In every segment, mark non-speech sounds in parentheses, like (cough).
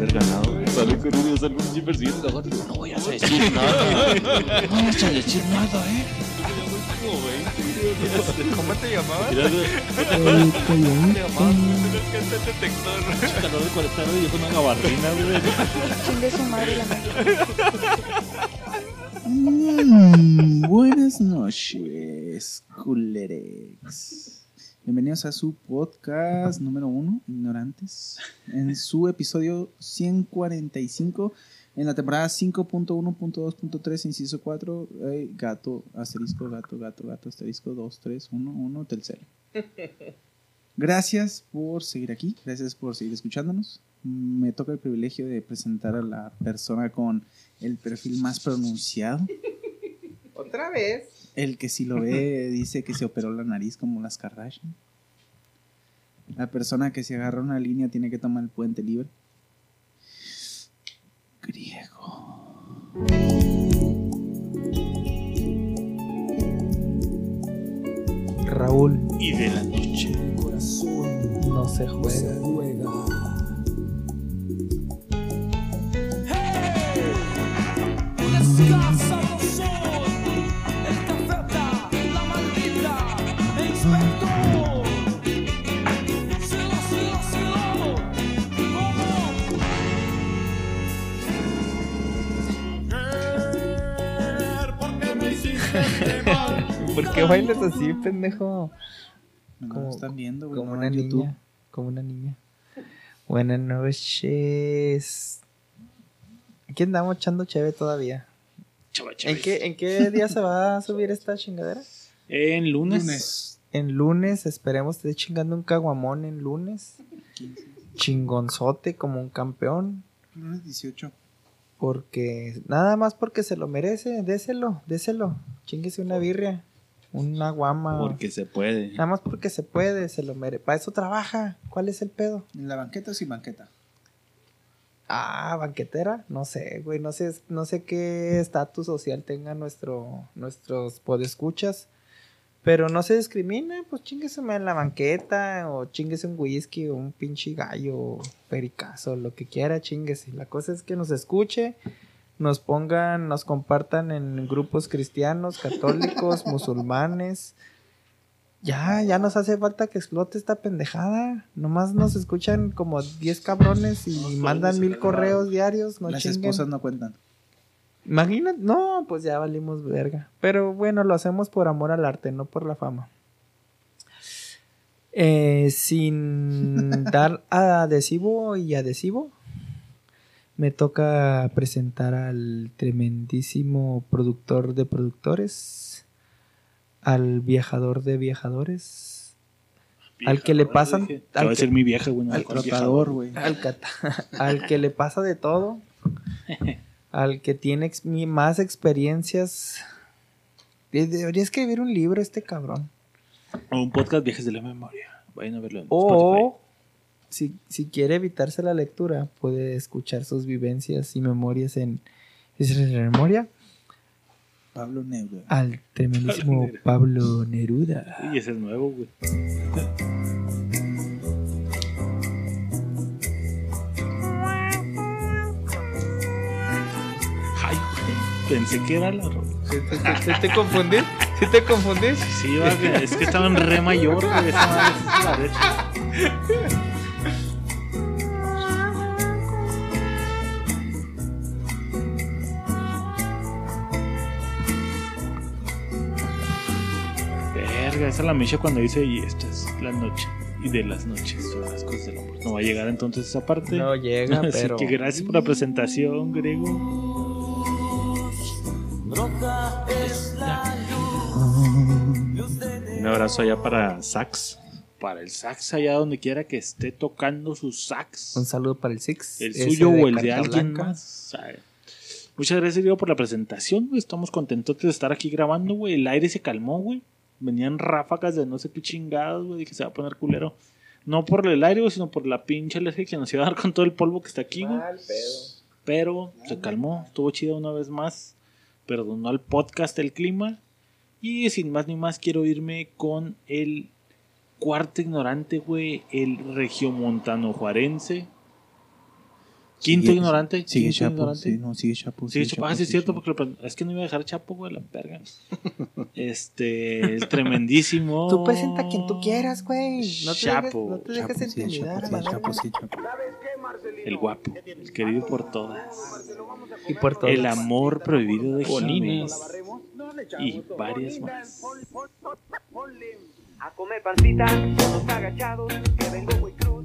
haber ganado. Sale con uno un. No voy a decir nada. (laughs) No vayas a decir nada, ¿eh? ¿Cómo te llamabas? Mira, ¿Cómo te llamabas? Tienes que hacer detector. calor de 40 grados y yo con una gabardina, güey. Chingue su madre la madre. Mm, buenas noches, culerex. Bienvenidos a su podcast número uno, Ignorantes, en su episodio 145, en la temporada 5.1.2.3, inciso 4, eh, gato, asterisco, gato, gato, gato, asterisco, 2, 3, 1, 1, Telcel. Gracias por seguir aquí, gracias por seguir escuchándonos. Me toca el privilegio de presentar a la persona con el perfil más pronunciado. Otra vez. El que si lo ve dice que se operó la nariz como las Kardashian. La persona que si agarra una línea tiene que tomar el puente libre. Griego. Raúl, Y de la noche. no se juega. ¿Por qué bailas así, pendejo? No Como- están viendo, güey, Como no una en YouTube. niña. Como una niña. Buenas noches. Aquí andamos echando cheve todavía. Chava, ¿En chaves. qué, ¿En qué (laughs) día se va a subir esta chingadera? En lunes. Lunes. En lunes, esperemos esté chingando un caguamón en lunes. Chingonzote como un campeón. Lunes 18. Porque, nada más porque se lo merece, déselo, déselo. Chinguese una birria, una guama. Porque se puede. Nada más porque se puede, se lo merece. Para eso trabaja. ¿Cuál es el pedo? ¿En la banqueta o sin banqueta? Ah, banquetera, no sé, güey, no sé, no sé qué estatus social tenga nuestro, nuestros podescuchas, pero no se discrimina, pues chingueseme en la banqueta, o chinguese un whisky, o un pinche gallo, pericazo, lo que quiera, chinguese. La cosa es que nos escuche, nos pongan, nos compartan en grupos cristianos, católicos, (laughs) musulmanes. Ya, ya nos hace falta que explote esta pendejada. Nomás nos escuchan como 10 cabrones y mandan mil correos diarios. No Las chinguen. esposas no cuentan. Imagínate, no, pues ya valimos verga. Pero bueno, lo hacemos por amor al arte, no por la fama. Eh, sin (laughs) dar adhesivo y adhesivo, me toca presentar al tremendísimo productor de productores, al viajador de viajadores, al que le pasan- dije. al Va a que- ser mi vieja, güey. no, al ¿cuál Trotador, güey. (laughs) al, que le pasa de todo, al que tiene ex- más experiencias. De- Debería escribir un libro este cabrón. O un podcast Viajes de la Memoria. Vayan a verlo en Spotify. O si, si quiere evitarse la lectura, puede escuchar sus vivencias y memorias en ¿Es la memoria Pablo Neruda. al tremendísimo Neruda. Pablo Neruda. Y ese es nuevo, güey. Ay, güey. Pensé que era la rola. ¿Se te confundí? ¿Se te confundí? Sí, va, es que estaba en re mayor, güey. Esa es la derecha. Verga, esa es la mecha cuando dice y esta es la noche. Y de las noches son las cosas del amor. No va a llegar entonces esa parte. No llega, (laughs) Así pero. que gracias por la presentación, Grego. Un abrazo allá para Sax. Para el Sax allá donde quiera que esté tocando su sax. Un saludo para el Six. El suyo o el de alguien más. Muchas gracias, Diego, por la presentación, güey. Estamos contentos de estar aquí grabando, güey. El aire se calmó, güey. Venían ráfagas de no sé qué chingados, güey. Dije, se va a poner culero. No por el aire, güey, sino por la pinche alergia que nos iba a dar con todo el polvo que está aquí, güey. Pero se calmó, estuvo chido una vez más. Perdonó al podcast el clima. Y sin más ni más, quiero irme con el cuarto ignorante, güey. El regiomontano juarense. Quinto Sigue- ignorante. Sigue quinto Chapo. ignorante. Sí, no, sigue Chapo. Ah, sí, es cierto, porque lo- es que no iba a dejar Chapo, güey, la verga. (laughs) Este, el tremendísimo. Tú presenta a quien tú quieras, güey. No te Chapo. dejes, no te Chapo, dejes sí, intimidar. Chapo, a sí, la Chapo, verga. sí, Chapo. El guapo, el querido por todas. Y por todo. El amor prohibido de. Jiménez. Y varias más. A comer pancita, agachados, que vengo muy crudo.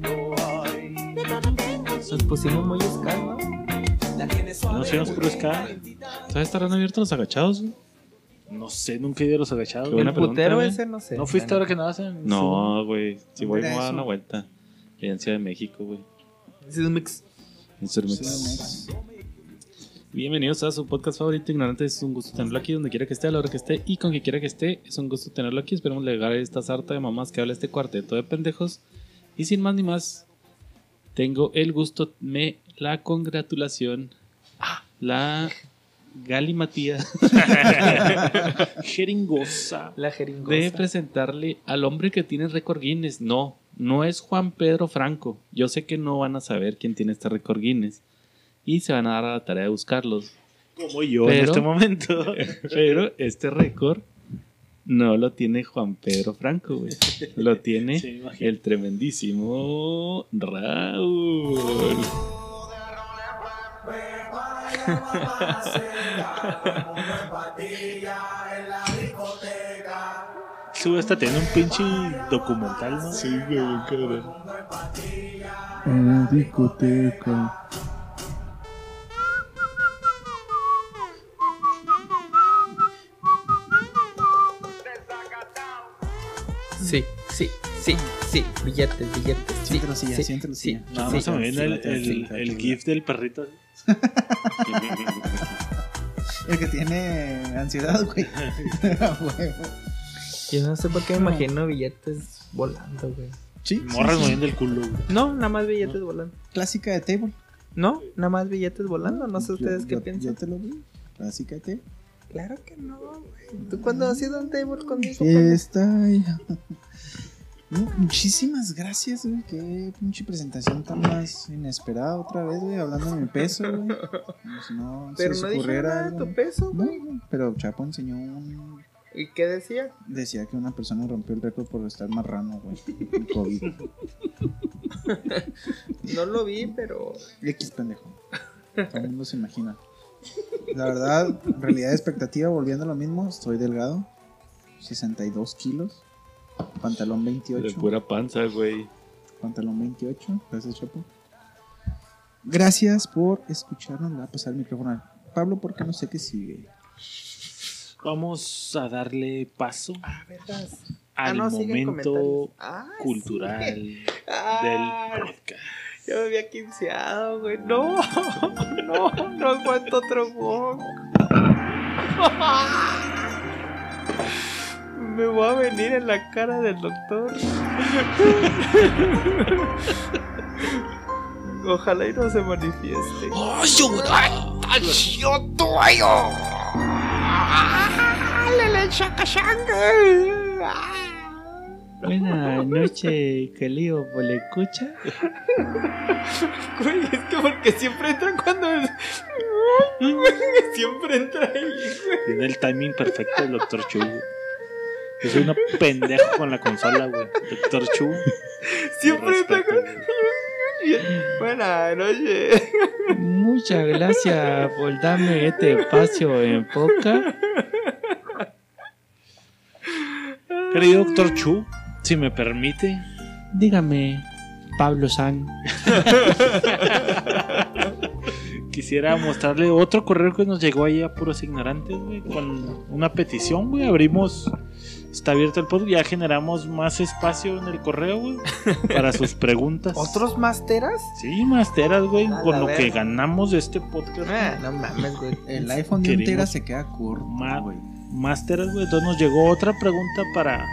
Nos pusimos muy escasos, ¿no? No sé, nos puro ska. ¿Sabes estarán abiertos los agachados? No sé, nunca he ido a los agachados. Qué buena El pregunta, putero güey. ese, no sé. ¿No fuiste ahora que nada No, güey. Si voy, Era me voy a dar una vuelta. Ciudad de México, güey. Ese es un mix. En Cermex. Sí, Bienvenidos a su podcast favorito, Ignorantes. Es un gusto tenerlo aquí, donde quiera que esté, a la hora que esté y con quien quiera que esté. Es un gusto tenerlo aquí. Esperemos llegar a esta sarta de mamás que habla este cuarteto de pendejos. Y sin más ni más, tengo el gusto, me, la congratulación, la galimatía (laughs) Jeringosa. La jeringosa. de presentarle al hombre que tiene récord Guinness. No, no es Juan Pedro Franco. Yo sé que no van a saber quién tiene este récord Guinness. Y se van a dar a la tarea de buscarlos. Como yo en Pero- este momento. (laughs) Pero este récord no lo tiene Juan Pedro Franco, güey. Lo tiene (laughs) Sí, el tremendísimo Raúl. (laughs) Sube hasta tiene un pinche documental, ¿no? Sí, güey, cabrón. En la discoteca. Sí, sí, sí, sí. Billetes, billetes. Sí, Siéntalo, sí, sí, siéntalo, sí. Nada sí. más se me viene el, el, gif del perrito. (laughs) El que tiene ansiedad, güey. (laughs) Yo no sé por qué me imagino billetes volando, güey. Sí, Morras sí, sí. moviendo el culo, güey. No, nada más billetes volando. Clásica de table. No, nada más billetes volando. No sé ustedes Yo- qué yo- piensan. Yo te lo vi. Clásica de table. Claro que no, güey. ¿Tú cuándo has ido a un table conmigo? Y- No, muchísimas gracias, güey. Qué pinche presentación tan más inesperada otra vez, güey. Hablando de mi peso, güey. Si no Pero no ocurriera nada de tu peso, No, güey. pero Chapo enseñó un... ¿Y qué decía? Decía que una persona rompió el récord por estar marrano, güey. (laughs) COVID. No lo vi, pero. X pendejo. Todo el mundo se imagina. La verdad, realidad de expectativa, volviendo a lo mismo, estoy delgado. 62 kilos. Pantalón De 28. pura panza, güey. Pantalón 28. Gracias, Chapo. Gracias por escucharnos. Le voy a pasar el micrófono a Pablo porque no sé qué sigue. Vamos a darle paso Ah, al Ah, no, siguen momento. Ah, cultural del podcast. Yo me había quinceado, güey. No, (laughs) no, no aguanto otro wok. (laughs) Me voy a venir en la cara del doctor. (laughs) Ojalá y no se manifieste. Buenas noches, Calío Polecucha. Güey, es que porque siempre entra cuando. (laughs) siempre entra ahí, güey. Tiene el timing perfecto el Dr. Chu. Yo soy una pendejo con la consola, güey. Dr. Chu. Siempre entra con. (laughs) Buenas noches. Muchas gracias por darme este espacio en poca. Querido Dr. Chu, si me permite, Dígame, Pablo San. (laughs) quisiera mostrarle otro correo que nos llegó ahí a puros ignorantes, güey, con una petición, güey. Abrimos, está abierto el podcast, ya generamos más espacio en el correo, güey, para sus (laughs) preguntas. ¿Otros masteras? Sí, masteras, güey, A con lo que ganamos de este podcast. Ah, no mames, güey. El iPhone de un tera se queda corto, ma- güey. Masteras, güey. Entonces nos llegó otra pregunta para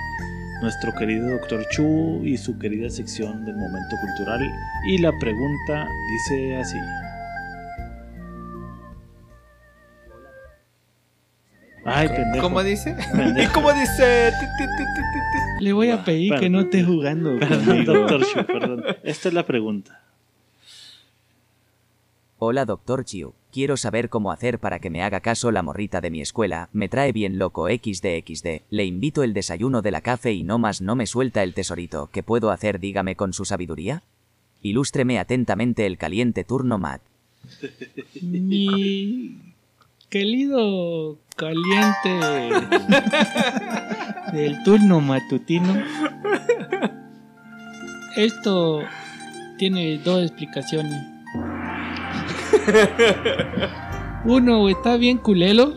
nuestro querido Dr. Chu y su querida sección del momento cultural. Y la pregunta dice así. Ay, pendejo. ¿Cómo dice? ¿Y (laughs) cómo dice? Le voy a pedir que no esté jugando Perdón. Dr. Chu, perdón. Esta es la pregunta. Hola doctor Chiu, quiero saber cómo hacer para que me haga caso la morrita de mi escuela, me trae bien loco XDXD, le invito el desayuno de la café y no más no me suelta el tesorito, ¿qué puedo hacer dígame con su sabiduría? Ilústreme atentamente el caliente turno Matt. Mi querido caliente del turno matutino. Esto tiene dos explicaciones. Uno, está bien culelo.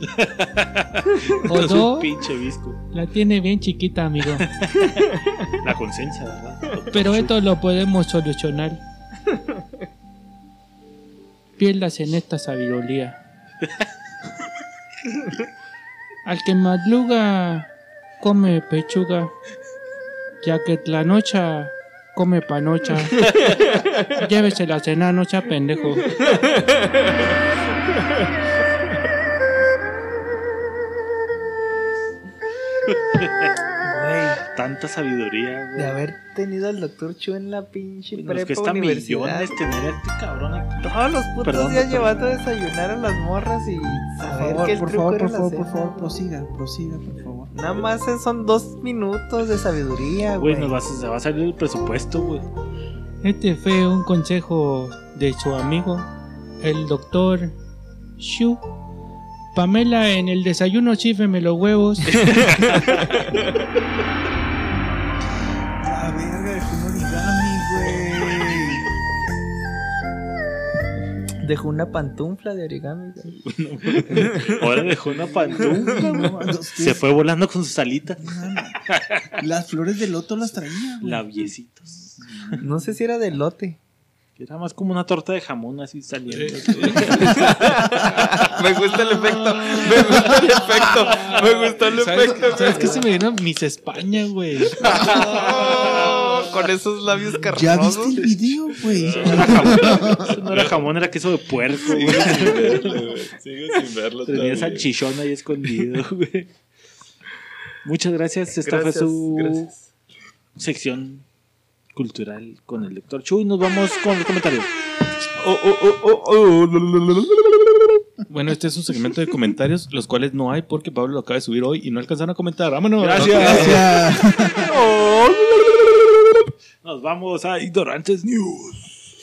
(laughs) O Es un dos, pinche visco. la tiene bien chiquita, amigo. La conciencia, ¿verdad? Pero esto lo podemos solucionar. Pierdas en esta sabiduría. Al que madruga come pechuga, ya que la noche come panocha. (laughs) Llévese la cena, no sea pendejo. Güey, Tanta sabiduría, güey. de haber tenido al doctor Chu en la pinche prepa cuesta universidad. millones tener a este cabrón aquí. Todos los putos Perdón, días doctor. llevando a desayunar a las morras y Por saber favor, que el por truco favor, era por la favor, por cena. favor, prosiga, prosiga, por favor. Nada más son dos minutos de sabiduría, Güey, güey. nos va, a- se va a salir el presupuesto, güey. Este fue un consejo de su amigo, el doctor Shu. Pamela, en el desayuno chífeme los huevos. (laughs) Dejó una pantufla de origami, güey. (laughs) Ahora dejó una pantufla, No, Se fue volando con sus alitas. Las flores de loto las traía, güey. Labiecitos. No sé si era de lote. Era más como una torta de jamón así saliendo. Me gusta el efecto. Me gusta el efecto. Me gustó el ¿Sabes, efecto. ¿Sabes qué se me vino? Mis España, güey. (laughs) Oh, con esos labios ¿Ya carnosos. viste el video, güey? Eso no era (laughs) jamón, eso no era jamón, era queso de puerco, güey. (laughs) Sigo sin verlo. Tenía salchichón ahí escondido, güey. Muchas gracias. Esta Gracias, fue su gracias. sección cultural con el lector Chu y nos vamos con los comentarios. Bueno, este es un segmento de comentarios, los cuales no hay porque Pablo lo acaba de subir hoy y no alcanzaron a comentar. ¡Vámonos! Gracias. Gracias. (laughs) Nos vamos a Ignorantes News.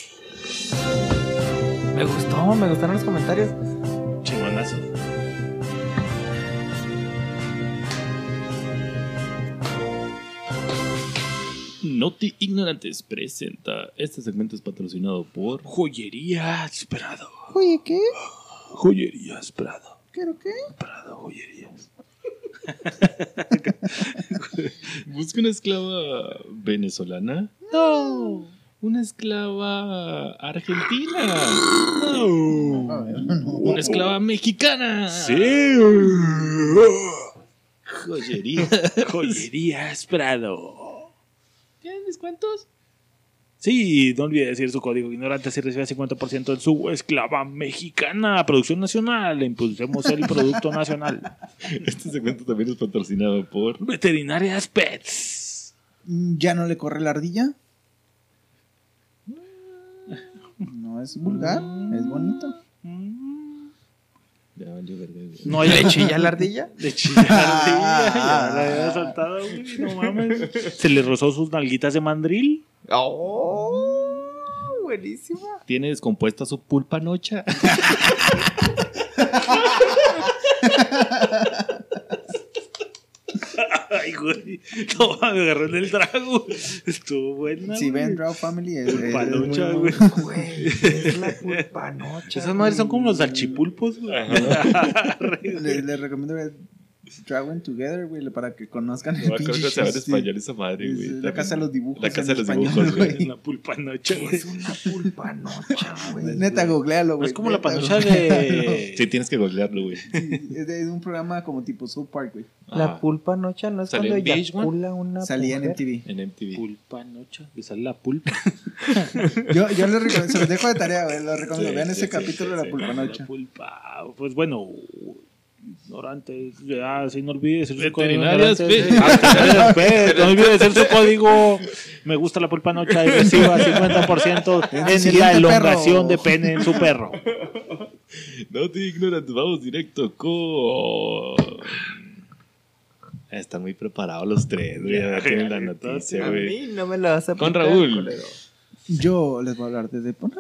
Me gustó, me gustaron los comentarios. Chingonazo. Noti Ignorantes presenta. Este segmento es patrocinado por. Joyería Esperado. Oye, ¿qué? Joyería Esperado. ¿Quiero qué? Esperado Joyerías. (laughs) Busca una esclava venezolana. No. Una esclava argentina. No. Una esclava mexicana. Sí. Joyería. Joyería Esperado. ¿Tienen descuentos? Sí, no olvide decir su código ignorante si recibe 50% en su esclava mexicana. Producción nacional. Impulsemos el producto nacional. (laughs) Este segmento también es patrocinado por. Veterinarias Pets. ¿Ya no le corre la ardilla? No es vulgar, es bonito. Ya valió verga, güey. No hay ¿Le chilla la ardilla? (laughs) Ya (laughs) la había soltado, güey, no mames. (laughs) Se le rozó sus nalguitas de mandril. Oh, buenísima. Tiene descompuesta su pulpa nocha. Ay, güey. No, me agarró en el trago. Estuvo buena. Si ven Draw Family, es, Panocha, muy- güey. (laughs) Es la pulpa noche. Esas madres son como los salchipulpos, güey. Les (laughs) les recomiendo ver Dragon Together, güey, para que conozcan No el pinche show, sí. español esa madre, Es güey. la casa de los dibujos. La casa de los español, dibujos, güey. (laughs) La pulpa noche, ¿Qué güey. es una pulpa noche, güey? Neta, googlealo, güey. Es como la panocha de. (laughs) Sí, tienes que googlearlo, güey. Sí, es de un programa como tipo South Park, güey. La Ajá. pulpa noche no es ¿Salió cuando en VH1? eyacula una Salía en? MTV. En MTV. Pulpa noche. Le sale la pulpa. (laughs) Yo, yo les recomiendo, se los dejo de tarea, güey. Los recomiendo. Sí, Vean sí, ese sí, capítulo sí, de la sí. pulpa La noche. pulpa. Pues bueno. Ignorante. Ya, si no olvides decir su código. Ah, Veterinarias P. No olvides decir su código. Me gusta la pulpa noche y reciba 50% en la elongación perro. de pene en su perro. (laughs) No te ignorantes, vamos directo con. Están muy preparados los tres, güey. Ya tienen la noticia, A güey. mí no me la vas a Con Raúl. culero. Yo les voy a hablar de deporte.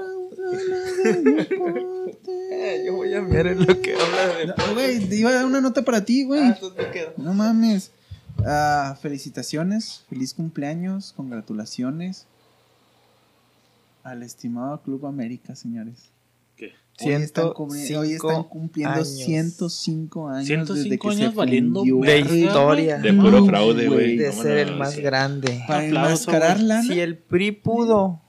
Eh, (laughs) Yo voy a mirar en lo que habla de... Güey, te iba a dar una nota para ti, güey. Ah. No mames. Ah, felicitaciones, feliz cumpleaños, congratulaciones al estimado Club América, señores. ¿Qué? Hoy están, cubri- 105 hoy están cumpliendo años. 105 años. 105 desde que años se valiendo De historia. De puro fraude, güey. de ser el más grande. Para Aplauso, enmascarar güey. lana. Si el PRI pudo,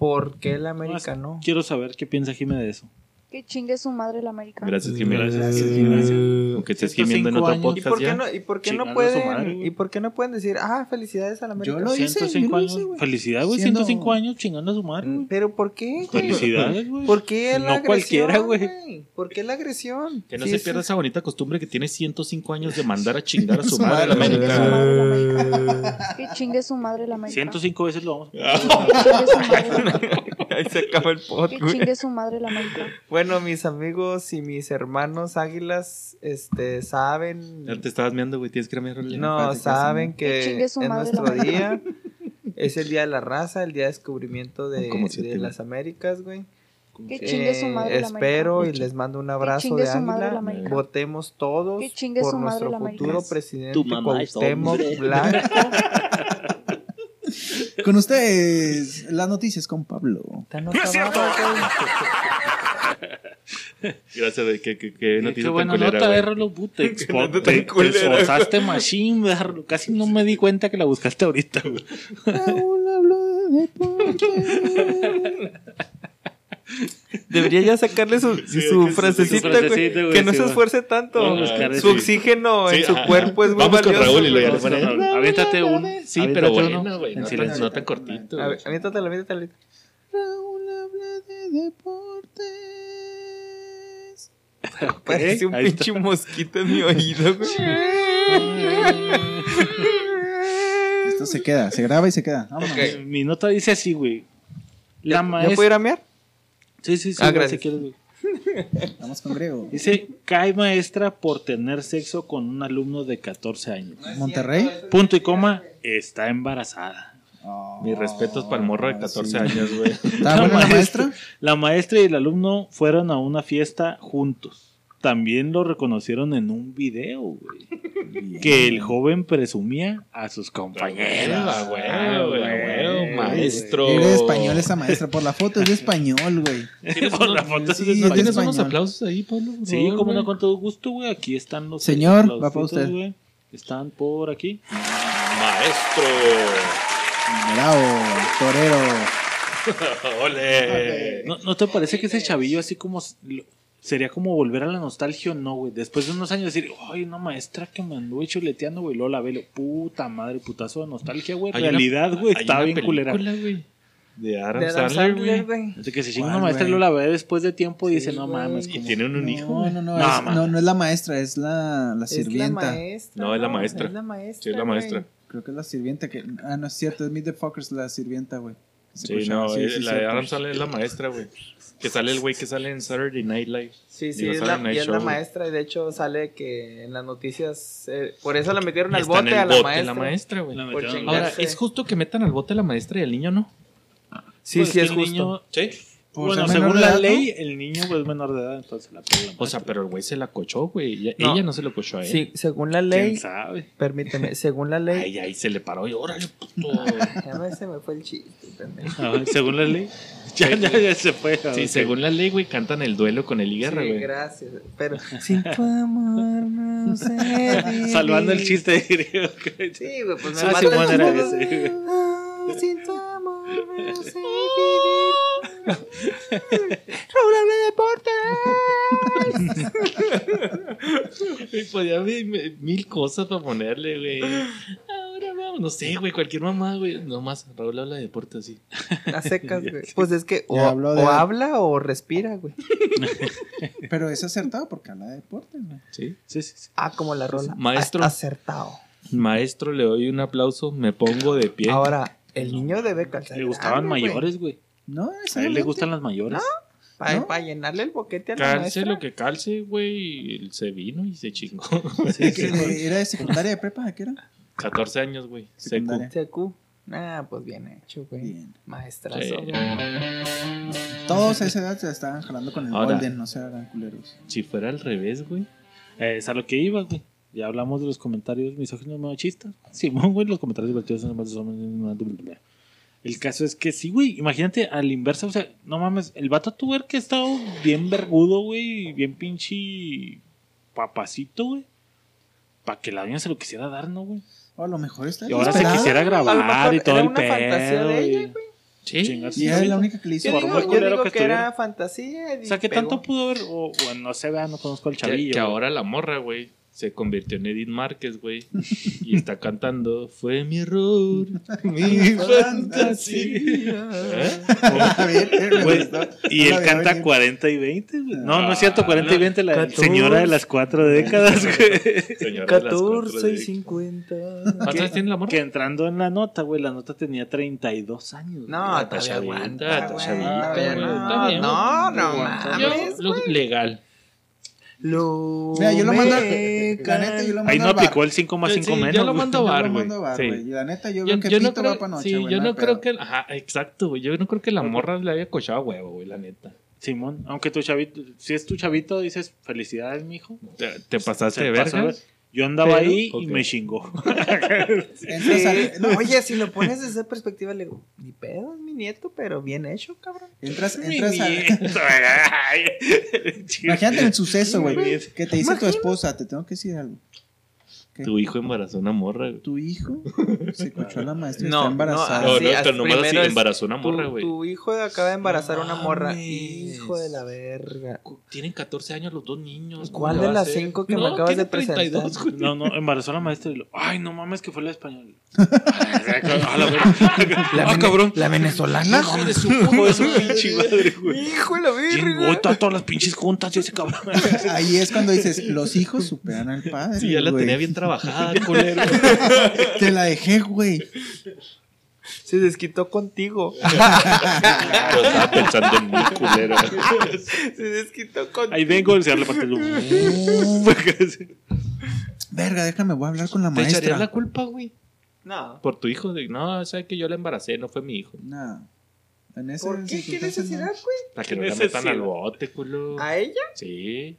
¿por qué el América no? Quiero saber qué piensa Jimé de eso. Que chingue su madre la América. Gracias, Jiménez. Gracias, Jiménez. Aunque estés gimiendo en 105 otro años. ¿Y podcast por qué ya. no, y por qué no pueden, y por qué no pueden decir, ah, felicidades al América? Yo lo hice, 105 yo lo años. hice, güey. Felicidades, güey. Siendo- 105 años chingando a su madre. güey. Pero ¿por qué, güey? Felicidades, güey. ¿Por qué la No agresión, cualquiera, güey. ¿Por qué la agresión? Que no Sí, se pierda esa bonita costumbre que tiene 105 años de mandar a chingar a su (laughs) madre a la madre. Que chingue su madre la América. Que chingue su madre la América. 105 veces lo vamos a (laughs) Ah, Que chingue su madre, Ahí se acaba el pod, que chingue su madre la América. Bueno, mis amigos y mis hermanos águilas, este, saben... Ya te estabas meando, güey. Tienes que ir a mearle. No, saben Que que es madre nuestro la día. (laughs) Es el día de la raza, el día de descubrimiento de, de las Américas, güey. Que chingue su Eh, madre la América. espero y les mando un abrazo de águila. la. Votemos todos Que chingue por su madre nuestro la América. futuro presidente Tu mamá es Cuauhtémoc. Blanco. (laughs) Con ustedes, las noticias con Pablo. No acabado, güey. Gracias. Qué, qué, qué Qué noticia tan buena culera, nota güey. de Rolo puta. Qué Te, te esforzaste machine, verlo. Casi no me di cuenta que la buscaste ahorita, güey. Raúl habló de deporte. Debería ya sacarle su, Sí, su que- frasecita, su güey. frasecita, güey, Que no se esfuerce tanto. Su oxígeno Sí, en su ajá. cuerpo es muy Vamos con valioso. Raúl y lo ya Aviéntate un. Sí, aviéntate pero bueno, en No, silencio. no tan cortito. A ver, Aviéntatelo, aviéntatelo. Raúl habla de deportes. (laughs) Parece un pinche mosquito en mi oído, güey. Esto se queda, se graba y se queda. Vámonos. Mi nota dice así, güey. La ¿Ya maestra. puedo ir a mear? Sí, sí, sí. Ah, güey, gracias. si quieres, güey. Vamos con Griego. Dice, cae maestra por tener sexo con un alumno de 14 años. Monterrey. Punto y coma, está embarazada. Oh, Mis respetos para el morro de 14 sí. años, güey. ¿Está buena la maestra? La maestra y el alumno fueron a una fiesta juntos. También lo reconocieron en un video, güey. Bien. Que el joven presumía a sus compañeros. Ah, güey, güey, güey, maestro. De español esa maestra. Por la foto es de español, güey. ¿Tienes, (laughs) Por la foto sí, de es ¿no tienes unos aplausos ahí, Pablo? Sí, favor, como no, con todo gusto, güey. Aquí están los Señor, va para usted. güey. Están por aquí. Maestro. Bravo, torero. (laughs) Ole. ¿No, ¿No te parece que ese chavillo así como sería como volver a la nostalgia o no, güey? Después de unos años decir, ay, una maestra que me anduvo chuleteando, güey, Lola Velo, puta madre, putazo de nostalgia, güey. Realidad, güey, una bien culera. película, güey, De Adam De Adam Sandler, güey. Desde que se chinga ¿Cuál, una maestra y güey? Lola ve después de tiempo y dice, no güey. mames, Y tienen un hijo, No, no, no, No, es- no, no es la maestra, es la, la Es la sirvienta. maestra. No, es la maestra. Es la maestra. Sí, es la güey. maestra. Creo que es la sirvienta que. Ah, no es cierto, es Meet the Fuckers, la sirvienta, güey. Sí, no, sí, eh, sí, la de cierto. Adam Sandler es la maestra, güey. Que sale el güey que sale en Saturday Night Live. Sí, sí, Digo, es la, y es la Show, güey. maestra. Y de hecho sale que en las noticias. eh, por eso la metieron al bote el a la bote maestra. la maestra, güey. La. Ahora, ¿es justo que metan al bote a la maestra y al niño no? Sí, Pues sí, es el justo. niño- Sí. Bueno, según la edad, ¿no? ley, el niño pues, es menor de edad, entonces la pega la O sea, pero el güey se la cochó, güey. Ella No. ella no se lo cochó a él. Sí, según la ¿Quién ley. sabe? Permíteme, (laughs) según la ley. Ay, ahí se le paró y órale, puto. (laughs) Ya me, se me fue el chiste, pendejo. A ver, según la ley. (laughs) Ya, ya, ya se fue. Sí, según la ley, güey, cantan el duelo con el Sí, güey. gracias. Pero sin tu amor no sé. Salvando el chiste que- Sí, güey, pues me Ah, mata el. Ah, Sin tu amor no sé vivir. Raúl habla de deportes. Y podía haber mil cosas para ponerle, güey. Ahora vamos. no sé, güey, cualquier mamá, güey. Nomás, Raúl habla de deporte así. A secas, güey. Pues es que o, de- habla o respira, güey. Pero es acertado porque habla de deportes, güey. Sí. Sí, sí, sí. Ah, como la rola. Maestro. Acertado. Maestro, le doy un aplauso, me pongo de pie. Ahora, el niño debe calzar. Le gustaban grande, güey. mayores, güey. No, A él le gustan las mayores. Para ¿No? llenarle el boquete a la calce maestra. lo que calce, güey. Se vino y se chingó. ¿De de- (laughs) ¿Era de secundaria de prepa? ¿De qué era? 14 años, güey. Secu. Secundaria. CQ. Ah, pues bien hecho, güey. Bien. Maestrazo, Sí. güey. Todos a esa edad se estaban jalando con el Ahora. Golden, no se hagan culeros. Si fuera al revés, güey. Eh, es a lo que iba, güey. Ya hablamos de los comentarios misóginos machistas. Simón, güey, los comentarios divertidos son más El caso es que sí, güey. Imagínate al inverso, o sea, no mames, el vato tuvo que ha estado bien vergudo, güey, bien pinche papacito, güey. Para que la doña se lo quisiera dar, ¿no, güey? O a lo mejor está Y ahora se quisiera A lo grabar mejor y todo era el una pedo. fantasía de ella, güey. Sí. Y ella es sí. la única que le hizo. Yo Por digo, muy yo culero digo que que, era fantasía. y O sea, ¿qué pegó. tanto pudo haber? O, bueno, no se vea, no conozco al Que, chavillo. que güey. ahora la morra, güey, se convirtió en Edith Márquez, güey. Y está cantando, fue mi error, mi fantasía. ¿Eh? A ver, me Güey, gustó. y No él canta venir. 40 y 20, güey. No, no es cierto, Ah, 40 y no. 20, la 14. señora de las cuatro décadas, güey. Señora de las cuatro 14 y de- 50. ¿Cuántos tiene la morra? Que entrando en la nota, güey, la nota tenía 32 años. No, todavía aguanta, Todavía güey, no, bien, no, no Aguanta. Yo, mames, lo- güey. legal. Lo Mira, yo lo mando. La neta, yo lo mando Ahí no al bar. aplicó el 5 más Sí, 5 sí, menos. yo lo mando a Yo bar, lo güey. mando a bar, Sí. la neta, yo Yo, veo que yo no Pito creo, va para noche, sí, güey. yo no no creo pedo. que, ajá, exacto, güey. Yo no creo que la morra le haya cochado a huevo, güey, la neta. Simón, aunque tu chavito, si es tu chavito, dices felicidades, mijo. Te, te pasaste de pasó, verga. güey. Yo andaba Pero- ahí y me chingó. (laughs) Entras no, Oye, si lo pones desde esa perspectiva, le digo, ni pedo, es mi nieto, pero bien hecho, cabrón. Entras, Mi entras al. nieto. (laughs) Imagínate el suceso, güey. Güey. Que te dice tu esposa, te tengo que decir algo. ¿Qué? Tu hijo embarazó a una morra, güey. Tu hijo se cochó a la maestra y No, está embarazada. No, no, así, pero nomás así embarazó a una morra, tu, güey. tu hijo acaba de embarazar a una No morra. mames. Hijo de la verga. Tienen 14 años los dos niños. ¿Cuál ¿cómo de las hacer? cinco que me No, acabas de tiene 32, güey. No, no, embarazó a la maestra y lo, ay, no mames que fue la española. (laughs) A la verga. La, Ah, cabrón. la venezolana. Hijo de su (laughs) hijo de su pinche madre, güey. Hijo de la verga. todas, todas las pinches juntas ese cabrón. Ahí es cuando dices, los hijos superan al padre. Sí, ya la tenía bien trabajada, (laughs) culero. Te la dejé, güey. Se desquitó contigo. (laughs) Yo estaba pensando en mi culero. Se desquitó contigo. Ahí vengo a le parte el (laughs) Verga, déjame, voy a hablar con la ¿Te echarías la maestra. culpa, güey? No. Por tu hijo. No, sabes que yo la embaracé, no fue mi hijo. No. En ese ¿Por qué? ¿Qué necesidad, güey? Para que ¿Qué no la metan al bote, culo. ¿A ella? Sí.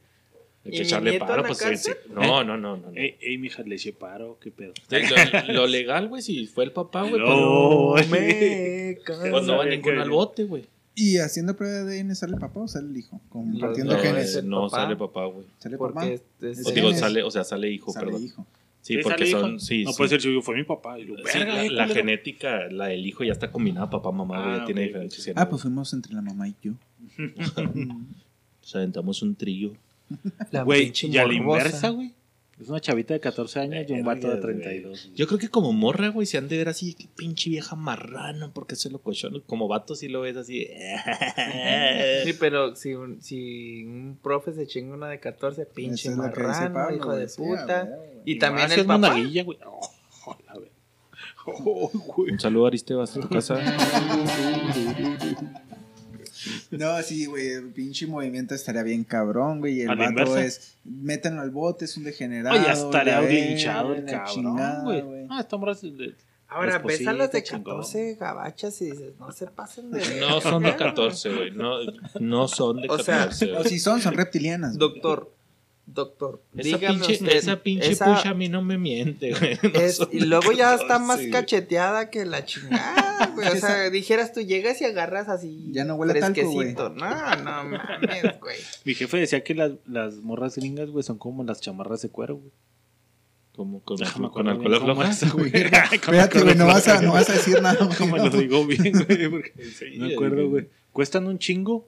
Hay ¿Y que echarle paro, pues sí, sí. No, no, no, no. no. Ey, ey, mija, le eché paro, qué pedo. Lo, (laughs) lo legal, güey, si fue el papá, güey, No, pues, (laughs) Me pues no va que- al bote, güey. Y haciendo prueba de ADN sale el papá o sale el hijo. Compartiendo genes. es- no papá. sale papá, güey. Sale papá. Es, es- O digo, sale, o sea, sale hijo, Sale perdón. hijo. Sí, ¿Sí porque son, sí, No sí. puede ser suyo, fue mi papá. Y lo, Sí, verga, la, eh, genética, la del hijo ya está combinada, papá, mamá, güey, Ah, ya tiene ok. diferentes Ah, pues fuimos entre la mamá y yo. (laughs) O sea, aventamos un trillo. La Güey, y a la inversa, güey. Es una chavita de 14 años y un vato de Verga, güey. 32. Yo creo que como morra, güey, se han de ver así, que pinche vieja marrana, porque se lo cochón. Como vato sí lo ves así. Sí, pero si un, si un profe se chinga una de 14, pinche es marrano, Pablo, hijo de puta. güey. y también el es papá. güey. Oh. Oh, (laughs) güey. Un saludo a Aristebas a tu casa. (laughs) No, sí, güey, el pinche movimiento estaría bien cabrón, güey. Y el ¿A la vato inversa? es, métanlo al bote, es un degenerado. Oye, ya estaría la verga, linchado el cabrón, chingada, güey. Ah, esta morra es de- Ahora, ves a las de chingón. 14 gabachas y dices, no se pasen de. No son de 14, güey. No, no son de O sea, 14, O si son, son reptilianas. Doctor, doctor, Esa dígame pinche, usted, esa pinche esa pucha a mí no me miente, güey. No y luego ya está 14, más cacheteada que la chingada, güey. O sea, dijeras tú llegas y agarras así. Ya no huele a talco, fresquecito. No, no mames, güey. Mi jefe decía que las, las morras gringas, güey, son como las chamarras de cuero, güey. Como con, Déjame con cómo afloja. es, güey. (laughs) Espérate, güey, no vas, a, no vas a decir nada. güey, ¿Cómo no. lo digo bien, güey? Porque (laughs) Sí, me acuerdo, güey. Cuestan un chingo,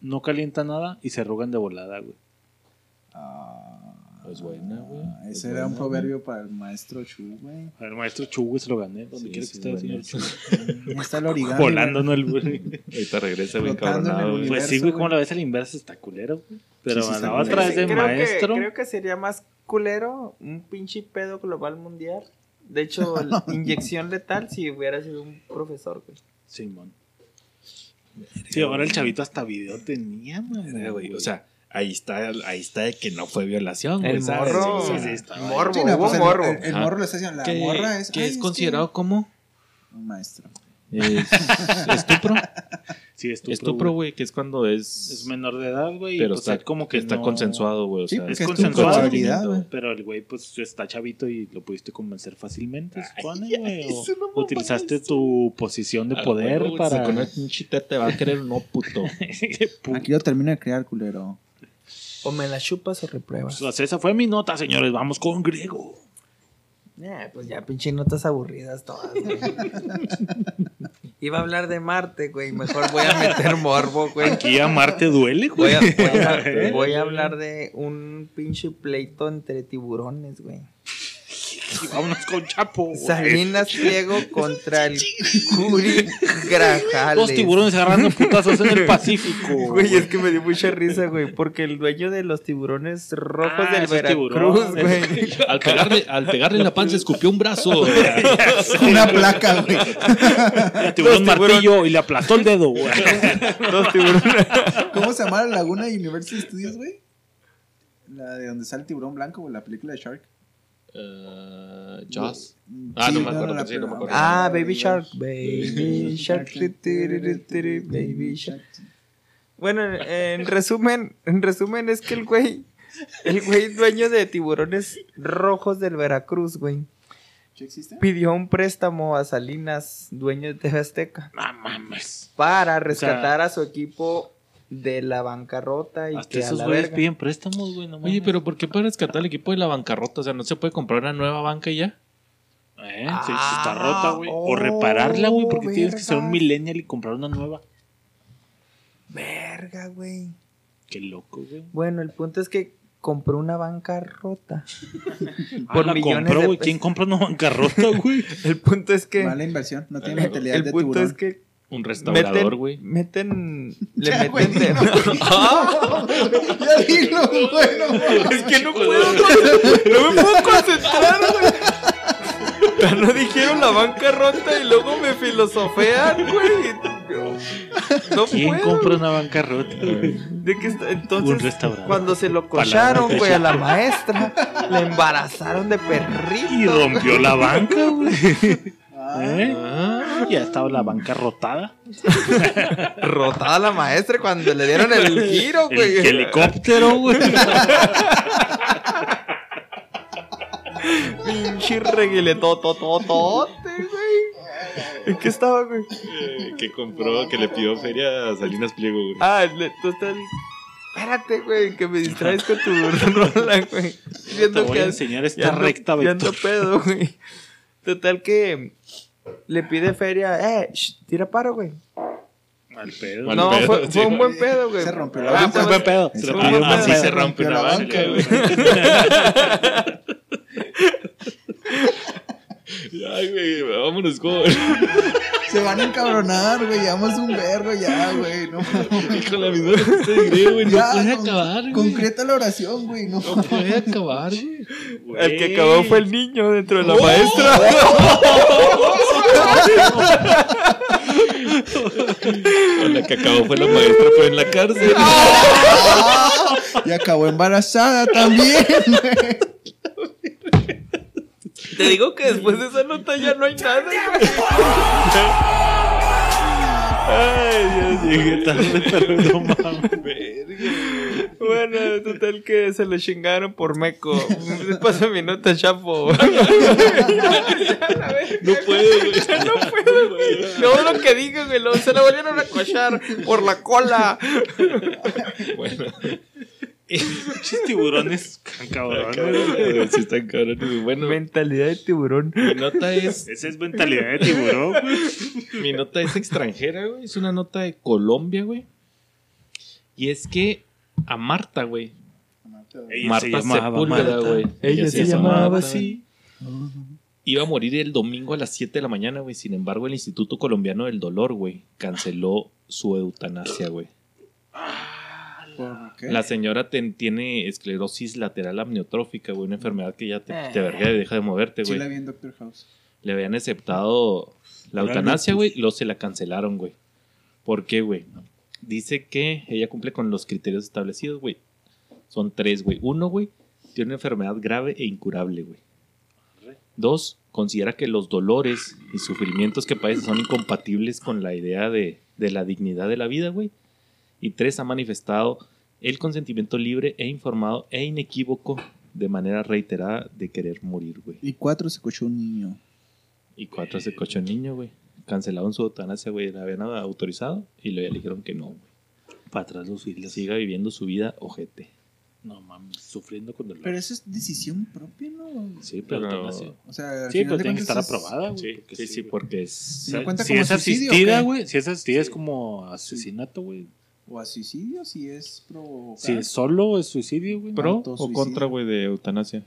no calienta nada y se arrugan de volada, güey. Ah, Es buena, güey. Ah, Es ese era un proverbio para el maestro Chu, güey. El maestro Chu, güey, se lo gané. Donde Sí, quiera sí, que esté el señor. Chu. (laughs) Está el origami. Volando. ¿no? El güey. (laughs) Ahorita regresa, güey, Flotando en el cabronado, güey. Pues sí, güey, como la ves al inverso está culero, güey. Pero Sí, sí, a la otra es de creo maestro. Que, creo que sería más culero un pinche pedo global mundial. De hecho, (laughs) la inyección letal si hubiera sido un profesor, güey. Simón. Sí, ahora el chavito hasta video tenía, man. güey. O sea, ahí está, ahí está de que no fue violación, güey. El ¿sabes? morro. Sí, sí, morbo, Sí, no, pues el, morbo. el- el morro le está diciendo, la morra es... que "Ay, es que considerado como Un maestro. es, (laughs) estupro. Sí, estupro, Estupro, güey. güey, que es cuando es, Es menor de edad, güey. pero pues está como que está no- consensuado, güey. O Sí, sea, porque es consensuado. Pero el güey, pues está chavito y lo pudiste convencer fácilmente, se supone, güey. No utilizaste tu posición de poder para. Con teta te va a querer, no, (laughs) puto. Aquí lo termino de crear, culero. O me la chupas o repruebas. Pues esa fue mi nota, señores. Vamos con griego. Eh, pues ya pinche notas aburridas todas, güey. Iba a hablar de Marte, güey. Mejor voy a meter morbo, güey. Aquí a Marte duele, Voy güey. a, voy, a, (laughs) voy a hablar de un pinche pleito entre tiburones, güey. Y Vámonos con Chapo. güey. Salinas Pliego contra el Curi Grajales. Los tiburones agarrando putazos en el Pacífico. Güey, es que me dio mucha risa, güey, porque el dueño de los tiburones rojos Ah, del Veracruz, güey. (laughs) Al pegarle, al pegarle en la panza escupió un brazo. (laughs) Una placa, güey. El tiburón martillo y le aplastó el dedo, güey. (laughs) Los tiburones. ¿Cómo se llama la laguna de Universal Studios, güey? La de donde sale el tiburón blanco, güey, la película de Shark. Jaws. Ah, no me acuerdo, sí, no me acuerdo. Ah, Baby Shark, Baby Shark, Baby Shark. Bueno, en (laughs) resumen, en resumen es que el güey, el güey dueño de tiburones rojos del Veracruz, güey, pidió un préstamo a Salinas, dueño de TV Azteca, No mames. para rescatar a su equipo de la bancarrota y Hasta que a esos güeyes verga. piden préstamos, güey. No Oye, pero ¿por qué para rescatar al equipo de la bancarrota? O sea, ¿no se puede comprar una nueva banca y ya? Eh, si está Ah, rota, güey. o oh, repararla, güey, porque tienes que ser un millennial y comprar una nueva. Verga, güey. Qué loco, güey. Bueno, el punto es que compró una bancarrota. (laughs) Ah, Por la millones compró, de güey. ¿Quién compra una bancarrota, güey? (laughs) El punto es que Mala inversión, no tiene mentalidad el de punto tiburón. es que Un restaurador, güey. meten, (laughs) le Ya, meten de- no, (laughs) ¡Ah! ya dilo, bueno. Es que no puedo, no me puedo concentrar, güey. Ya no dijeron la bancarrota y luego me filosofean, güey. No ¿Quién puedo. compra una bancarrota, güey? ¿De qué está? Un Entonces, cuando se lo cocharon, güey, a la maestra, la embarazaron de perrito. Y rompió la banca, güey. (laughs) Ah, ¿Eh? Ah, (laughs) Ya estaba la banca rotada. Rotada la maestra cuando le dieron el (laughs) giro, El güey. helicóptero, güey. (laughs) Pinche reguiletotototote, güey. ¿En qué estaba, güey? eh, que compró, que le pidió feria a Salinas Pliego, güey. Ah, le- tú estás. Espérate, güey, que me distraes con tu rola, güey. Te voy a que enseñar esta recta, Víctor. pedo, güey. Total que le pide feria. Eh, shh, tira paro, güey. Al pedo. Mal No, pedo, fue, un güey. buen pedo, güey. Se rompió la Ah, banca. fue Fue buen pedo. Se mal pedo. se una la banca, güey. (laughs) Ay, güey, vámonos, joven. (laughs) Se van a encabronar, güey. Llevamos un vergo ya, güey. No, Con la misma de güey. No Ya, puede con- acabar, güey. Concreta la oración, güey. No, No puede acabar, güey. El que acabó fue el niño dentro Oh. de la maestra. (laughs) La que acabó fue la maestra, pero en la cárcel. Y acabó embarazada también. Te digo que después de esa nota ya no hay nada. Ay, Dios, (laughs) llegué tarde, pero no mames. Bueno, total que se lo chingaron por meco. Pasa mi nota, chapo. (laughs) No puedo, güey. (laughs) Ya no puedo, güey. Todo lo que diga, güey, lo- se la volvieron a cochar por la cola. Bueno, Pinches tiburones cabrones. cabrón, sí están cabrones. Bueno, Mentalidad de tiburón. mi nota es Esa es mentalidad de tiburón. Mi nota es extranjera, güey. Es una nota de Colombia, güey. Y es que a Marta, güey. Ella Marta se llamaba Sepúlveda, Marta. güey. Ella se llamaba así. Iba a morir el domingo a las 7 de la mañana, güey. Sin embargo, el Instituto Colombiano del Dolor, güey, canceló su eutanasia, güey. ¿Por qué? La señora ten- tiene esclerosis lateral amniotrófica, güey, una enfermedad que ya te, Eh. te verga y deja de moverte, Sí güey. la vi en Doctor House. Le habían aceptado la eutanasia, güey, luego se la cancelaron, güey. ¿Por qué, güey? Dice que ella cumple con los criterios establecidos, güey. Son tres, güey. Uno, güey, tiene una enfermedad grave e incurable, güey. Dos, considera que los dolores y sufrimientos que padece son incompatibles con la idea de, de la dignidad de la vida, güey. Y tres, ha manifestado el consentimiento libre e informado e inequívoco de manera reiterada de querer morir, güey. Y cuatro se cochó un niño. Y cuatro se cochó el niño, güey. Cancelaron su eutanasia, güey. La habían autorizado y luego ya le dijeron que no, güey. Para atrás los filas. Siga viviendo su vida, ojete. No mames, sufriendo con dolor. Pero eso es decisión propia, ¿no? Sí, pero. eutanasia. O sea, Sí, pero tiene que estar es- aprobada, güey. Sí, porque sí, sí, güey. porque es. O sea, ¿No cuenta si como es asistida, güey. Si es asistida, es como asesinato, güey. O a suicidio, si es provocar. Si es solo, es suicidio, güey. ¿Pro o contra, güey, de eutanasia?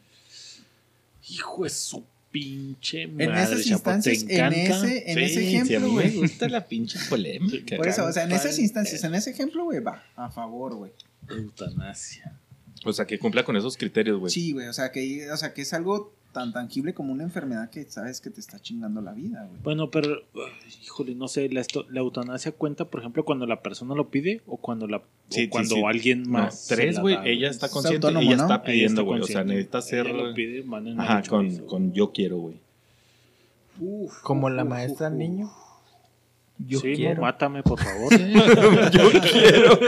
Hijo de su pinche En madre. esas chapo, instancias, ¿te en ese, en Sí, ese ejemplo, mí me güey. gusta la pinche polémica. Por eso, o sea, en esas instancias, en ese ejemplo, güey, va, a favor, güey. Eutanasia. O sea, que cumpla con esos criterios, güey. Sí, güey, o sea, que, o sea, que es algo tan tangible como una enfermedad que sabes que te está chingando la vida, güey. Bueno, pero, híjole, no sé, la, esto- la eutanasia cuenta, por ejemplo, cuando la persona lo pide o cuando la Sí, o sí, cuando sí. alguien No, más. se tres, güey. Ella está Es consciente. autónomo, ella ¿no? está pidiendo, güey. O sea, necesita ser. Ella lo pide, Ajá, con, con yo quiero, güey. Uf, Como la uf, maestra al uf. niño. Yo sí, no, quiero. mátame, por favor. (laughs) yo quiero.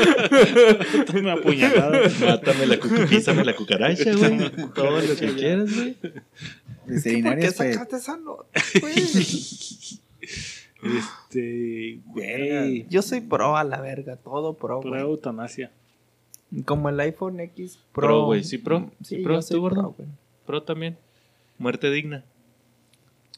mátame apuñalada. Mátame la cuca, písame la cucaracha, güey. Todo lo que quieras, güey. ¿Por qué es fe- sacaste esa nota, (laughs) güey? Este, güey. Yo soy pro a la verga, todo pro, Pro güey. eutanasia. Como el iPhone X Pro. Pro, güey. Sí, pro. Sí, Sí, pro. ¿Tú, gordo? pro, güey. Pro también. Muerte digna.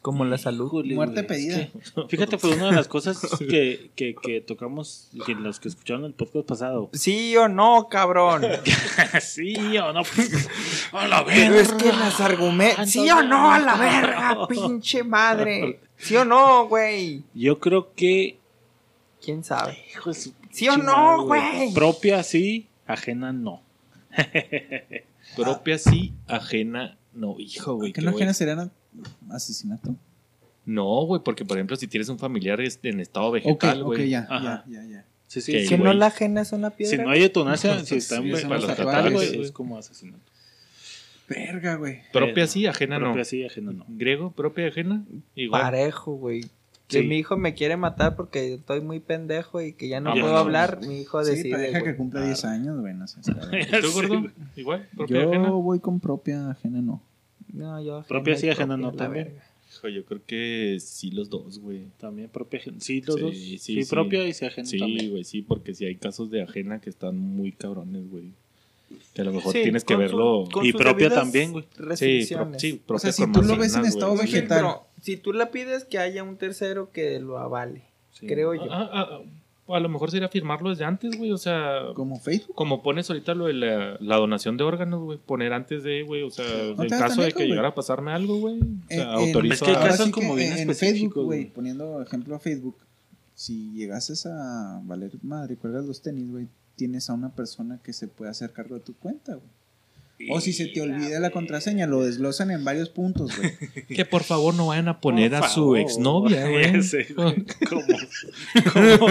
Como la salud. Híjole, Muerte pedida. es que- (laughs) fíjate, fue una de las cosas que, que, que tocamos, que los que escucharon el podcast pasado. Sí o no, cabrón. (laughs) (laughs) sí o no. A la Pero verga. es que las argumentos. ¿Sí o no a la verga, pinche madre? ¿Sí o no, güey? Yo creo que. ¿Quién sabe? hijo de su ¿Sí o no, güey? Propia sí, ajena no. Propia sí, ajena no. Hijo, güey. ¿Qué qué no güey. ajena serían asesinato? No, güey, porque por ejemplo, si tienes un familiar en estado Ok, vegetal, ok, güey. ya, Ajá. ya, ya, ya. Sí, sí. Que- sí, ¿Que no la ajena es una piedra? Si no hay eutanasia, (laughs) si está en son los tatuajes, güey, es como asesinato. Verga, güey. Propia sí, ajena no. Propia sí, ajena no. Griego, propia ajena, igual. Parejo, güey. Que Sí. mi hijo me quiere matar porque estoy muy pendejo y que ya no Ah, puedo hablar. Mi hijo Sí, decide. deja que cumpla 10 años, güey, no. (laughs) ¿Y tú, gordo? Igual, propia Yo ajena. voy con propia ajena, no. No, yo Propia sí, y ajena propia, no la también. verga. Hijo, yo creo que sí los dos, güey. También propia ajena. Sí, los Sí, dos. sí, Sí, sí. propia y sí ajena Sí, también. güey, sí, porque si hay casos de ajena que están muy cabrones, güey. Que a lo mejor Sí, tienes que su- verlo. Y propia también, güey. Sí, pro- sí, O sea, si tú lo ves en estado. Sí, vegetal. pero si tú la pides que haya un tercero que lo avale, Sí. creo yo. Ah, ah, ah, a lo mejor sería firmarlo desde antes, güey. O sea, Como Facebook. como pones ahorita lo de la, la donación de órganos, güey. Poner antes de, güey. O sea, No en caso de lejos, que güey. llegara a pasarme algo, güey. O sea, En-. Es que hay casos sí como bien en específicos, Facebook, güey, güey. poniendo ejemplo a Facebook, si llegases a valer madre, cuelgas los tenis, güey, tienes a una persona que se puede hacer cargo de tu cuenta, güey. O si se te olvida la contraseña, lo desglosan en varios puntos, güey. (laughs) Que por favor no vayan a poner Por a su favor. exnovia, (laughs) güey. Sí. ¿Cómo? ¿Cómo?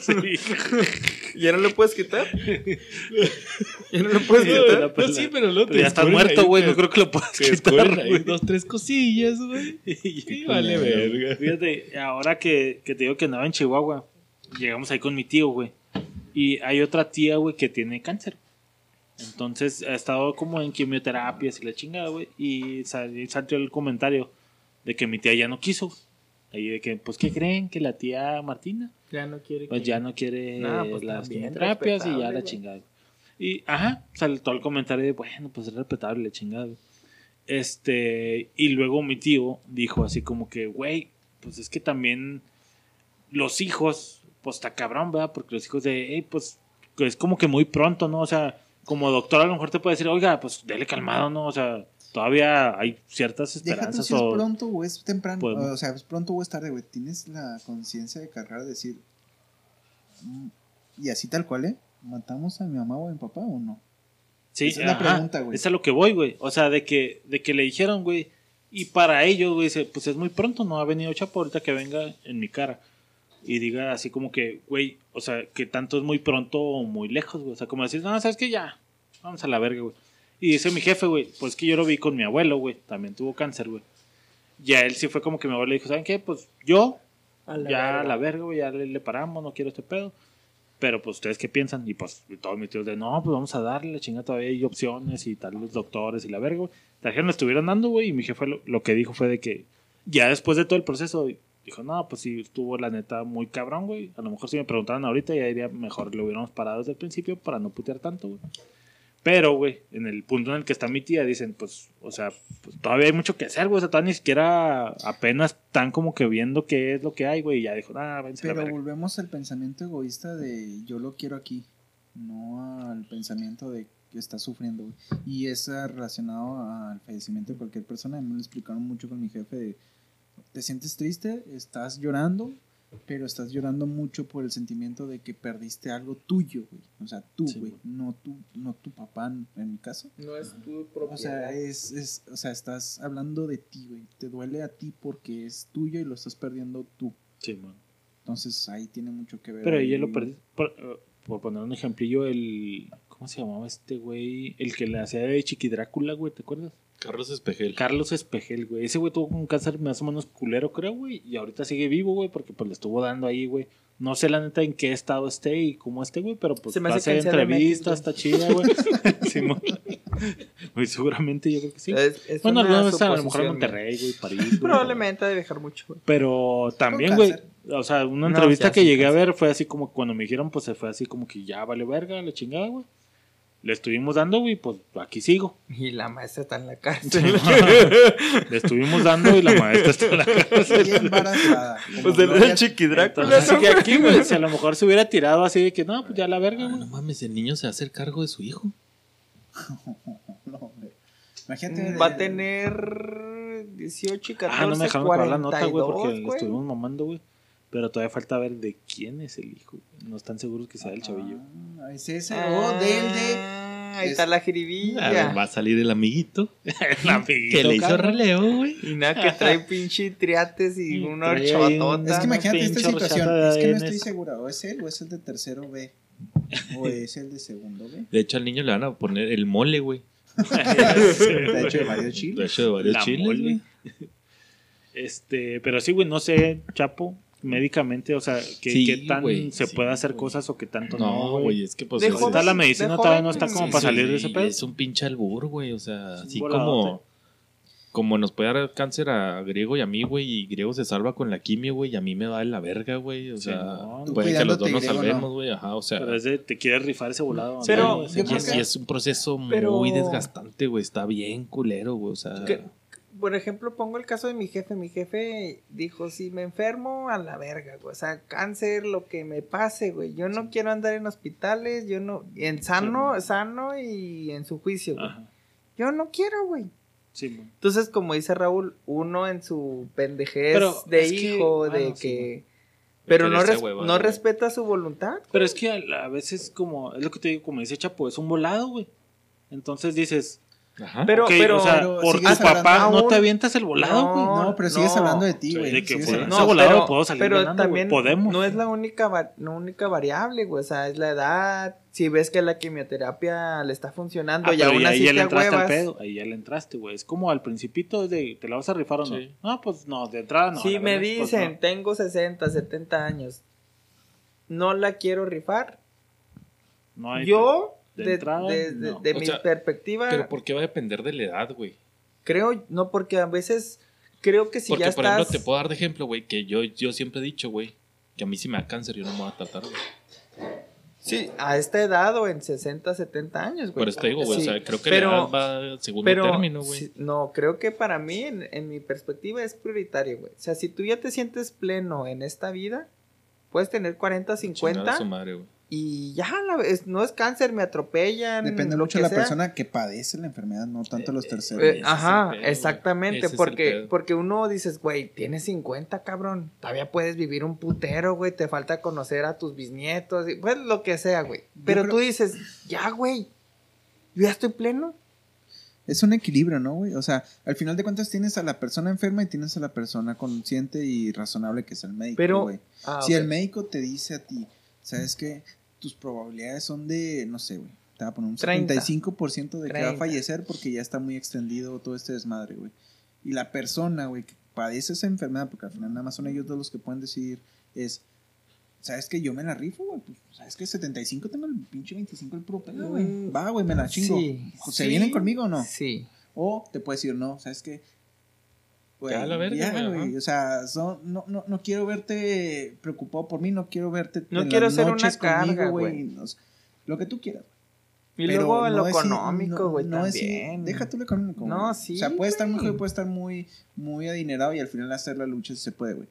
Sí. (laughs) ¿Ya no lo puedes quitar? ¿Ya no lo puedes quitar? pero- sí, pero no Pero ya estás muerto, güey. No creo que lo puedas quitar, ahí güey. dos, tres cosillas, güey. Sí, vale, verga. Fíjate, ahora que, que te digo que andaba en Chihuahua, llegamos ahí con mi tío, güey. Y hay otra tía, güey, que tiene cáncer. Entonces ha estado como en quimioterapias y la chingada, güey. Y sal- salió el comentario de que mi tía ya no quiso. Ahí de que, pues, ¿qué creen? Que la tía Martina, Ya no quiere pues que- ya no quiere pues, las quimioterapias y ya la chingada. Y, ajá, saltó el comentario de, bueno, pues es respetable la chingada. Este, y luego mi tío dijo así como que, güey, pues es que también los hijos, pues está cabrón, ¿verdad? Porque los hijos de, hey, pues es como que muy pronto, ¿no? O sea, como doctor a lo mejor te puede decir, oiga, pues dele calmado, ¿no? O sea, todavía hay ciertas esperanzas. si es o... pronto o es temprano. Podemos- O sea, es pronto o es tarde, güey. Tienes la conciencia de cargar de decir. "Mm, Y así tal cual, ¿eh? ¿Matamos a mi mamá o a mi papá o no? Sí, Esa es la pregunta, güey. Es a lo que voy, güey. O sea, de que, de que le dijeron, güey. Y para ellos, güey, pues es muy pronto, no ha venido Chapo ahorita que venga en mi cara. Y diga así como que, güey, o sea, que tanto es muy pronto o muy lejos, güey. O sea, como decir, no, sabes que ya, vamos a la verga, güey. Y dice mi jefe, güey, pues que yo lo vi con mi abuelo, güey. También tuvo cáncer, güey. Ya él sí fue como que mi abuelo dijo, ¿saben qué? Pues yo, A la ya verga. a la verga, güey, ya le, le paramos, no quiero este pedo. Pero pues ustedes qué piensan? Y pues y todos mis tíos de, no, pues vamos a darle, la chingada todavía hay opciones y tal, los doctores y la verga, güey. Trajeron, estuvieron dando, güey, y mi jefe lo, lo que dijo fue de que ya después de todo el proceso, dijo, no, pues sí, estuvo la neta muy cabrón, güey. A lo mejor si me preguntaran ahorita, ya diría, mejor lo hubiéramos parado desde el principio para no putear tanto, güey. Pero, güey, en el punto en el que está mi tía, dicen, pues, o sea, pues, todavía hay mucho que hacer, güey. O sea, todavía ni siquiera apenas están como que viendo qué es lo que hay, güey. Y ya dijo, ah, la Pero verga". volvemos al pensamiento egoísta de yo lo quiero aquí, no al pensamiento de que está sufriendo. güey. Y es relacionado al fallecimiento de cualquier persona. Me lo explicaron mucho con mi jefe de, te sientes triste, estás llorando, pero estás llorando mucho por el sentimiento de que perdiste algo tuyo, güey. O sea, tú, Sí, güey, güey. no tú, no tu papá en, mi caso. No es tu O propiedad. sea, es, es, o sea, estás hablando de ti, güey. Te duele a ti porque es tuyo y lo estás perdiendo tú. Sí, man. Entonces ahí tiene mucho que ver. Pero ahí. ella lo perdí. Por, por poner un ejemplillo, el. ¿Cómo se llamaba este güey? El que le hacía de Chiqui Drácula, güey, ¿te acuerdas? Carlos Espejel. Carlos Espejel, güey. Ese güey tuvo un cáncer más o menos culero, creo, güey. Y ahorita sigue vivo, güey, porque pues le estuvo dando ahí, güey. No sé la neta en qué estado esté y cómo esté, güey, pero pues Se me hace hace que en CDMX, entrevistas, está chida, güey. (laughs) Güey, seguramente yo creo que sí. Es- es bueno, una alguna vez a lo mejor en Monterrey, güey, París. güey. Probablemente ha de viajar mucho, güey. Pero también, güey, o sea, una No, entrevista que llegué a ver fue así como cuando me dijeron, pues se fue así como que ya vale verga, la chingada, güey. Le estuvimos dando, güey, pues aquí sigo. Y la maestra está en la cárcel. (laughs) Le estuvimos dando y la maestra está en la casa. Y embarazada. como pues el, Gloria- el Chiqui Drácula, Entonces, ¿no? así que aquí, güey, si a lo mejor se hubiera tirado así de que no, pues ya la verga, Ah, güey. no mames, el niño se hace el cargo de su hijo. (laughs) No, hombre. Imagínate. Va a de- tener 18 y 14, Ah, no me dejaron acabar la nota, güey, 42, porque le estuvimos mamando, güey. Pero todavía falta ver de quién es el hijo. No están seguros que sea el chavillo. Ah, es ese. Ah, O del de. Ahí es- está la A jiribilla. ver, va a salir el amiguito (laughs) El amiguito, que le hizo relevo, güey. Y nada, que (laughs) trae pinche triates y Y una. Es que imagínate esta situación. de Es que no estoy segura. O es él o es el de tercero B. O (laughs) es el de segundo B. De hecho, al niño le van a poner el mole, güey. De hecho, de varios De chiles. hecho, de varios La chiles, mole. Este, pero sí, güey, no sé, Chapo, médicamente, o sea, que, Sí, qué tan se sí, puede hacer cosas o qué tanto No, no, güey, es que pues... De es- Ahorita la medicina todavía no está como sí, para Sí, salir de ese pedo. Es un pinche albur, güey. O sea, así como. Como nos puede dar cáncer a Griego y a mí, güey, y Griego se salva con la quimio, güey, y a mí me va de la verga, güey. O Sí, sea, no. Puede que los dos nos salvemos, no. güey. Ajá, o sea. Pero es de, te quieres rifar ese volado. Pero ¿no? y creo es, que- y es un proceso Pero- muy desgastante, güey. Está bien culero, güey. O sea, Que- por ejemplo, pongo el caso de mi jefe. Mi jefe dijo, si me enfermo, a la verga, güey. O sea, cáncer, lo que me pase, güey. Yo no quiero andar en hospitales, yo no... En sano, sano y en su juicio, güey. Ajá. Yo no quiero, güey. Sí, güey. Entonces, como dice Raúl, uno en su pendejez Pero de que, hijo, bueno, de sí, que... Pero no, res- respeta su voluntad. Pero es que a, a veces como, es lo que te digo, como dice Chapo, es un volado, güey. Entonces dices, ajá. Pero, pero... o sea, pero por tu papá no te avientas el volado, güey. No, No, pero sigues no. hablando de ti, güey. de que por- ese volado puedo salir pero ganando, también Podemos. no es la única la única variable, güey. O sea, es la edad. Si ves que la quimioterapia le está funcionando Ah, y pero aún ya- ahí así ya te le entraste al huevas. pedo, ahí ya le entraste, güey. Es como al principito es de, ¿te la vas a rifar o no? Sí. No, pues no, de entrada no. si me verdad, pues, dicen, no. tengo 60, 70 años, no la quiero rifar. No hay- Yo, de de, entrada, de- de- no. de O mi sea, perspectiva, Pero ¿por qué va a depender de la edad, güey? creo, no, porque a veces creo que si Porque, ya por estás. ejemplo, te puedo dar de ejemplo, güey, que yo, yo siempre he dicho, güey, que a mí si me da cáncer yo no me voy a tratar, güey. Sí, a esta edad o en 60, 70 años, güey. Por eso te digo, güey, Sí, o sea, creo que pero- la edad va al segundo Pero, término, güey. sí, no, creo que para mí, en, en mi perspectiva, es prioritario, güey. O sea, si tú ya te sientes pleno en esta vida, puedes tener 40, Chingar a 50 su madre, güey. Y ya, la, es- no es cáncer, me atropellan. Depende mucho de la sea. persona que padece la enfermedad, no tanto los terceros. Eh, es ajá, pedo, exactamente, porque, porque uno dices, güey, tienes 50, cabrón, todavía puedes vivir un putero, güey, te falta conocer a tus bisnietos, y, pues lo que sea, güey. Pero creo- tú dices, ya, güey, yo ya estoy pleno. Es un equilibrio, ¿no, güey? O sea, al final de cuentas tienes a la persona enferma y tienes a la persona consciente y razonable que es el médico, Pero, güey. ah, si el médico te dice a ti, ¿sabes qué? Tus probabilidades son de, no sé, güey. Te va a poner un 30. 75% de que va a 30. fallecer porque ya está muy extendido todo este desmadre, güey. Y la persona, güey, que padece esa enfermedad, porque al final nada más son ellos dos los que pueden decidir, es, ¿sabes qué? Yo me la rifo, güey. Pues, ¿Sabes qué? 75 tengo el pinche 25 el puro pedo, güey. Mm, Va, güey, me la chingo. sí, ¿Se sí. vienen conmigo o no? Sí. O te puedes decir, no, ¿sabes qué? Güey, Ya, la verga, ya, güey. O sea, son- no, no, no quiero verte preocupado por mí, no quiero verte. No en quiero las ser una noches conmigo, carga, güey. no sé, Lo que tú quieras. Y Pero luego en lo no es- económico, güey, no es- también. deja tú lo económico. No, sí, O sea, puede estar muy joven, puede estar muy, muy adinerado y al final hacer la lucha se puede, güey.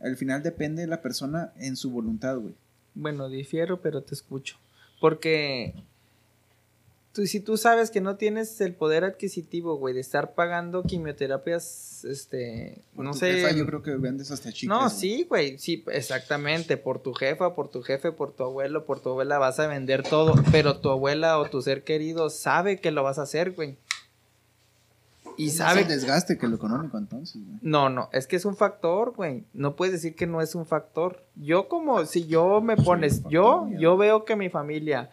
Al final depende de la persona en su voluntad, güey. Bueno, difiero, pero te escucho. Porque tú, si tú sabes que no tienes el poder adquisitivo, güey, de estar pagando quimioterapias, este, Por no tu sé. jefa, yo creo que vendes hasta chicas. no, güey. sí, güey, sí, exactamente. Por tu jefa, por tu jefe, por tu abuelo, por tu abuela vas a vender todo. Pero tu abuela o tu ser querido sabe que lo vas a hacer, güey. Y Es sabe más el desgaste que lo económico, entonces, güey. no, no, es que es un factor, güey. No puedes decir que no es un factor. Yo como, si yo me pones, yo, yo veo que mi familia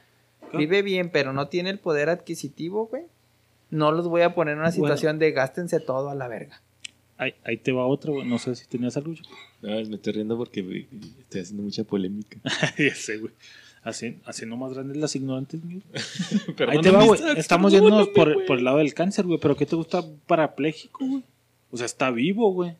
vive bien, pero no tiene el poder adquisitivo, güey. No los voy a poner en una Bueno. situación de gástense todo a la verga. Ahí, ahí te va otra, güey. No sé si tenías algo. yo. No, me estoy riendo porque güey, estoy haciendo mucha polémica. (laughs) ya sé, güey. Así, haciendo más grandes las ignorantes, güey. (laughs) Ahí te va, güey. Estamos yéndonos por, por el lado del cáncer, güey. Pero ¿qué te gusta parapléjico, güey? O sea, está vivo, güey.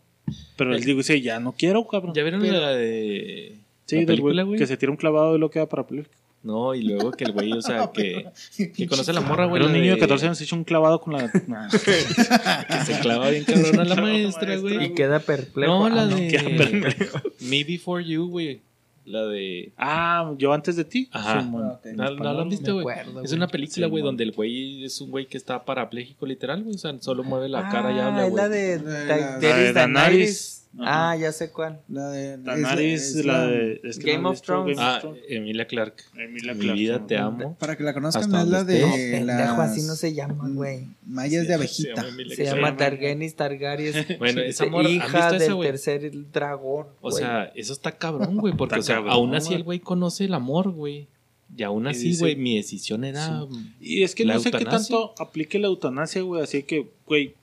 Pero él digo, dice, ya no quiero, cabrón. ¿Ya vieron Pero- la de. Sí, la del güey güey? que se tira un clavado y lo queda parapléjico. No, y luego que el güey, o sea, (laughs) que, (laughs) que conoce a la morra, güey. Era un niño de 14 años se hizo un clavado con la. (laughs) Nah. Que se clava bien cabrón a la maestra, güey. Y queda perplejo. No, Ah, la no. queda de. perplejo. Me Before You, güey. La de. ah, yo antes de ti. Ajá. Simón. Ah, ok. En ¿No, no la han visto, güey? Es una película, güey, donde el güey es un güey que está parapléjico, literal, güey. O sea, solo mueve la Ah, cara y habla, es la güey. de La de. Daenerys. Ajá. Ah, ya sé cuál. La de. La es la de. es que Game no of visto Thrones. Game of Ah. Emilia Clark. Emilia Mi Clarke, vida, te amo. Para que la conozcan, Hasta es la de. No, pendejo, así no se llama, güey. Mallas de Se abejita. llama Se Clarke. llama Targenis Targaryen. (laughs) Bueno, esa Dice, morra- ¿han hija del tercer dragón. O sea, eso está cabrón, güey, porque Está o sea, cabrón, aún así el güey conoce el amor, güey. Y aún así, güey, mi decisión era... Y es que no sé qué tanto aplique la eutanasia, güey. Así que, güey,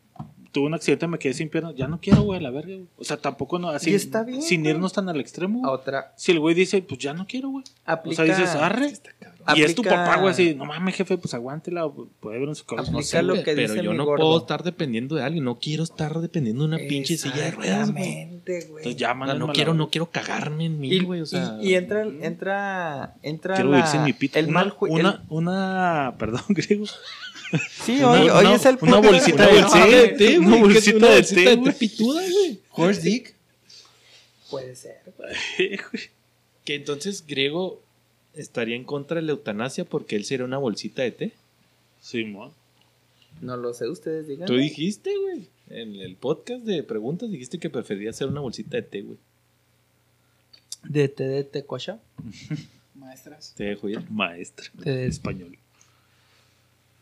tuve un accidente, me quedé sin piernas. Ya no quiero, güey, a la verga, güey. O sea, tampoco no, así. Y está bien, Sin güey. irnos tan al extremo. A otra. Si el güey dice, pues ya no quiero, güey. Aplica, O sea, dices, arre. Y es tu papá, güey, así, no mames, jefe, pues aguántela, puede haber un psicólogo. No sé, lo güey. que pero dice yo mi no gordo. puedo estar dependiendo de alguien. No quiero estar dependiendo de una pinche silla de ruedas, güey. Exactamente, güey. Entonces ya no quiero, no quiero cagarme en mí, Y, güey. O sea, y- y entra, entra, entra Quiero la- vivir sin mi pito. el una, mal una, el- una, perdón, (laughs) griego. Sí, una- hoy, hoy una- es el una bolsita una de bolsita té, de té, una bolsita una de bolsita té, de pituda, güey. Horse Dick. Puede ser. (laughs) Que entonces griego estaría en contra de la eutanasia porque él sería una bolsita de té. Simón. No lo sé, ustedes digan. Tú dijiste, güey, en el podcast de preguntas dijiste que preferías ser una bolsita de té, güey. De té de tecocha. Maestras. Te dejo ir. Maestra. Té de- Español.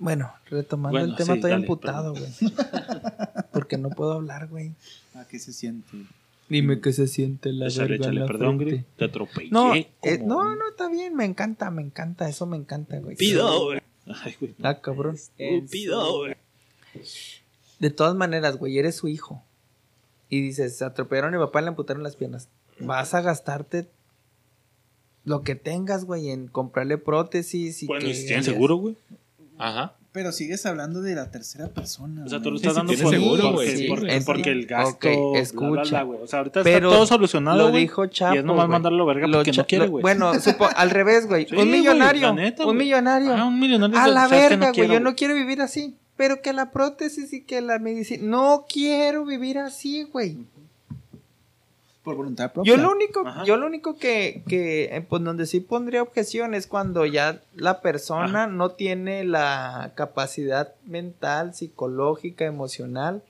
Bueno, retomando Bueno, el tema, sí, estoy dale, emputado, güey. Porque no puedo hablar, güey. ¿A qué se siente? Dime qué se siente la Échale, verga en la perdón, frente. Te atropellé. No, eh, no, no, está bien, me encanta, me encanta, eso me encanta, güey. Pido, güey. Ay, güey. Ah, cabrón. Estúpido, güey. De todas maneras, güey, eres su hijo. Y dices, se atropellaron a mi papá y le amputaron las piernas. Vas a gastarte lo que tengas, güey, en comprarle prótesis y Bueno, que... ¿y si tienen seguro, güey? Ajá. Pero sigues hablando de la tercera persona. O sea, tú lo estás dando por seguro, güey, sí, porque, porque el gasto. Ok, bla, bla, escucha. bla, güey. O sea, ahorita Pero está todo solucionado. Lo dijo Chapo, Y es nomás güey. mandarlo verga Lo porque cha- no quiere, güey. Bueno, supo- al revés, güey. (laughs) Sí, un millonario. neta, un millonario. Ah, un millonario. a la verga, güey. yo no quiero vivir así. Pero que la prótesis y que la medicina. No quiero vivir así, güey. Por voluntad propia. Yo lo único, Ajá. yo lo único que, que eh, pues donde sí pondría objeción es cuando ya la persona no tiene la capacidad mental, psicológica, emocional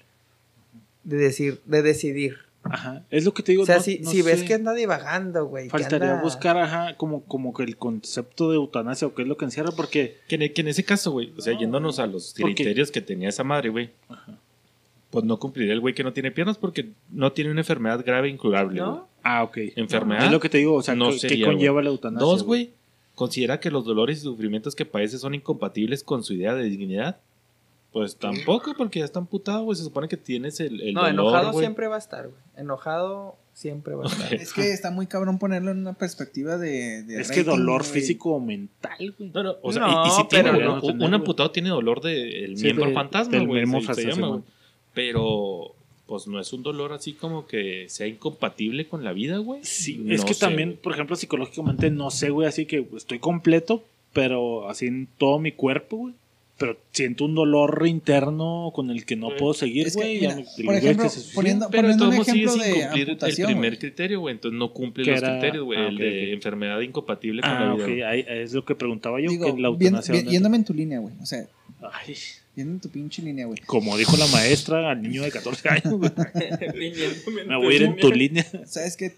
de decir, de decidir. Ajá. Es lo que te digo. O sea, no- si, no si ves que anda divagando, güey. Faltaría anda- buscar, ajá, como, como que el concepto de eutanasia o qué es lo que encierra, porque Que en, que en ese caso, güey, o sea, No, yéndonos a los criterios que tenía esa madre, güey, pues no cumpliría el güey que no tiene piernas porque no tiene una enfermedad grave incurable, güey. ¿No? Ah, ok. Enfermedad. Es lo que te digo, o sea, No ¿qué, conlleva güey. la eutanasia? Dos, güey, considera que los dolores y sufrimientos que padece son incompatibles con su idea de dignidad. Pues tampoco, porque ya está amputado, güey. Se supone que tienes el, el No, dolor, enojado güey. siempre va a estar, güey. Enojado siempre va a estar. Es que está muy cabrón ponerlo en una perspectiva de. de Es que dolor güey. físico o mental, güey. No, no, o sea, No, y, y si tiene, pero güey, no un- tener, un güey. amputado tiene dolor del miembro de- fantasma, del güey. miembro se- se fantasma, llama, güey. Pero, pues no es un dolor así como que sea incompatible con la vida, güey. Sí, No es que sé, también, güey. por ejemplo, psicológicamente no sé, güey, así que estoy completo, pero así en todo mi cuerpo, güey. Pero siento un dolor interno con el que no Güey. puedo seguir, Es que, güey. mira, me- por ejemplo, que se suicida. poniendo- Pero un ejemplo sin de cumplir el primer güey. criterio, güey. Entonces no cumple los era- criterios, güey. ah, el de ok. enfermedad incompatible con Ah, la ok, vida. ahí- es lo que preguntaba yo, Digo, que la bien- eutanasia... bien- ¿dónde yéndome en tu línea, güey. O sea? Ay, en tu pinche línea, güey. como dijo la maestra al niño de 14 años, güey. (laughs) Me voy a ir en tu línea. ¿Sabes qué?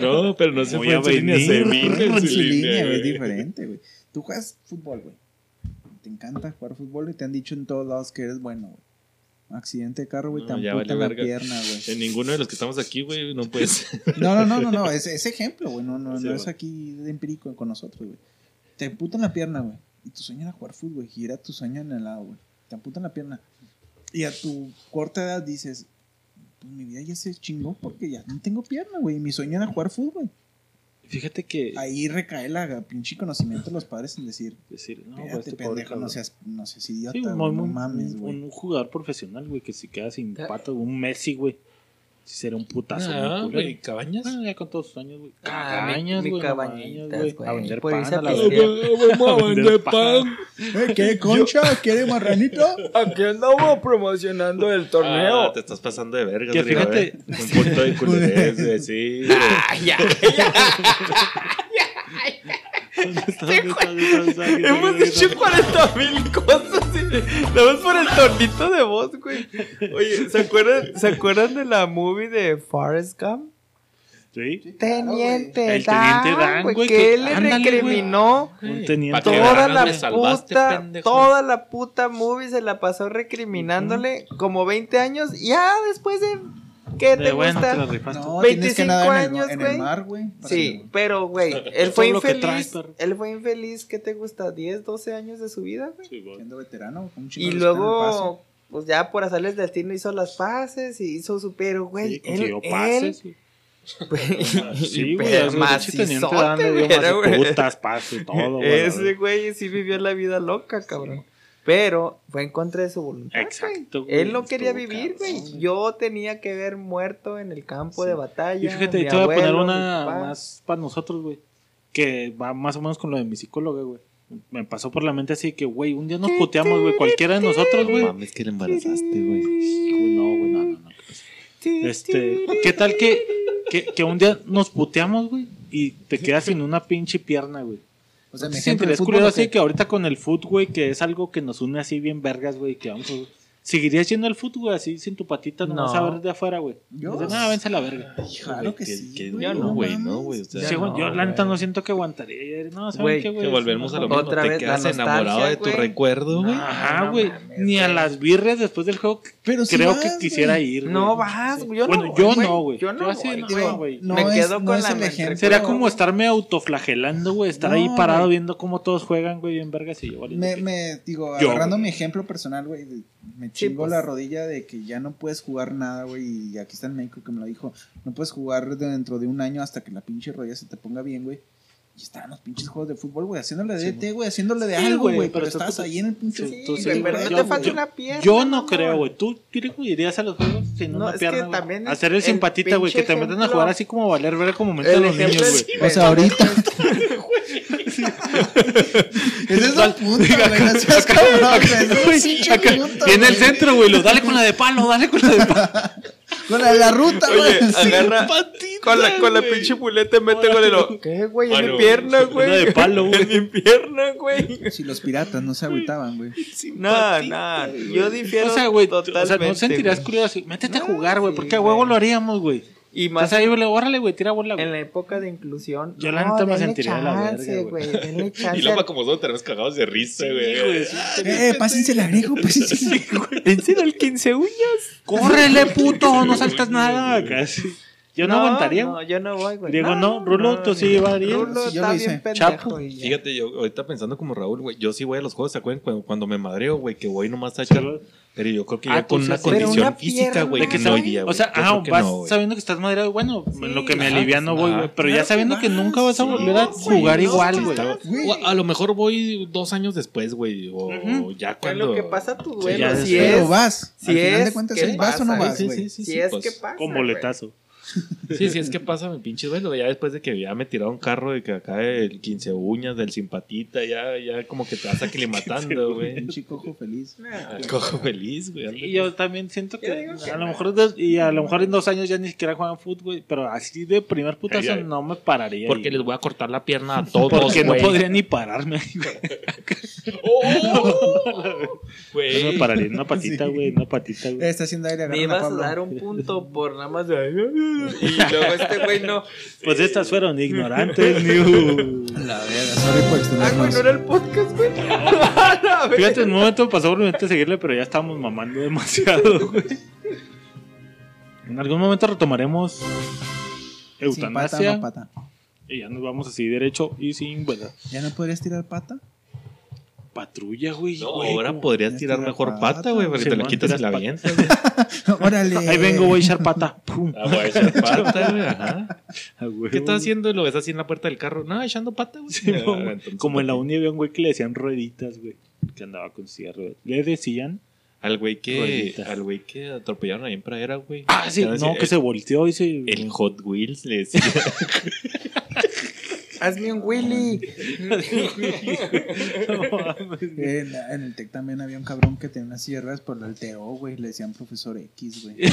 No, pero no se Voy fue a en venir. se vino en en su línea, güey. Es diferente, güey. Tú juegas fútbol, güey. Te encanta jugar fútbol y te han dicho en todos lados que eres bueno, güey. Accidente de carro, güey, No, amputan valió la verga. pierna, En güey. ninguno de los que estamos aquí, güey, no puedes. (laughs) No, no, no, no, no. Es, es ejemplo, güey. No, no, Sí, no es aquí de empírico con nosotros, güey. Te amputan la pierna, güey. Y tu sueño era jugar fútbol, güey. Y era tu sueño en el lado, güey. Te amputan la pierna. Y a tu corta edad dices, pues mi vida ya se chingó porque ya no tengo pierna, güey. Y mi sueño era jugar fútbol. Fíjate que... Ahí recae la pinche conocimiento de los padres en decir, Decir, no, pues, este pobre pendejo, no seas, no seas idiota, Sí, muy- no mames, un, güey. un jugador profesional, güey, que se queda sin patas, un Messi, güey. Si será un putazo. Ah, güey, cabañas. Bueno, ya con todos sus años, güey. Ah, Cabañas, güey. cabañitas, güey, A vender pan a la. (laughs) Vamos a vender pan. ¿Eh, ¿Qué, concha? ¿Quiere marranito? (laughs) Aquí andamos promocionando el Ah, te estás pasando de verga. Que fíjate- eh. Un punto de culerés, güey, sí. güey. ya. (laughs) Hemos dicho 40 mil cosas nada más por el tonito de voz, güey. Oye, ¿se acuerdan, ¿se acuerdan de la movie de Forrest Gump? Sí. Teniente El Teniente Dan, güey, que que- él le ándale, recriminó Un teniente. Toda la salvaste, puta, pendejo. toda la puta movie se la pasó recriminándole como 20 años. Ya después de ¿qué te De bueno, gusta? te. No, tienes que 25 nadar en el, años, en güey. el mar, güey. para Sí, que- pero güey, (laughs) él fue infeliz. traes, perro. él fue infeliz, ¿qué te gusta? 10, 12 años de su vida, güey. Sí, güey. Siendo veterano, un chingo Y luego, pues ya por hacerles destino hizo las pases y hizo su pero, güey. Sí, él, pases. güey. él, (laughs) Sí, güey. pero macizote, güey, era, güey. putas, pases, todo, güey. Ese güey sí vivió la vida loca, cabrón. Pero fue en contra de su voluntad. Exacto, güey. Él no quería vivir, güey. Yo tenía que ver muerto en el campo de batalla. Y fíjate, te voy a poner una más para nosotros, güey. Que va más o menos con lo de mi psicóloga, güey. Me pasó por la mente así que, güey, un día nos puteamos, güey. Cualquiera de nosotros, güey. Mames, que le embarazaste, güey. Güey, No, güey, no, no, no. ¿qué pasa? Este, ¿qué tal que, que, que un día nos puteamos, güey? Y te quedas sin una pinche pierna, güey. O sea, ¿Te mi ejemplo sentirías de fútbol, culero ¿o así que ahorita con el foot, güey, que es algo que nos une así bien vergas, güey, que vamos. ¿Seguirías yendo al güey, así sin tu patita nomás No. a ver de afuera, güey? Yo- nada, vence a la verga. Claro que Que- sí, que güey, yo no güey, no, güey. O sea, güey, no, yo la neta no siento que aguantaría. No, ¿saben Güey, qué, güey? que volvemos a lo mismo. Otra te vez, quedas enamorado de tu recuerdo, güey. Ajá, No güey. Ni a las birrias después del juego Pero sí creo vas, que quisiera ir. No vas, güey. Yo Bueno, no, yo güey. no, güey. Yo no, Yo güey. Me quedo con la fría, como estarme autoflagelando, güey. Estar ahí parado viendo cómo todos juegan, güey, bien vergas y yo, Me, digo, Yo, agarrando mi ejemplo personal, güey, me Sí, chingo pues. la rodilla de que ya no puedes jugar nada, güey, y aquí está el médico que me lo dijo, no puedes jugar dentro de un año hasta que la pinche rodilla se te ponga bien, güey. Y estaban los pinches juegos de fútbol, güey, haciéndole de DT, güey, haciéndole de Sí, algo, güey, pero pero estás tú- ahí en el pinche... sí, Sí, tú güey, sí, pero güey. no Yo- te falta una pierna. Yo no creo, güey. ¿Tú, Kirico, irías a los juegos sin No, una es que pierna, güey? también Hacer el el simpatita, güey, que te metan a jugar así como valer ver como meten los niños, güey. O sea, ahorita... (laughs) (laughs) Ese es el punto, güey, no seas cabrón, es el centro, güey. lo- Dale con la de palo, dale con la de palo. (laughs) Con la de la ruta, Oye, güey. agarra con la, con la pinche muleta, mete con el ¿Qué, güey? en mi pierna, güey. de palo, güey. (laughs) En mi pierna, güey. Si los piratas no se agüitaban, güey. No, no, yo difiero O sea, güey, o totalmente. sea, no curioso así, métete a jugar, güey, porque a huevo lo haríamos, güey. Y Más ahí, güey, órale, güey, tira bola, En güey. la época de inclusión. Yo la no, neta me sentiría de la verga, güey. (laughs) Y luego, como nosotros tenemos cagados de risa, güey. Eh, pásense (laughs) el agrego, pásense el agrego. ¿En serio el 15 uñas? ¡Córrele, puto! No saltas nada. Casi. Yo no, aguantaría, No, yo no voy, güey. Diego, no. Rulo, tú sí llevarías. Rulo Sí, yo está bien pendejo. Chapo. y ya. Fíjate, yo ahorita pensando como Raúl, güey, yo sí voy a los juegos, ¿se acuerdan? Cuando, cuando me madreo, güey, que voy nomás a echar. Pero yo creo que Ah, ya con tú una. Pero condición una física, güey, que no iría, O sea, ah, vas no, sabiendo que estás madreado, bueno, en lo que me ajá, aliviano voy, ajá. güey. Pero ya sabiendo que nunca vas a sí, volver a no, jugar no, igual, güey. a, lo mejor voy dos años después, güey, o ya cuando... lo que pasa tu duelo. es- si Pero es, vas. si Al final es de cuentas, que ¿es vas o no pasa, vas, sí, güey? sí, sí, si es pues. que pasa. Con boletazo. Sí, sí, es que pasa mi pinche duelo, güey, ya después de que ya me tiraron carro de que acá el 15 uñas, del simpatita, ya, ya como que te vas aclimatando, (laughs) güey. Un chico ojo feliz. Nah, El cojo feliz, güey. Y yo también siento que a lo mejor dos- y a lo mejor en dos años ya ni siquiera juegan fútbol, güey, pero así de primer putazo Ay, no me pararía. Porque ahí, les voy a cortar la pierna a (laughs) todos, Porque no podría ni pararme güey. (laughs) Güey. No me pararía en una patita, güey, una patita, güey. Está haciendo aire, Me ibas a dar un punto por nada más de... Y luego este güey no... Pues estas fueron ignorantes, new. (laughs) La verga, sorry por Ah, güey, extendernos. no era el podcast, güey. (laughs) A. Fíjate, en un momento pasó por mi mente seguirle, pero ya estábamos mamando demasiado, güey. En algún momento retomaremos Sin pata, eutanasia no pata. y ya nos vamos así derecho y sin vuelta. ¿Ya no podrías tirar pata? Patrulla, güey. No, güey, ahora podrías tirar tira mejor pata, pata, güey, porque Sí, te la quitas y la avientas, güey. (laughs) (laughs) Órale. Ahí vengo, voy a echar pata. Pum. Ah, voy a echar (laughs) pata, güey, ajá. Ah, güey. ¿Qué estás haciendo? Lo ves así en la puerta del carro. No, echando pata, güey. Sí, Ah, güey. entonces, Como en la uni había un güey que le decían rueditas, güey. Que andaba con silla de ruedas. Le decían. Al güey que, Rueditas. al güey que atropellaron ahí en Pradera, güey. Ah, sí, decía, no, que el- se volteó y se. El Hot Wheels le decía. Hazme un Willy. No. En, en el TEC también había un cabrón que tenía unas ruedas, pero lo alteró, güey. Le decían profesor X, güey. (laughs)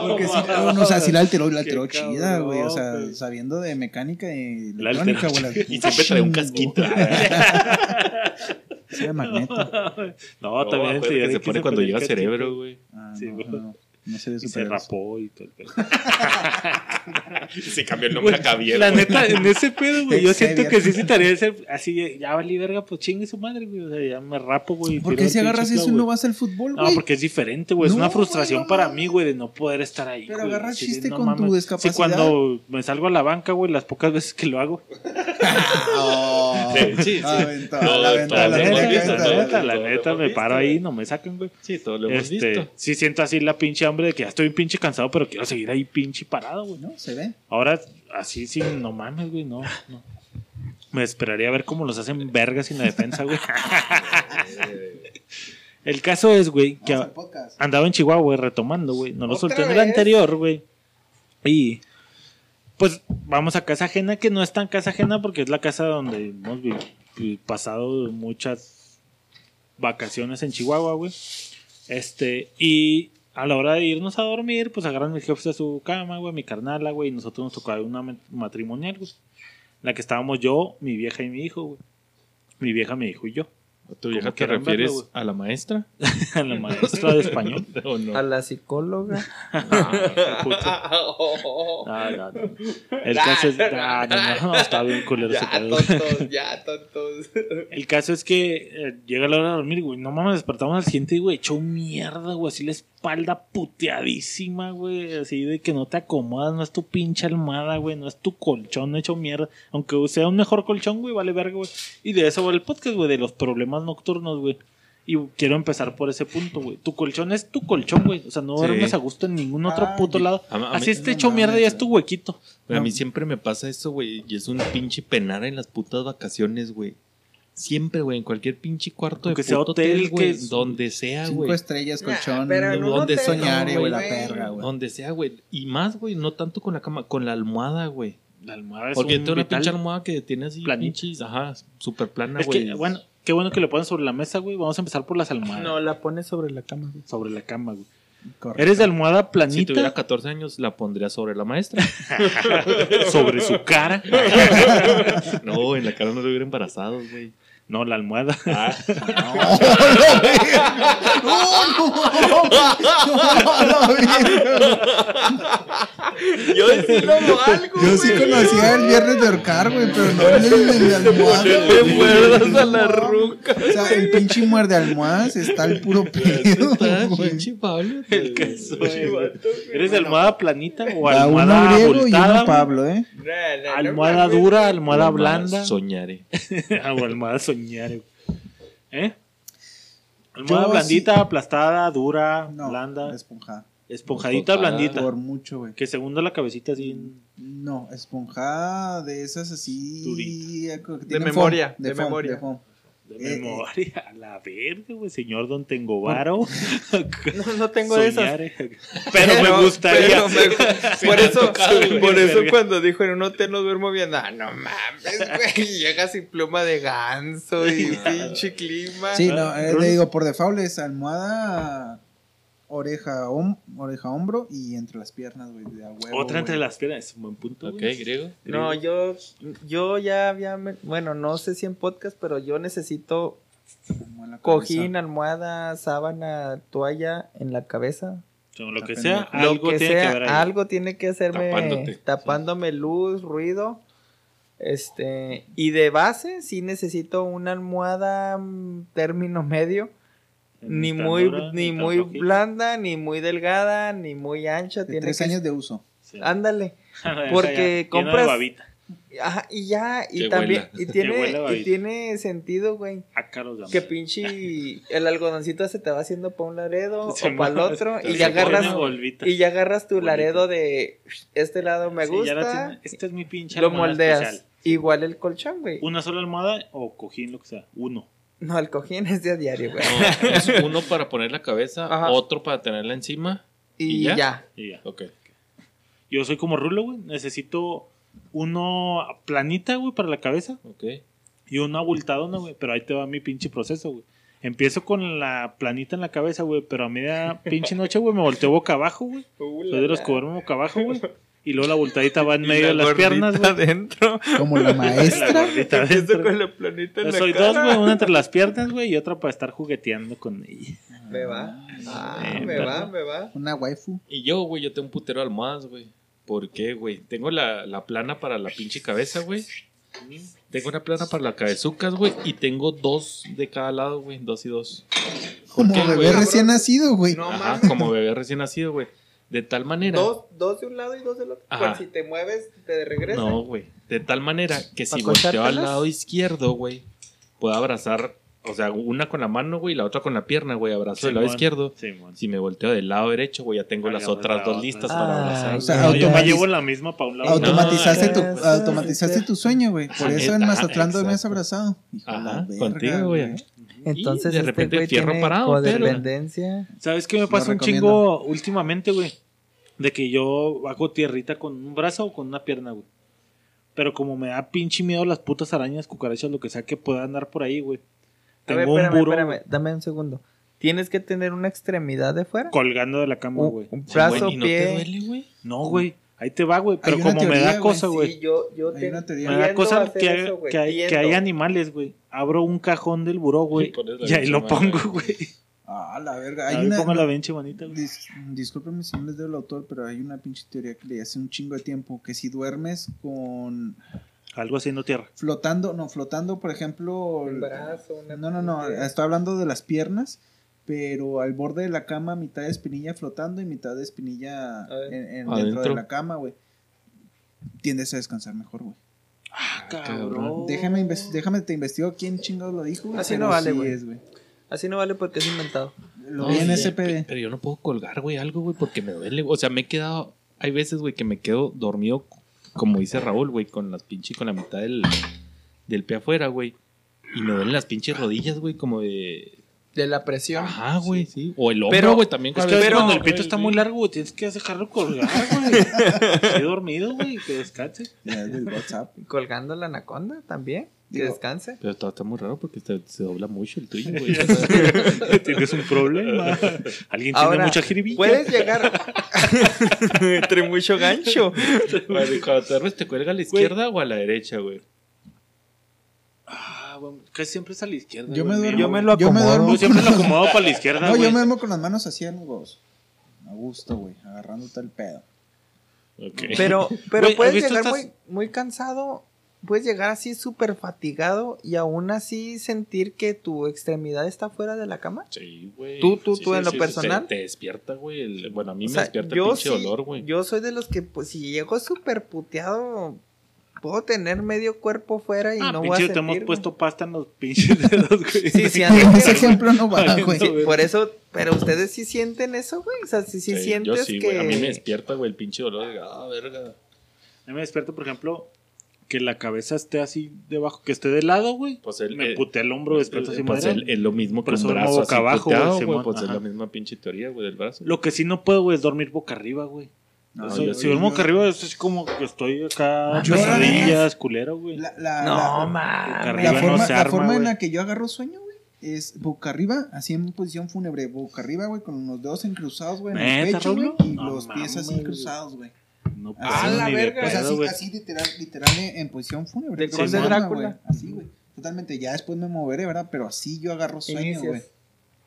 Porque sí, no, o sea, sí la alteró, la Qué alteró chida, güey. O sea, sabiendo de mecánica y La electrónica, güey. y siempre trae un casquito. (laughs) Sí, de magneto. No, también el se pone cuando llega cerebro, güey. Ah, Sí, no, no sé de Y se rapó y todo el pedo. (laughs) Se cambió el nombre a Javier. La güey. neta, en ese pedo, güey, (laughs) yo siento que sí estaría ese, así, ya valí verga, pues chingue su madre, güey. O sea, ya me rapo, güey. ¿Por qué si agarras eso y no vas al fútbol, güey? No, porque es diferente, güey. Es una frustración no para mí, güey, de no poder estar ahí. Pero güey. agarras de, chiste no con tu discapacidad. Sí, cuando me salgo a la banca, güey, las pocas veces que lo hago. (laughs) Oh, Sí, sí, la neta, me paro ahí, no me sacan, güey. Sí, todo lo hemos Este, visto. sí siento así la pinche hambre de que ya estoy pinche cansado, pero quiero seguir ahí pinche parado, güey. ¿No? ¿Se ve? Ahora, así sin, no mames, güey, no, no. Me esperaría a ver cómo los hacen vergas sin la defensa, güey. (laughs) El caso es, güey, que andaba en Chihuahua, güey, retomando, güey. No lo ¿Otra solté en el anterior, güey. Y pues vamos a casa ajena, que no es tan casa ajena porque es la casa donde hemos pasado muchas vacaciones en Chihuahua, güey. Este, y a la hora de irnos a dormir, pues agarran mis jefes a su cama, güey, mi carnala, güey, y nosotros nos tocó una ma- matrimonial, güey. La que estábamos yo, mi vieja y mi hijo, güey. Mi vieja, mi hijo y yo. ¿A tu vieja te refieres verlo, a la maestra? (laughs) A la maestra de español. (laughs) ¿O no? A la psicóloga. (laughs) No, no, no. El caso es. No, no, no, está bien culero ya, tontos, ya, tontos. El caso es que eh, llega la hora de dormir, güey. No mames, despertamos al siguiente, güey. Echó mierda, güey. Así la espalda puteadísima, güey. Así de que no te acomodas, no es tu pinche almohada, güey. No es tu colchón hecho mierda. Aunque sea un mejor colchón, güey, vale verga, güey. Y de eso va el podcast, güey, de los problemas nocturnos, güey. Y quiero empezar por ese punto, güey. Tu colchón es tu colchón, güey. O sea, no Sí. duermes a gusto en ningún otro Ah, puto yo- lado. A- a mí- Así esté no hecho mierda, mames, ya es tu huequito. A mí No. siempre me pasa eso, güey. Y es un pinche penar en las putas vacaciones, güey. Siempre, güey, en cualquier pinche cuarto Aunque de sea puto hotel, güey. que es- Donde sea, Cinco güey. estrellas, Nah, colchón. pero en un donde soñar, no, güey, la perra, güey. Donde sea, güey. Y más, güey, no tanto con la cama, con la almohada, güey. La almohada es Porque un tengo una pinche almohada que tiene así Planita. pinches, ajá, súper plana, güey. bueno, Qué bueno que lo ponen sobre la mesa, güey. Vamos a empezar por las almohadas. No, la pones sobre la cama, güey. Sobre la cama, güey. Correcto. ¿Eres de almohada planita? Si tuviera 14 años, la pondría sobre la maestra. (laughs) sobre su cara. (laughs) No, en la cara no lo hubiera embarazado, güey. No, la almohada. Ah, Yo decirlo algo, Yo sí conocía el viernes de ahorcar, güey, pero no el almohada. te güey. muerdas a la No, ruca. O sea, el pinche muerde almohadas está el puro pedo, pinche Pablo. El caso. ¿Eres de almohada planita o almohada griego y abultada? uno Pablo, ¿eh? Almohada dura, almohada No blanda. Soñaré. Ah, o almohada soñar. güey. ¿Eh? Almohada Yo blandita, aplastada, dura, No, esponjada. blanda. Esponjadita, Esponjada. blandita. Por mucho, güey. Que segundo la cabecita así. en- No, esponjada de esas así. Durita. tienen memoria, foam, de foam, memoria. foam. De Eh, eh. memoria. (laughs) A la verga, güey. Señor Don Tengovaro. (laughs) No, no tengo esas. Pero me gustaría. pero me- (laughs) por eso, tocado, güey, por eso verga. cuando dijo en un hotel no duermo bien, ah, no mames, güey, llega sin pluma de ganso y pinche clima. Sí, no, eh, le digo, por default es almohada, oreja, hom- oreja, hombro y entre las piernas, güey, de a huevo. Otra entre güey. las piernas. Es un buen punto. Ok, güey. griego. No, yo, yo ya había, bueno, no sé si en podcast, pero yo necesito cojín, almohada, sábana, toalla en la cabeza. Lo que sea, algo que tiene sea, que ver ahí. algo tiene que hacerme Tapándote. tapándome luz, ruido. Este, y de base sí necesito una almohada mm, término medio, ni muy dura, ni muy flojita. blanda, ni muy delgada, ni muy ancha, De tiene tres que años de uso. Sí. Ándale. (laughs) Ya, porque de compras- babita. Ajá, y ya, y Que también y (laughs) tiene y tiene sentido, güey. A caros de Que pinche (laughs) el algodoncito se te va haciendo para un laredo Se o para el otro y ya agarras y ya agarras tu Bolita. laredo de este lado me Sí, ya la gusta, tiene. Este es mi pinche lo moldeas. especial. Igual el colchón, güey. Una sola almohada o cojín, lo que sea. Uno. No, el cojín es de a diario, güey. No, es uno para poner la cabeza, Ajá. otro para tenerla encima. Y, ¿Y ya? ya? Y ya. Ok. Yo soy como Rulo, güey. Necesito uno planita, güey, para la cabeza. Ok. Y uno abultadona, güey. Pero ahí te va mi pinche proceso, güey. Empiezo con la planita en la cabeza, güey. Pero a media pinche noche, güey, me volteo boca abajo, güey. Soy de los que duermo boca abajo, güey. (laughs) Y luego la voltadita va en medio de las piernas, güey. adentro. Como la (laughs) maestra. con la planita en Yo la soy cara. dos, güey. Una entre las (laughs) piernas, güey. Y otra para estar jugueteando con ella. Me va. Ah, Eh, me va, me va. Una waifu. Y yo, güey, yo tengo un putero de almohadas, güey. ¿Por qué, güey? Tengo la, la plana para la pinche cabeza, güey. Tengo una plana para la cabezucas, güey. Y tengo dos de cada lado, güey. Dos y dos. Como qué, bebé güey? recién nacido, güey. No Ajá, como bebé recién nacido, güey. De tal manera. Dos, dos de un lado y dos del otro. Ajá. Pues si te mueves, te regresa. No, güey. De tal manera que si ¿Pa' volteo al lado izquierdo, güey, puedo abrazar, o sea, una con la mano, güey, y la otra con la pierna, güey, abrazo del lado izquierdo. Simón. Si me volteo del lado derecho, güey, ya tengo las otras dos listas Ah, para abrazar. o sea, No, yo me llevo la misma para un lado. Automatizaste, No, tu, automatizaste tu sueño, güey. Por Ah, eso en Mazatlán exacto. abrazado. Hijo Ajá, verga, contigo, güey. Entonces, Y de este repente güey fierro tiene parado, pero- codependencia. ¿Sabes qué me pasa un recomiendo. chingo últimamente, güey? De que yo hago tierrita con un brazo o con una pierna, güey. Pero como me da pinche miedo las putas arañas, cucarachas, lo que sea que pueda andar por ahí, güey. A ver, Tengo un espérame, burro espérame, dame un segundo. ¿Tienes que tener una extremidad de fuera? colgando de la cama, güey. un Sí, brazo, güey, ¿y no te pie. duele, güey? No, güey. Ahí te va, güey. Pero como me da cosa, güey. Sí, yo, yo te-. Me da a cosa que, hay- eso, güey, que, hay, que hay animales, güey. Abro un cajón del buró, güey. Y Y ahí lo pongo, güey. Ah, la verga. Hay una, pongo la benche bonita, güey. Dis- discúlpeme si no les doy el autor, pero hay una pinche teoría que leí hace un chingo de tiempo. Que si duermes con. Algo haciendo tierra. Flotando, no, flotando, por ejemplo. Un brazo, una No, no, no. Estoy hablando de las piernas. Pero al borde de la cama, mitad de espinilla flotando y mitad de espinilla en, en- dentro de la cama, güey. Tiendes a descansar mejor, güey. Ah, cabrón. Déjame, déjame, te investigo quién chingados lo dijo, güey. Así no vale, güey. Así no vale porque es inventado. Lo vi en SPD. pe- Pero yo no puedo colgar, güey, algo, güey, porque me duele. O sea, me he quedado. Hay veces, güey, que me quedo dormido, como dice Raúl, güey, con las pinches, con la mitad del, del pie afuera, güey. Y me duelen las pinches rodillas, güey, como de. De la presión. Ajá, güey, sí. O el Pero- hombro, güey, también. Es a que veces cuando el pito está muy largo, güey, tienes que dejarlo colgar, (laughs) güey. Estoy dormido, güey, que descanse. Ya, del WhatsApp. (laughs) Colgando la anaconda también. Que Digo, descanse. Pero todo está muy raro porque se, se dobla mucho el tuyo, güey. (laughs) Tienes un problema. Alguien tiene mucha jiribilla. puedes llegar. Entre mucho gancho. Vale, Cuando te duermes, ¿te cuelga a la izquierda o a la derecha, güey? Casi siempre es a la izquierda. Yo güey, me duermo, Yo me lo yo me acomodo. duermo Yo siempre lo acomodo para la izquierda, No, güey. yo me duermo con las manos así en los. A gusto, güey, agarrándote el pedo. Ok. (laughs) Pero, pero Güey, ¿has puedes llegar estas- muy, muy cansado. Puedes llegar así súper fatigado y aún así sentir que tu extremidad está fuera de la cama. Sí, güey. ¿Tú- tú- Sí, tú sí, en lo personal? Te, te despierta, güey. el- Bueno, a mí O me sea, despierta el pinche sí- dolor, güey. Yo soy de los que, pues, si llego súper puteado, puedo tener medio cuerpo fuera y Ah, no voy a pinche, sentir. te hemos güey. puesto pasta en los pinches dedos, güey. Sí, sí, (laughs) ando- Ese ejemplo no va, güey. sí, por eso, pero ustedes sí sienten eso, güey. O sea, si sí, Sí, sientes yo sí, que. güey. A mí me despierta, güey, el pinche dolor. de, Ah, verga. A mí me despierto, por ejemplo, que la cabeza esté así debajo, que esté de lado, güey. Pues el, me el- putea el hombro, despierto así pues el- es lo mismo que duermo brazo boca así abajo, puteado, güey, Pues es ajá. la misma pinche teoría, güey, del brazo. Lo que sí no puedo, güey, es dormir boca arriba, güey. No, yo si duermo yo- boca arriba, es así como que estoy acá, Yo- pesadillas, culero, güey. La, la, No, la- mames. arriba la no forma, se la arma, forma en la que yo agarro sueño, güey, es boca arriba, así en posición fúnebre, boca arriba, güey, con los dedos encruzados, güey, en el ¿Neta, pecho, güey, y No los pies así cruzados, güey. No puedo Así, la ni de verga. Pues así, así literal, literal en, posición fúnebre. Su alma, Drácula. güey, Así, güey. Totalmente. Ya después me moveré, ¿verdad? Pero así yo agarro sueño, güey.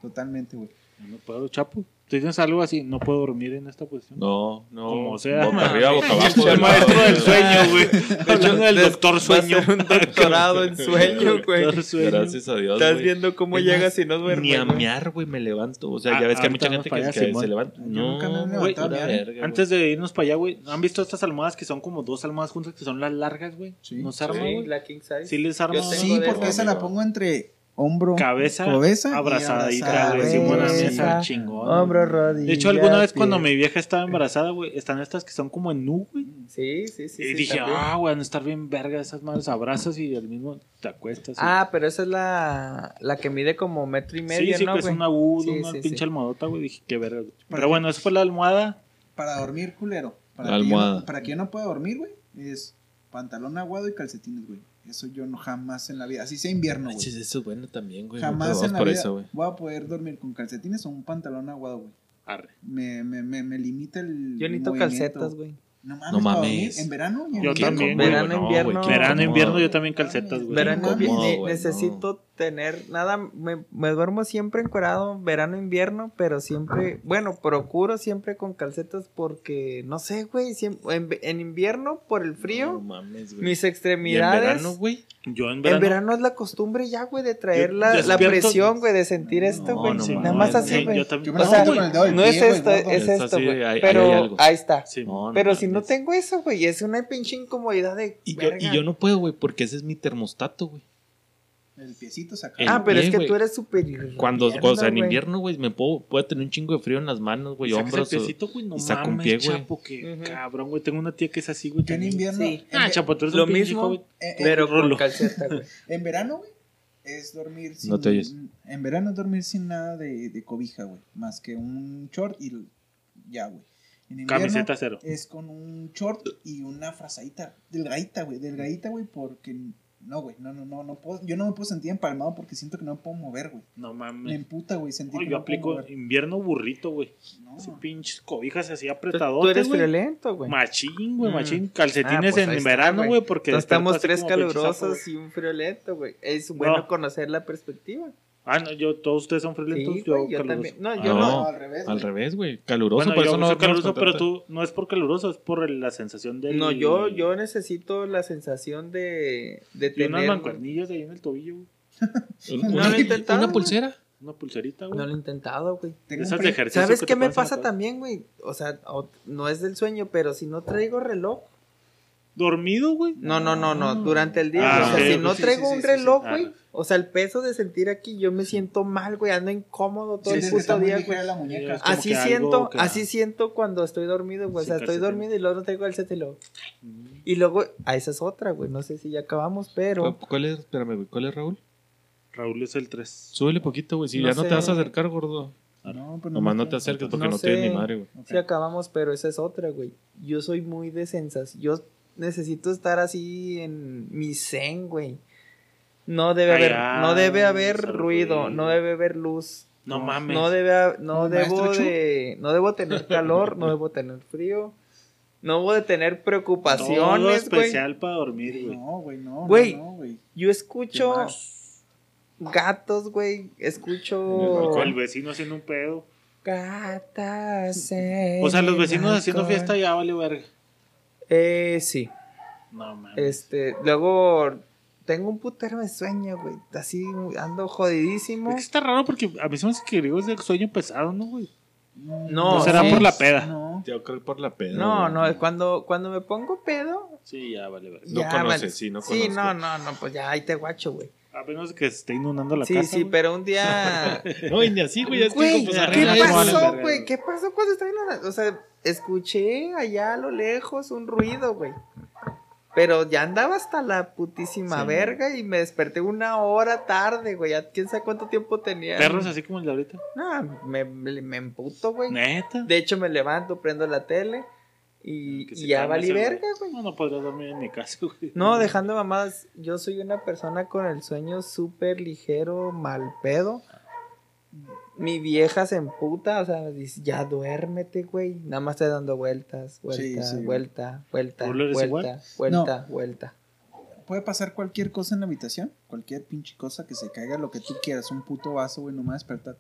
Totalmente, güey. No puedo, chapo. ¿Tú tienes algo así? No puedo dormir en esta posición. No, no. Como sea. Boca arriba, boca abajo. (laughs) El maestro del sueño, güey. (laughs) Hablando del doctor sueño. un (laughs) doctorado en sueño, güey. Gracias a Dios. Estás viendo cómo llegas y no duermes. Ni a güey. mear, güey, me levanto. O sea, Ah, ya ves que hay mucha gente que, se levanta. Yo No, nunca me he güey, Antes de irnos para allá, güey, ¿han visto estas almohadas que son como dos almohadas juntas que son las largas, güey? Sí. ¿No se arma, Sí, güey? la king size. Sí les arma, Sí, porque esa la pongo entre hombro, Cabeza, cabeza y abrazadita, güey. chingón. Hombro, güey. rodilla. De hecho, alguna vez pie. cuando mi vieja estaba embarazada, güey, están estas que son como en nu, güey. Sí, sí, sí. y sí, dije, también. ah, güey, van a estar bien verga esas madres. Abrazas y al mismo te acuestas. Ah, pero esa es la, la que mide como metro y sí, medio, sí, ¿no, que es güey? un agudo, Sí, una sí, pinche sí. almohadota, güey. Dije, qué verga. güey. ¿Para Pero bueno, esa fue la almohada. para dormir culero. Para La que yo no- almohada. para que yo no pueda dormir, güey, es pantalón aguado y calcetines, güey. Eso yo no jamás en la vida, así sea invierno, güey. Eso es bueno también, güey. Jamás en la por vida eso, güey. voy a poder dormir con calcetines o un pantalón aguado, güey. Arre. Me, me, me, me limita el Yo necesito calcetas, güey. No mames, No para mames. dormir en verano Yo invierno, también. Verano, invierno. Verano, invierno, yo también calcetas, güey. Verano, No, güey, necesito tener nada. Me, me duermo siempre encuerado, verano, invierno, pero siempre. Bueno, procuro siempre con calcetas porque no sé, güey. siempre- En, en invierno, por el No frío, mames, güey. mis Y en extremidades. verano, güey. Yo en En verano. verano es la costumbre ya, güey, de traer Yo la, la presión, güey, de sentir No, esto, güey. no Sí, Nada más sí, así, güey. O sea, No es esto, es esto, güey. Pero ahí está. Sí. No, no Pero si no tengo eso, güey, es una pinche incomodidad de. Y yo, y yo no puedo, güey, porque ese es mi termostato, güey. El piecito se El- Ah, pero es pie, que güey. tú eres súper. Cuando, invierno, o sea, en güey. invierno, güey, me puedo, puedo tener un chingo de frío en las manos, güey, Sacas el hombros. o- piecito, güey, no saco un mames, pie, güey. chapo, que Ujú. cabrón, güey. Tengo una tía que es así, güey. En invierno. Sí. Ah, chapo, tú eres Lo mismo, joven. eh, eh, Pero con calceta, güey. (laughs) En verano, güey, es dormir sin. No te oyes. En verano es dormir sin nada de, de cobija, güey. Más que un short y ya, güey. En Camiseta cero. Es con un short y una frazadita delgadita, güey. Delgadita, güey, porque. No, güey, no, no, no, no puedo. Yo no me puedo sentir empalmado porque siento que no me puedo mover, güey. No Me mames. emputa, güey, sentir que yo no puedo aplico mover. invierno burrito, güey. No. Así pinches cobijas así Tú, apretadotes, tú eres friolento, güey. Machín, güey, Mm. machín. Ah, Calcetines pues ahí en está, verano, güey. porque estamos tres calurosos y un friolento, güey. Es bueno No. conocer la perspectiva. Ah, no, yo, todos ustedes son Sí, friolentos, güey, yo, yo caluroso. también. No, Ah, yo no. no. al revés. Al güey. revés, güey. Caluroso, Bueno, por yo eso no soy caluroso, pero tú no es por caluroso, es por la sensación del... No, yo, yo necesito la sensación de, de Y unas tener. mancuernillas ahí en el tobillo, güey. (laughs) No una, lo he intentado, una pulsera. Una pulserita, güey. No lo he intentado, güey. Esas de ejercicio ¿Sabes que qué me pasa también, güey? O sea, o- no es del sueño, pero si no traigo reloj. ¿Dormido, güey? No, no, no, no. Durante el día. Ah, o sea, si no sí, traigo sí, un sí, reloj, sí. güey. Ah. O sea, el peso de sentir aquí, yo me siento mal, güey. Ando incómodo todo Sí, el puto día, güey. la muñeca. Así algo siento, así siento cuando estoy dormido, güey. O sea, estoy dormido y luego no traigo el set y luego. Mm. Y luego, ah, esa es otra, güey. No sé si ya acabamos, pero. ¿Cuál- ¿Cuál es? Espérame, güey. ¿Cuál es, Raúl? Raúl es el 3. Súbele poquito, güey. Si No ya no te vas a acercar, gordo. No, pues Nomás no te acerques porque No no, tienes ni madre, güey. Ok. Sí acabamos, pero esa es otra, güey. Yo soy muy de sensación. Yo necesito estar así en mi zen, güey. No debe haber, no debe haber ruido, no debe haber luz. No mames. No debe, no ¿Como debo de, no debo tener (laughs) calor, no debo tener frío, no debo de tener Todo preocupaciones, güey. especial para dormir, güey. No, güey, no. Güey. No, no, güey. Yo ¿Qué escucho gatos, güey, escucho El vecino haciendo un pedo. gatas. O sea, los vecinos haciendo fiesta ya vale verga. Eh, sí. No mames. Este, luego tengo un putero de sueño, güey. Así ando jodidísimo. Es que está raro porque a mí se me hace que griego es de sueño pesado, ¿no, güey? No, ¿No será sí. por la peda? No. Yo creo que por la peda. No, güey. no, es cuando, cuando me pongo pedo. Sí, ya vale verga. No ya, conoces, vale. sí, no Sí, conozco. no, no, no, pues ya ahí te guacho, güey. A menos que se esté inundando la Sí, casa. sí, güey. pero un día. (laughs) No, y ni así, güey. Es que Güey, digo, pues, ¿qué pasó, güey? ¿Qué pasó cuando estaba inundando? O sea, escuché allá a lo lejos un ruido, güey. Pero ya andaba hasta la putísima Sí. verga y me desperté una hora tarde, güey. Quién sabe cuánto tiempo tenía. Perros así como el de ahorita. No, me, me, me emputo, güey. Neta. De hecho, me levanto, prendo la tele y, Que y ya güey. verga, güey. No, no podría dormir en mi casa, güey. No, dejando mamadas, yo soy una persona con el sueño súper ligero, mal pedo. Mi vieja se emputa, o sea, dice, ya duérmete, güey. Nada más estoy dando vueltas, vuelta, Sí, sí. vuelta, vuelta, ¿Tú lo eres vuelta, vuelta, vuelta. Puede pasar cualquier cosa en la habitación, cualquier pinche cosa que se caiga, lo que tú quieras, un puto vaso, güey, no me va a despertar.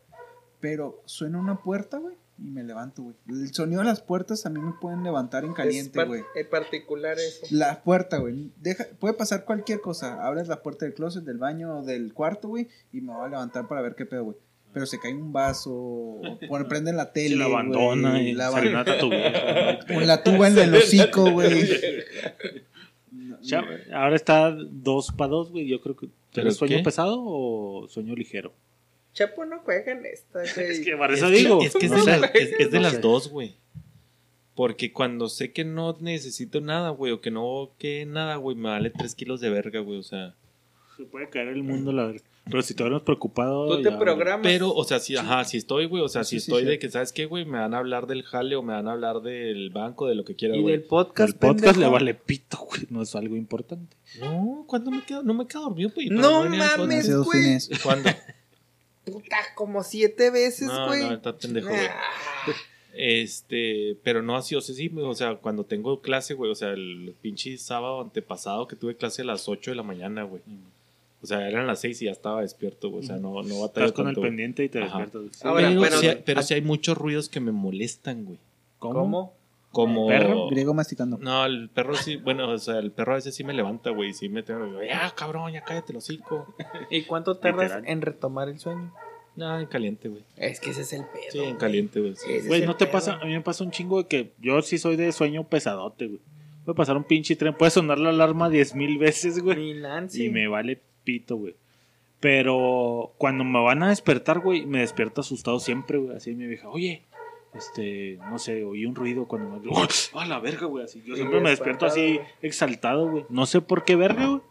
Pero suena una puerta, güey, y me levanto, güey. El sonido de las puertas a mí me pueden levantar en caliente, güey. es particular eso. La puerta, güey. Deja, puede pasar cualquier cosa. Abres la puerta del closet, del baño o del cuarto, güey, y me voy a levantar para ver qué pedo, güey. Pero se cae un vaso, o (laughs) pon- prenden la tele. Si la abandona güey, y la, serenata a tu vieja. o la tuba en el (laughs) hocico, (laughs) güey. Ahora está dos para dos, güey. Yo creo que. ¿Pero ¿Eres sueño qué? pesado o sueño ligero? Chapo no juega en esta, güey. Es que para eso Es que- digo. Es que es no de, sé. la- es- es de No las sé. dos, güey. Porque cuando sé que no necesito nada, güey, o que no que nada, güey, me vale tres kilos de verga, güey, o sea. Se puede caer el mundo, la verdad. Pero si todavía no es preocupado. Tú te ya, programas. Pero, o sea, si, ajá, si estoy, güey, o sea, si Sí, sí, estoy sí. de que, ¿sabes qué, güey? Me van a hablar del jale o me van a hablar del banco, de lo que quiera, y güey. del podcast, El podcast le vale pito, güey. No es algo importante. No, ¿cuándo me quedo? No me quedo dormido, güey. No mames, güey. ¿Cuándo? Puta, como siete veces, No, güey. no, está pendejo, güey. Ah. Este, pero no así, o sea, sí, o sea, cuando tengo clase, güey, o sea, el pinche sábado antepasado que tuve clase a las 8 de la mañana, güey. O sea, eran las 6 y ya estaba despierto, güey. O sea, no, no batallo Estás con el tanto, pendiente y te despiertas. Sí. Ahora, pero, pero- sí, hay- pero sí hay muchos ruidos que me molestan, güey. ¿Cómo? Como. ¿Perro? Griego masticando. No, el perro sí, bueno, o sea, el perro a veces sí me levanta, güey. Sí me tengo, ya, cabrón, ya cállate el hocico. ¿Y cuánto tardas Literal. en retomar el sueño? No, en caliente, güey. Es que ese es el pedo. Sí, en caliente, güey. sí. Güey, es ¿no te pedo. pasa? A mí me pasa un chingo de que yo sí soy de sueño pesadote, güey. Puede pasar un pinche tren, puede sonar la alarma diez mil veces, güey. Ni Nancy. Y me vale pito, güey. Pero cuando me van a despertar, güey, me despierto asustado siempre, güey. Así mi vieja, oye, este, no sé, oí un ruido cuando me. ¡Oh, (laughs) ¡A la verga, güey! Así, yo Sí, siempre me despierto así, exaltado, güey. No sé por qué verga, güey.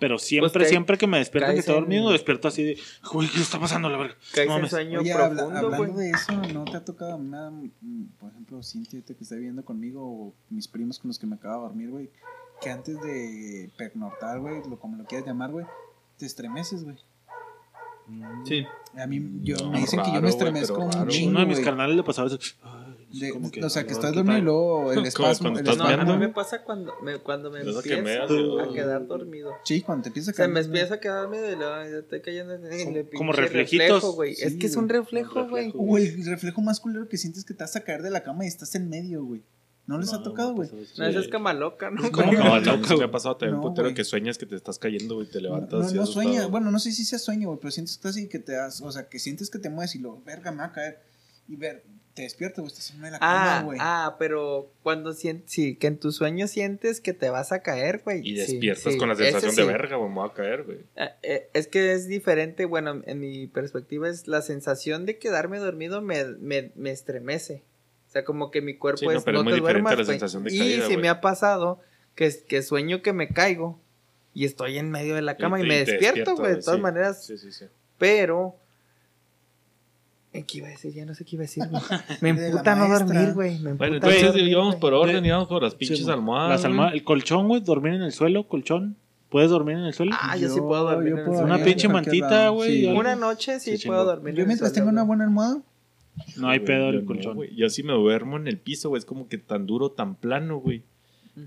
Pero siempre, Pues cae- siempre que me despierto que estoy dormido, en- despierto así de, güey, ¿qué está pasando, la verga? Caes No en sueño Oye, habla- profundo, hablando güey. de eso, ¿no te ha tocado, me da, mm, por ejemplo, Cintia que está viviendo conmigo o mis primos con los que me acabo de dormir, güey, que antes de pernoctar, güey, lo, como lo quieras llamar, güey, te estremeces, güey. Sí. A mí, yo, No, me dicen que yo raro, me estremezco pero un raro, chingo, Uno de mis carnales le pasaba eso. Ay, De- como o sea, que a estás ¿qué dormido y luego el (laughs) espasmo. el estás No, a mí meando. me pasa cuando me, cuando me que empiezo meas, a güey. quedar dormido. Sí, cuando te empieza a Se caer. me empieza a quedar dormido y luego ya estoy cayendo en Como- el como reflejitos. reflejo, güey. Sí, es que es un reflejo, güey. O el reflejo más culero que sientes que te vas a caer de la cama y estás en medio, güey. ¿No les ha tocado, güey? eso. No, esa es cama loca, ¿no? Güey? No, no, me ha pasado también No, un putero que sueñas que te estás cayendo, güey, te levantas. no, así no asustado. sueña, bueno, no sé si sea sueño, güey, pero sientes que así que te das, o sea, que sientes que te mueves y lo, verga, me va a caer. Y ver, te despiertas, güey, estás en la cama, Ah, güey. ah, pero cuando sientes, sí, que en tus sueños sientes que te vas a caer, güey. Y despiertas sí, con la sensación de verga, güey, me voy a caer, güey. Eh, eh, es que es diferente, bueno, en mi perspectiva es la sensación de quedarme dormido me, me, me estremece. O sea, como que mi cuerpo Sí, no, es pero no es muy te duermas, la sensación de Y caída, sí güey. me ha pasado que, que sueño que me caigo y estoy en medio de la cama y, me despierto, güey. De todas sí. maneras, Sí, sí, sí. pero... ¿En qué iba a decir? Ya no sé qué iba a decir, güey. (laughs) Me emputa no dormir, güey. Me Bueno, entonces dormir, íbamos por orden, De- íbamos por las pinches Sí, almohadas. Las almohadas, el colchón, güey, dormir en el suelo, colchón. ¿Puedes dormir en el suelo? Ah, yo sí puedo dormir en el puedo suelo. Una pinche mantita, güey, sí. Una noche sí, Sí, puedo dormir. Yo en el mientras suelo, tengo una buena almohada, No hay pedo Yo el no, colchón. güey. Yo sí me duermo en el piso, güey. Es como que tan duro, tan plano, güey.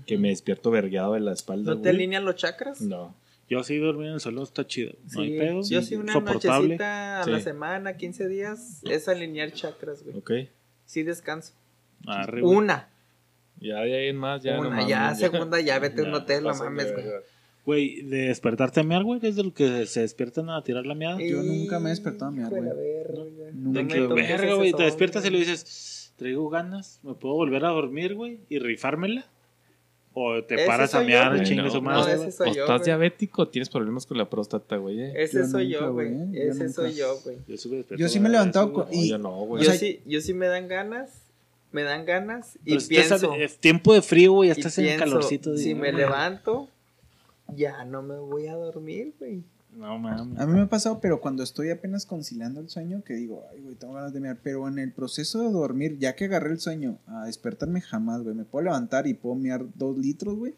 Que me despierto vergueado de la espalda, ¿No te alinean los chakras? No. Yo sí dormir en el suelo está chido. No hay Sí, pedo. yo sí una soportable. nochecita a Sí. la semana, 15 días, es alinear chakras, güey. Ok. Sí descanso. Arre. Una, Ya de ahí en más, ya no una, mames, ya segunda, ya vete a un (laughs) hotel, no mames, güey. Güey, de despertarte a mear, güey, es de lo que se despiertan a tirar la meada. Yo nunca me he despertado a mear, güey. Nunca. Verga, güey, te despiertas y le dices, traigo ganas, ¿me puedo volver a dormir, güey? Y rifármela. O te paras a mear, chingue No, su no, madre. ese güey. soy o estás diabético o tienes problemas con la próstata, güey. eh. Ese Yo soy yo, güey. Ese soy yo, güey. Yo, sí me despierto Yo sí me he levantado yo no, güey. Yo sí, yo sí me dan ganas, me dan ganas y Pero pienso. es tiempo de frío, güey, ya estás en calorcito. Si me güey. levanto, ya no me voy a dormir, güey. No mames. A mí me ha pasado, pero cuando estoy apenas conciliando el sueño, que digo, ay, güey, tengo ganas de mear. Pero en el proceso de dormir, ya que agarré el sueño, a despertarme jamás, güey. Me puedo levantar y puedo mear dos litros, güey.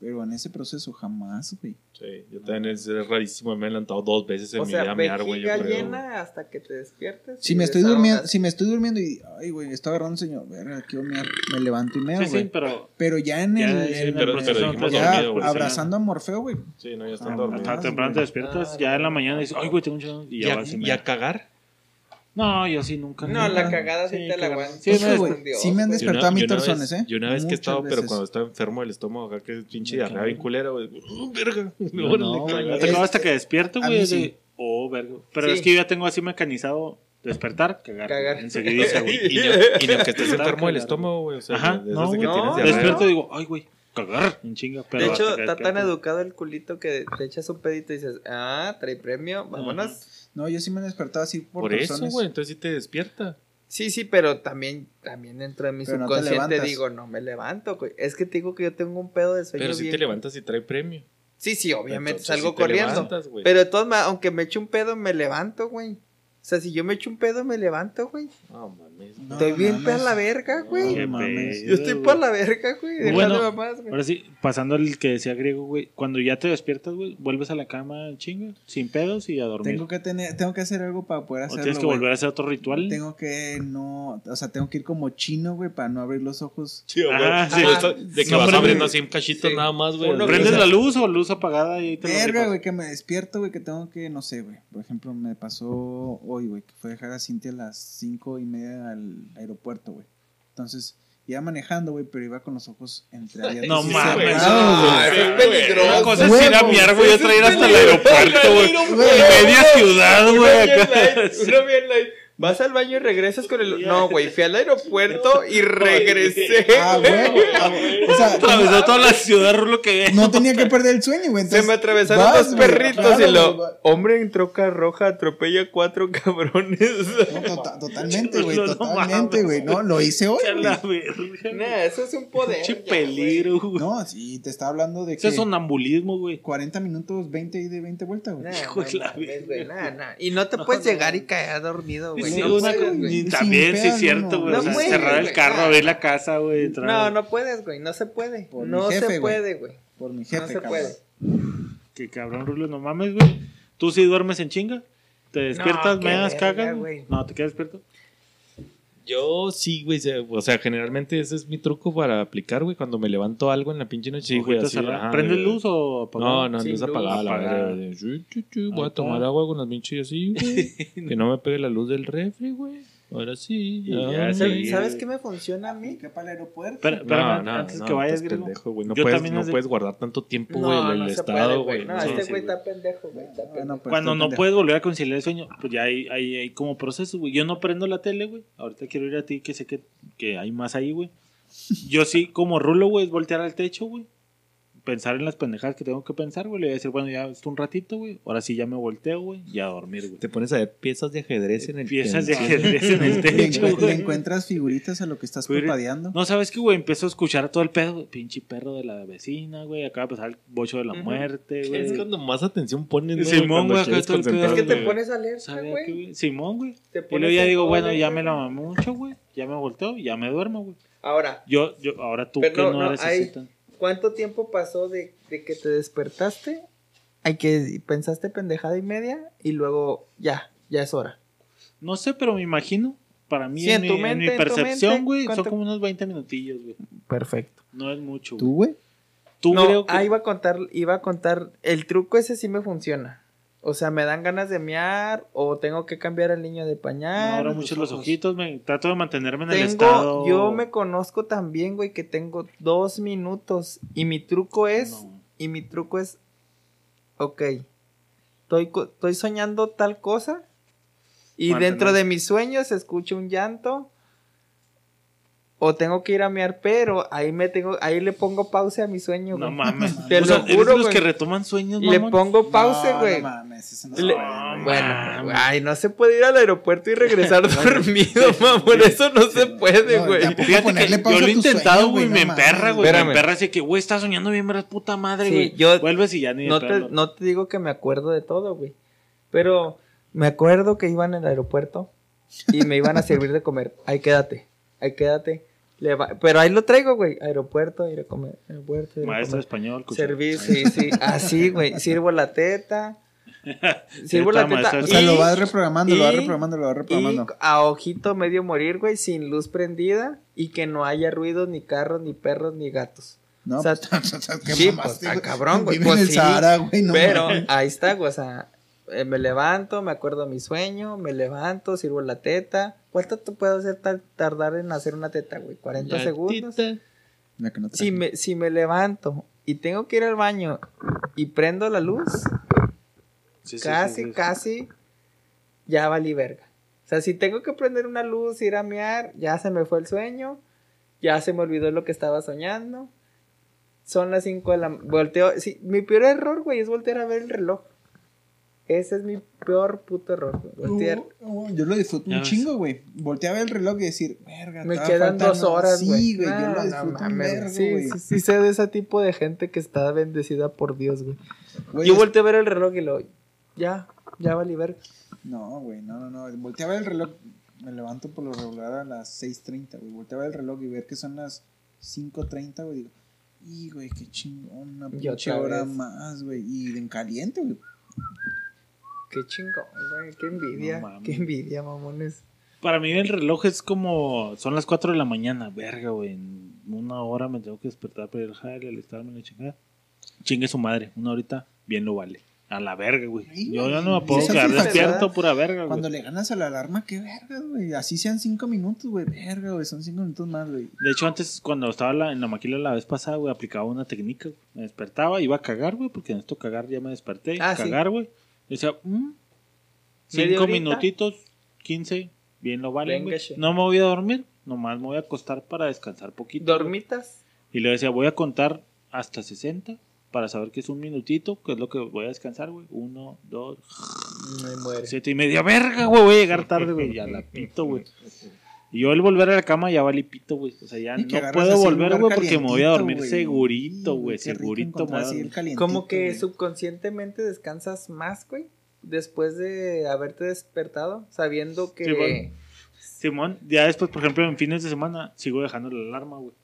Pero en ese proceso jamás, güey. Sí, yo también es, es rarísimo. Me he levantado dos veces en O mi sea, vida a mear, güey. yo vejiga creo. llena hasta que te despiertes. Si me estoy durmiendo, si me estoy durmiendo y, ay, güey, estoy agarrando el sueño, verga, quiero mear, me levanto y meo, Sí, güey. sí, pero Pero ya en Ya, el, sí, en pero- el- pero dijimos ya dormido, güey, abrazando a Morfeo, güey. Sí, no, ya están Ah, dormidos. hasta temprano te despiertas, Ah, ya en la mañana dices, ay, güey, tengo un chingón. Y ¿Y ya a, vas y a cagar? No, yo sí nunca. No, nunca. la cagada sí, Sí, te la aguanto. Sí, güey, sí me han despertado a torzones, vez- ¿eh? Yo una vez que Muchas estaba, pero cuando estaba enfermo del estómago, acá que es pinche diarrea bien culera, güey. Uh, (laughs) verga. No, Órale, no, hasta que despierto, güey. sí. Oh, verga. Pero Sí. es que yo ya tengo así mecanizado despertar, cagar. Cagar. Enseguida, güey. (laughs) Y, y, no, y no que estés enfermo del estómago, güey. O sea, Ajá, de no, de que No. Despierto y digo, ay, güey, cagar en chinga. Pero de hecho, que está tan educado el culito que te echas un pedito y dices, ah, trae premio, vámonos. No, yo sí me he despertado así por, Por eso, torzones. güey. Entonces sí te despierta. Sí, sí, pero también, también dentro de mi Pero no te subconsciente levantas. digo, no me levanto, güey. Es que te digo que yo tengo un pedo de sueño Pero si bien- te levantas y trae premio. Sí, sí, obviamente Entonces, salgo te corriendo. levantas. Pero de todos modos, aunque me eche un pedo, me levanto, güey. O sea, si yo me echo un pedo, me levanto, güey. No, mames. No, Estoy bien mames. para la verga, güey. Qué mames. pedo, Yo estoy güey. para la verga, güey. Déjame Bueno, mamás, güey. Ahora sí, pasando al que decía griego, güey. Cuando ya te despiertas, güey, vuelves a la cama chinga, sin pedos y a dormir. Tengo que tener, tengo que hacer algo para poder o hacerlo. tienes que güey. volver a hacer otro ritual. Tengo que no, o sea, tengo que ir como chino, güey, para no abrir los ojos. Sí, güey. Ajá, sí. De que No, vas abriendo así un cachito Sí. nada más, güey. Uno ¿Prendes o sea- la luz o luz apagada y ahí te Verga, güey, que me despierto, güey, que tengo que, no sé, güey. Por ejemplo, me pasó hoy, güey, que fue dejar a Cintia a las cinco y media al aeropuerto, güey. Entonces, iba manejando, güey, pero iba con los ojos entreabiertos. (laughs) No mames. Una cosa es ir a miar, güey, otra ir hasta el aeropuerto, güey. Media ciudad, güey. uno bien light. Vas al baño y regresas con el. No, güey, fui al aeropuerto (laughs) y regresé. (laughs) Ah, güey. ah, güey. O sea, Atravesó toda la ciudad, Rulo, que no (laughs) tenía que perder el sueño, güey. Se me atravesaron vas, dos perritos claro, y lo. Hombre en troca roja atropella cuatro cabrones. No, tota- totalmente, güey, totalmente, güey. No, lo hice hoy. Nah, eso es un poder. Güey. peligro, güey. No, sí, te estaba hablando de Eso que es sonambulismo, güey. 40 minutos, 20 y de 20 vueltas, güey. Nah, nah, nah. Y no te No, puedes no. llegar y caer dormido, güey. Sí, no puedes, también, sí es cierto, no, güey. no o sea, puedes, cerrar el carro, abrir la casa, güey. entrar- No, no puedes, güey. No se puede. Por no jefe, se güey. puede, güey. Por mi No jefe, se cabrón. puede. Que cabrón, Rulo, no mames, güey. ¿Tú sí duermes en chinga? ¿Te despiertas, meas, verga, cagas? No, ¿te quedas despierto? Yo sí, güey. se- O sea, generalmente ese es mi truco para aplicar, güey. Cuando me levanto algo en la pinche noche, sí, güey. Ojito así, cerrado. ajá, ¿Prendes güey. luz o apagado? No, no, luz luz. apagada, la Apagada. sí, sí, sí, Voy a tomar agua con las pinches así, güey. (laughs) que no me pegue la luz del refri, güey. Ahora sí. Ya, sí. ¿Sabes qué me funciona a mí? ¿Qué para el aeropuerto? No, espérame, no, antes no, que vayas, griego. pendejo, güey. No, Yo puedes, también no es de- puedes guardar tanto tiempo, güey, en el se estado, puede, güey. No, No, este sí, güey está pendejo, güey. está pendejo. no, pues, Cuando no pendejo. puedes volver a conciliar el sueño, pues ya hay, hay, hay como procesos, güey. Yo no prendo la tele, güey. Ahorita quiero ir a ti, que sé que, que hay más ahí, güey. Yo sí, como rulo, güey, es voltear al techo, güey. Pensar en las pendejadas que tengo que pensar, güey. Le voy a decir, bueno, ya esto un ratito, güey. Ahora sí ya me volteo, güey. Y a dormir, güey. Te pones a ver piezas de ajedrez en el Piezas de ajedrez en el Le, techo, le güey. encuentras figuritas a lo que estás parpadeando. No, ¿sabes qué, güey? Empiezo a escuchar todo el pedo, güey. Pinche perro de la vecina, güey. Acaba de pasar el bocho de la muerte, Es güey. cuando más atención pones, ¿no? Simón, güey, acá todo el pedo. Es que te pones alerta, ¿Sabía güey. Simón, güey. Te Y luego ya digo, bueno, ya me la mamé mucho, güey. Ya me volteo, ya me duermo, güey. Ahora, Yo, yo, ahora tú que no, no, no, eres hay- así tan- ¿Cuánto tiempo pasó de, de que te despertaste? Hay que pensaste pendejada y media y luego ya, ya es hora. No sé, pero me imagino. Para mí, Sí, en, en tu mi, en mente, mi en tu percepción, güey, son como unos 20 minutillos, güey. Perfecto. No es mucho. ¿Tú, güey? Tú no, creo que... ah, iba a contar, iba a contar, el truco ese sí me funciona. O sea, me dan ganas de mear o tengo que cambiar al niño de Me pañal. abro mucho los ojitos, me trato de mantenerme en el estado. yo me conozco también, güey, que tengo dos minutos y mi truco es, No. y mi truco es, ok, estoy, estoy soñando tal cosa y Mantener- dentro de mis sueños escucho un llanto o tengo que ir a mear, pero ahí me tengo, ahí le pongo pausa a mi sueño, No güey. mames. (laughs) Te O sea, lo ¿eres juro, de los güey. que retoman sueños, Le mamón? pongo pausa, No, güey. No mames, eso no se Le- puede, güey. bueno, mames. ay, no se puede ir al aeropuerto y regresar (laughs) (laughs) dormido, mamón. Eso no se puede, No, güey. tampoco Fíjate ponerle que pausa yo lo he intentado, sueño, güey, no me mames. emperra, güey. Me Espérame. emperra así que, güey, estás soñando bien, verás puta madre, Sí, güey. yo- Vuelves y ya ni No te, no te digo que me acuerdo de todo, güey. Pero me acuerdo que iba en el aeropuerto y me iban a servir de comer. Ahí quédate, ahí quédate. Le va- Pero ahí lo traigo, güey. Aeropuerto, ir a comer. Aeropuerto, ir a Maestro comer. español, cuchara. Servir, sí, sí. Así, güey. (laughs) Sirvo la teta. (laughs) Sirvo la Teta. O sea, y- lo vas reprogramando, lo vas reprogramando, lo vas Y reprogramando. a ojito medio morir, güey, sin luz prendida y que no haya ruido, ni carros, ni perros, ni gatos. No, o sea, pues, (laughs) qué sí, mamaste, pues, está güey. cabrón, güey. Pues sí, Sahara, güey, no Pero ahí está, güey, o sea, eh, me levanto, me acuerdo de mi sueño, me levanto, sirvo la teta. ¿Cuánto te puedo hacer tar- tardar en hacer una teta, güey? ¿40 segundos? La que no Si me, si me levanto y tengo que ir al baño y prendo la luz, sí, casi, sí, sí. casi, ya valí verga. O sea, si tengo que prender una luz, ir a mear, ya se me fue el sueño, ya se me olvidó lo que estaba soñando. Son las 5 de la... Volteo... Sí, mi peor error, güey, es voltear a ver el reloj. Ese es mi peor puto error, güey. Voltear... Yo lo disfruto un chingo, güey. Volteé a ver el reloj y decir, verga, Me quedan dos horas, güey. Sí, güey, yo lo disfruto un mames, vergo, sí, güey. sí, sí sé de ese tipo de gente que está bendecida por Dios, güey. Yo es- volteé a ver el reloj y lo... Ya, ya valí verga. No, güey, no, no, no. Volteé a ver el reloj. Me levanto por lo regular a las 6.30, güey. Volteé a ver el reloj y ver que son las 5.30, güey. Digo, y, güey, qué chingón, una Y pinche hora más, güey. Y en caliente, güey. Qué chingón, güey. Qué envidia. No qué envidia, mamones. Para mí el reloj es como... Son las 4 de la mañana, verga, güey. En una hora me tengo que despertar para ir al jale, alistarme la chingada. Chingue su madre. Una horita, bien lo vale. A la verga, güey. Yo ya no me puedo quedar despierto, pura verga, güey. Cuando le ganas a la alarma, qué verga, güey. Así sean 5 minutos, güey. Verga, güey. Son 5 minutos más, güey. De hecho, antes, cuando estaba la- en la maquila la vez pasada, güey, aplicaba una técnica. güey. Me despertaba, iba a cagar, güey, porque en esto cagar ya me desperté. Ah, cagar, güey. Decía, mm, cinco minutitos, 15, bien lo vale. No me voy a dormir, nomás me voy a acostar para descansar poquito. ¿Dormitas? Y le decía, voy a contar hasta 60 para saber que es un minutito, que es lo que voy a descansar, güey. Uno, dos, Me muere. siete y media. Verga, güey, voy a llegar tarde, güey. Ya la pito, güey. (laughs) Y yo el volver a la cama ya valí pito, güey. O sea, ya Y no puedo volver, güey, porque me voy a dormir güey. segurito, güey. Segurito. calientito, Como que güey. subconscientemente descansas más, güey. Después de haberte despertado, sabiendo que. Sí, bueno. Simón, ya después, por ejemplo, en fines de semana, sigo dejando la alarma, güey.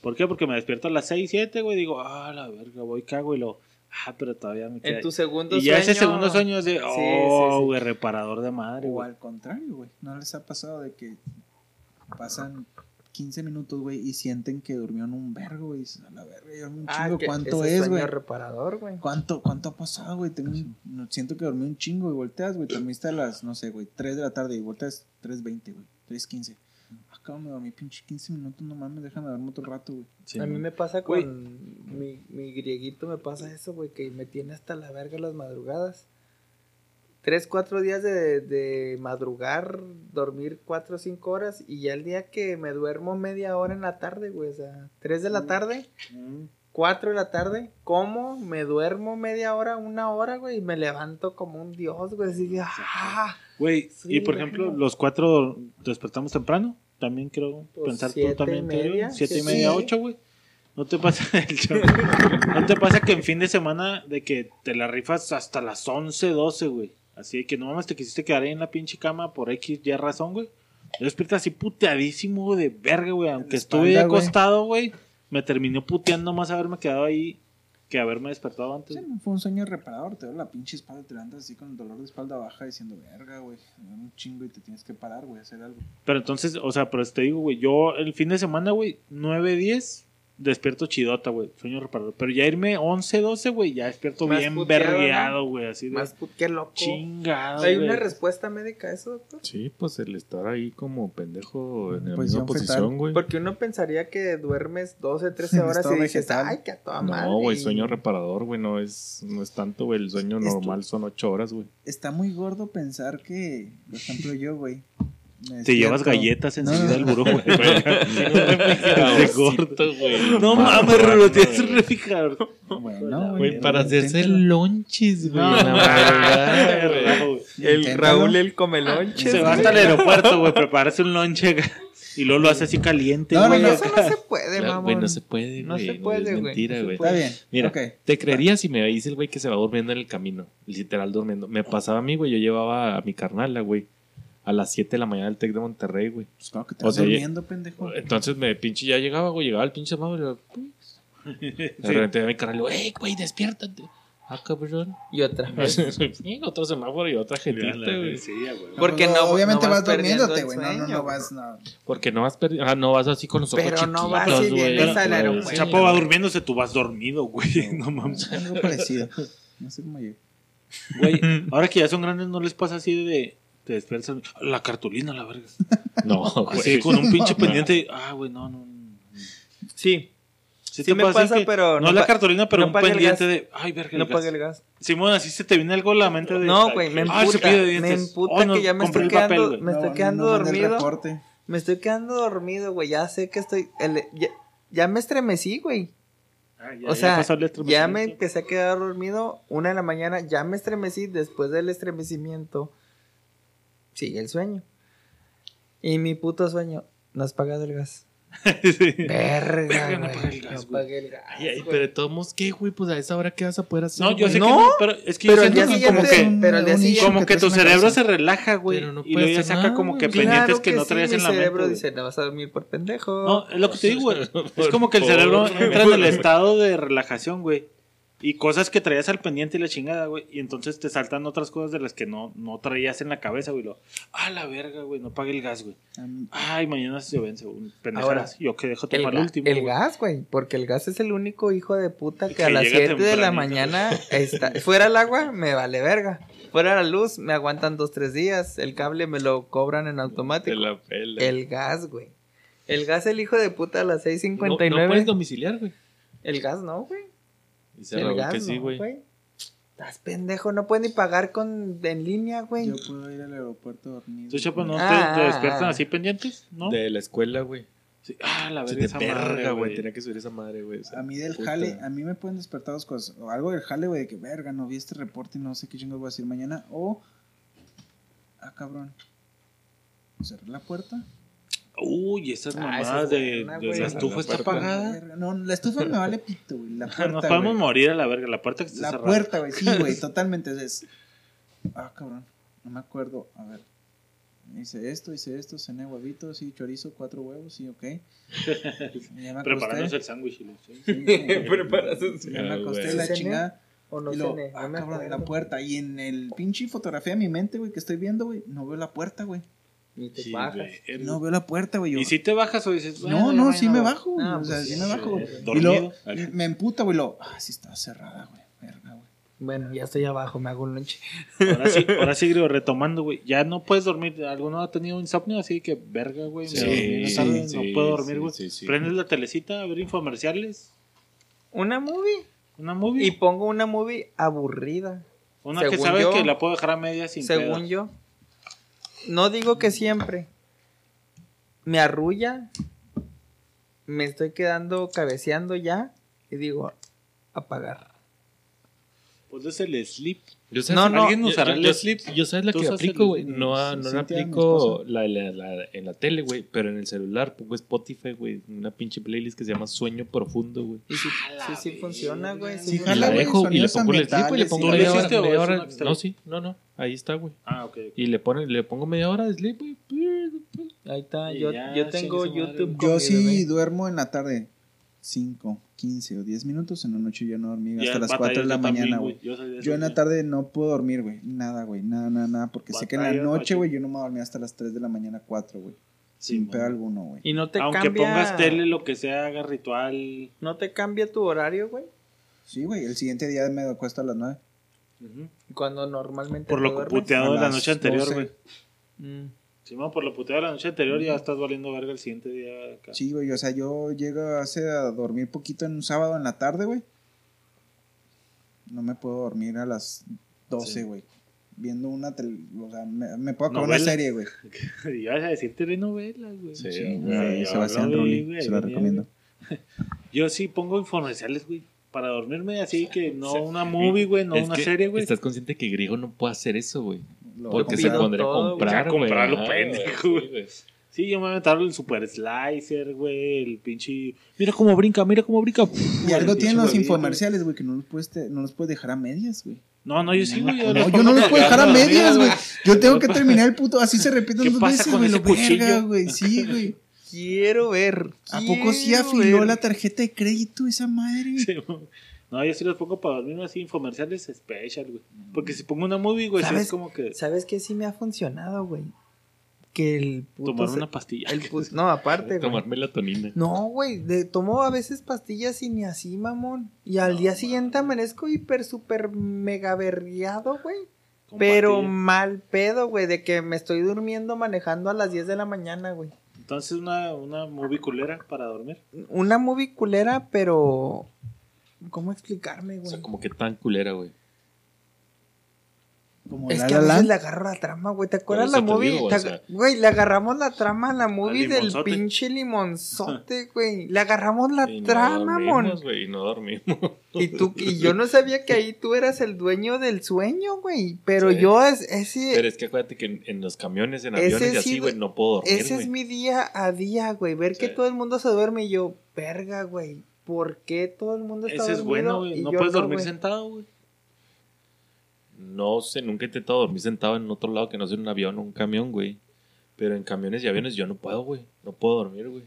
¿Por qué? Porque me despierto a las 6, 7, güey. Digo, ah, la verga, voy, cago y lo. Ah, pero todavía me queda. en tu segundo y sueño. ya ese segundo sueño es de, oh, sí, sí. güey, reparador de madre, O güey. al contrario, güey. ¿No les ha pasado de que pasan 15 minutos, güey, y sienten que durmieron un vergo, güey? A la verga, yo dormí un Ah, chingo. ¿Cuánto ese es, güey? reparador, güey. ¿Cuánto, ¿Cuánto ha pasado, güey? Tengo un- siento que dormí un chingo y volteas, güey. Dormiste a las, no sé, güey, 3 de la tarde y volteas 3.20, güey. 3.15. Acá me dormí pinche 15 minutos, no mames, déjame dormir otro rato, güey. Sí, a mí me pasa con mi, mi grieguito, me pasa eso, güey, que me tiene hasta la verga las madrugadas. Tres, cuatro días de, de madrugar, dormir cuatro o cinco horas y ya el día que me duermo media hora en la tarde, güey, o sea, tres de la tarde, Mm. cuatro de la tarde, como, me duermo media hora, una hora, güey, y me levanto como un dios, güey, así ¡ah! Güey, Sí, y por ejemplo, los cuatro despertamos temprano. También creo Pues, pensar siete tú también. y creo, media, Siete y media, ocho, güey. ¿No te pasa (laughs) el show? ¿No te pasa que en fin de semana de que te la rifas hasta las 11, 12, güey? Así de que no mames, te quisiste quedar ahí en la pinche cama por X, Y razón, güey. Yo despierto así puteadísimo de verga, güey. Aunque estuve acostado, güey. me terminó puteando más haberme quedado ahí que haberme despertado antes. Sí, fue un sueño reparador, te duele la pinche espalda, te levantas así con el dolor de espalda baja diciendo, verga, güey, un chingo y te tienes que parar, güey, hacer algo. Pero entonces, o sea, pero te digo, güey, yo el fin de semana, güey, 9, 10, despierto chidota, güey, sueño reparador. Pero ya irme 11, 12, güey, ya despierto Más bien puteado, vergueado, güey, así de Más put- qué loco. chingado. ¿Hay una respuesta médica a eso, doctor? Sí, pues el estar ahí como pendejo en la misma posición, güey. Porque uno pensaría que duermes 12, 13 (laughs) En horas y dices, vegetal. ay, que a toda madre. No, güey, sueño reparador, güey, no es, no es tanto, güey. El sueño Esto- normal son ocho horas, güey. Está muy gordo pensar que, por ejemplo, yo, güey. Te llevas galletas No, enseguida no, del no. buró, güey. de gordo. güey. No mames, Rulo, tienes un refrigerador. Bueno, Güey, para hacerse lonches, güey. No. Raúl. El. Raúl el comelonche. Se va hasta el aeropuerto, güey, prepararse un lonche y luego lo hace así caliente, No, no, no. Eso no se puede, Claro, mamón. Güey, no se puede, No güey. se puede, es güey, mentira, no se güey. puede. Está bien. Mira, ok. te creería si me dice el güey que se va durmiendo en el camino. Literal durmiendo. Me pasaba a mí, güey. Yo llevaba a mi carnal, güey. A las 7 de la mañana del Tec de Monterrey, güey. Pues claro que te O vas sea, durmiendo, pendejo. Entonces me pinche ya llegaba, güey. Llegaba el pinche mago y le De repente a mi carnal le digo, ¡Ey, güey, despiértate! Ah, cabrón. Y otra (laughs) vez. Sí, otro semáforo y otra gentita, güey. Sí, güey. Porque Pues, no- Obviamente no vas vas perdiendo durmiéndote, güey. No, no, vas. No. Porque no vas, perdi- ah, no vas así con los ojos Pero no vas güey. vienes al Güey, aeropuerto. sí, Chapo va güey. durmiéndose, tú vas dormido, güey. (laughs) No mames. (laughs) Algo parecido. No sé cómo yo. Güey, ahora que ya son grandes, ¿no les pasa así de te despiertas? La cartulina, la verga. No, Así güey. con un pinche pendiente. Ah, güey, no, no. Sí, Sí, Sí me pasa, pero No, la cartulina, pero no un pague el pendiente gas. de. Ay, verga, no pague el gas. Simón, así se te viene algo a la mente de. No, güey, me Ah, emputa. me emputa Oh, no, que ya me estoy papel, quedando, güey. me estoy quedando dormido. Me estoy quedando dormido, güey. Ya sé que estoy. el- ya, ya me estremecí, güey. Ah, ya- O ya sea, pasó el ya me empecé a quedar dormido. Una de la mañana, ya me estremecí. Después del estremecimiento, sigue el sueño. Y mi puto sueño, no has pagado el gas. (laughs) Sí. Verga, Verga, no pagué el gas, no pagué el gas. Ay, ay, pero de todos modos, ¿qué, güey? Pues a esa hora, ¿qué vas a poder hacer? No, yo sé que No, no, pero es que yo pero al siento día que como que. pero al día siguiente- Como que tu cerebro se relaja, güey. Pero no y puedes luego ya saca nada, como que güey. pendientes Claro que, no sí, traías mi en la mente. cerebro güey. dice, no vas a dormir por pendejo. No, es lo que te digo, güey. (laughs) Es como que el cerebro entra en el estado de relajación, güey. Y cosas que traías al pendiente y la chingada, güey. Y entonces te saltan otras cosas de las que no, no traías en la cabeza, güey. Lo, ah, la verga, güey, no pague el gas, güey. Ay, mañana se vence, güey. Ahora, Pendejadas. Yo que dejo tomar el, último. el güey. gas, güey. Porque el gas es el único hijo de puta que, Que a las llega 7 de la mañana está. (laughs) Fuera el agua, me vale verga. Fuera la luz, me aguantan dos, tres días. El cable me lo cobran en automático. la pela. El gas, güey. El gas, el hijo de puta a las no, 6.59. no puedes domiciliar, güey. El gas no, güey. El Raúl gas que sí, güey. güey. Estás pendejo, no puedes ni pagar con en línea, güey. Yo puedo ir al aeropuerto dormido. ¿Tú, Chapo, no te, Ah, te ah, despiertan ah. así pendientes? ¿No? De la escuela, güey. Sí. Ah, la verga, esa madre, verga, güey. Tenía que subir esa madre, güey. o sea, A mí del puta. jale, a mí me pueden despertar dos cosas. O algo del jale, güey, de que verga, no vi este reporte y no sé qué chingos voy a decir mañana. O, ah, cabrón, cerré la puerta. Uy, esas Ah, esa mamadas es de, buena, de güey. la estufa La está apagada. No, la estufa me vale pito, güey. La (laughs) puerta, Nos podemos morir a la verga. La puerta que está La cerrada. puerta, güey, sí, güey, (laughs) totalmente. Es, ah, cabrón, no me acuerdo. A ver, hice esto, hice esto, cené huevitos, sí, chorizo, cuatro huevos, sí, ok. (laughs) Ya me Preparándose acosté. el sándwich. y sí. Sí, un- Ya me acosté güey. la chingada. O no y lo, cené, ah, cabrón, la puerta. Y en el pinche fotografía de mi mente, güey, que estoy viendo, güey, no veo la puerta, güey. Ni te Sí, bajas. El- No veo la puerta, güey. yo- ¿Y si te bajas o dices, No, bueno, no, sí me bajo. No, o sea, pues, sí me bajo, güey. sí, Y lo, me emputa, güey, lo, ah, sí está cerrada, güey. Verga, güey. Bueno, ya estoy abajo, me hago un lunch. Ahora sí, ahora sí, (laughs) Grio, retomando, güey. Ya no puedes dormir. ¿Alguno ha tenido insomnio? Así que, verga, güey. me Sí, sí, no puedo dormir, sí, güey. sí, sí. Prendes la telecita a ver infomerciales. Una movie. Una movie. Y pongo una movie aburrida. una que sabes yo- que la puedo dejar a media sin según pedo. yo. No digo que siempre. Me arrulla. Me estoy quedando cabeceando ya. Y digo, apagar. Pues es el sleep. Yo sé, No, no. ¿Alguien usará yo, el yo- sleep? Yo sabes la ¿Tú que aplico, güey. No, no la aplico la, la- la- en la tele, güey. Pero en el celular pongo Spotify, güey. Una pinche playlist que se llama Sueño Profundo, güey. Y sí, sí, sí funciona, güey. sí Y la dejo y le pongo el sleep, güey. Le pongo ¿Tú lo media hora. media hora- No, sí, no, no. Ahí está, güey. Ah, ok. Y le, pone, le pongo media hora de sleep, güey. Ahí está. Y Yo, ya, yo tengo YouTube Yo sí duermo en la tarde. 5, 15 o 10 minutos, en la noche yo no dormí Ya hasta las batallas 4 de la mañana, güey. Yo, en la tarde no puedo dormir, güey. Nada, güey. Nada, nada, nada. Porque sé que en la noche, güey, yo no me dormir hasta las 3 de la mañana, 4, güey. Sí, Sin pedo alguno, güey. Y no te Aunque cambia. pongas tele, lo que sea, haga ritual. No te cambia tu horario, güey. Sí, güey. El siguiente día me acuesto a las 9. Ujú. Cuando normalmente. Por lo puteado de la noche anterior, 12. güey. Mm. Simón, por lo puteado de la noche anterior ya estás valiendo verga el siguiente día. acá. Sí, güey. O sea, yo llego hace a dormir poquito en un sábado en la tarde, güey. No me puedo dormir a las 12, Sí. güey. Viendo una tele... O sea, me, me puedo acabar una serie, güey. (laughs) Y vas a decir telenovelas, güey. Sí, Sí, güey. Sebastián Rulli. güey, Se la recomiendo. (laughs) Yo sí pongo infomerciales, güey. Para dormirme así que no una movie, güey, no Es una que serie, güey. Estás consciente que Griego no puede hacer eso, güey. Lo Porque se pondría a güey. comprar, güey. pendejo, güey. Sí, yo me voy a meter el super slicer, güey, el pinche... Mira cómo brinca, mira cómo brinca. Y algo tienen los infomerciales, güey, que no los puedes, te- no los puedes dejar a medias, güey. No, no, yo sí, güey. No, yo no los puedo dejar a medias, güey. Yo tengo que terminar el puto, así se repiten ¿Qué dos veces, güey. lo verga, güey. Sí, güey. (laughs) Quiero ver. ¿A poco sí afiló ver. la tarjeta de crédito esa madre? Sí, güey. No, yo sí los pongo para dormirme así, infomerciales special, güey. Porque si pongo una movie, güey, sí ¿Sabes? es como que ¿Sabes qué sí me ha funcionado, güey? Que el puto. tomar se- una pastilla. el pu- (laughs) No, aparte, güey. Tomar melatonina. No, güey, de- tomo a veces pastillas y ni así, mamón. Y al día siguiente amanezco hiper, super mega berriado, güey. con Pero pastilla. mal pedo, güey, de que me estoy durmiendo manejando a las 10 de la mañana, güey. Entonces una, una movie culera para dormir. Una movie culera, pero... ¿Cómo explicarme, O güey? sea, como que tan culera, güey. Como Es La que a veces le agarro la trama, güey. ¿Te acuerdas la movie? digo, o Te ag- sea- Güey, le agarramos la trama a la movie del pinche limonzote, (laughs) güey. Le agarramos la Y no trama, mon. dormimos, güey, y no dormimos. Y tú, y yo no sabía que ahí tú eras el dueño del sueño, güey. Pero Sí. yo es, ese, Pero es que acuérdate que en, en los camiones, en Ese aviones y sí, así, güey, güey. no puedo dormir, ese es mi día a día, güey. Ver que todo el mundo se duerme y yo, verga, güey. ¿Por qué todo el mundo está Ese es bueno, güey. No puedes dormir sentado, güey. No sé, nunca he intentado dormir sentado en otro lado que no sea en un avión o un camión, güey. Pero en camiones y aviones yo no puedo, güey. No puedo dormir, güey.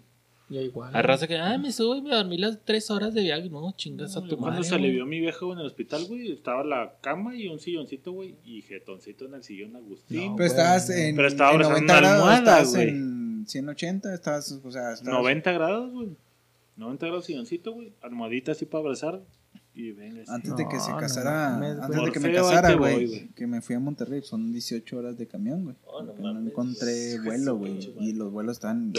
Yo igual. Hay raza que, ah, me subo y me dormí las tres horas de viaje. No, chingas a tu Cuando madre. se güey. alivió mi viejo en el hospital, güey, estaba la cama y un silloncito, güey, y jetoncito en el sillón Agustín. No, Pero estabas en, Pero estaba en abrazando 90 una grados, almohada, estabas güey. en 180, estabas, o sea, estabas... 90 grados, güey. 90 grados silloncito, güey. Almohadita así para abrazar. Y venga. Antes de que se No, no casara, antes de que me casara, güey, que me fui a Monterrey, son 18 horas de camión, güey. Oh, no no encontré vuelo, güey, y los vuelos están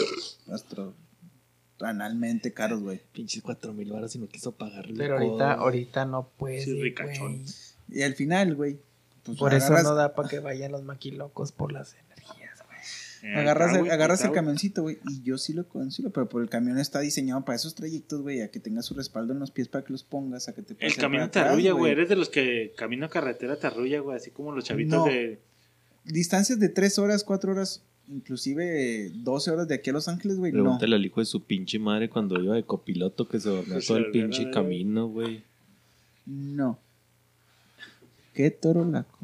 astronomiamente caros, güey. Pinches cuatro mil baros y no quiso pagarle. Pero ahorita, ahorita no puede, Sí, ricachón. güey. Y al final, güey, pues Por eso agarras, no da para que vayan los maquilocos por güey. Eh, agarras, acá, el, agarras el güey. camioncito, güey, y yo sí lo consigo, pero por el camión está diseñado para esos trayectos, güey, a que tengas su respaldo en los pies para que los pongas, a que te El para te arrulla, güey. Eres de los que camino carretera te arrulla, güey. Así como los chavitos No. de. Distancias de 3 horas, 4 horas, inclusive 12 horas de aquí a Los Ángeles, güey, no. Pregúntale al hijo de su pinche madre cuando iba de copiloto que se dormía todo el pinche camino, güey. No. Qué toro laco.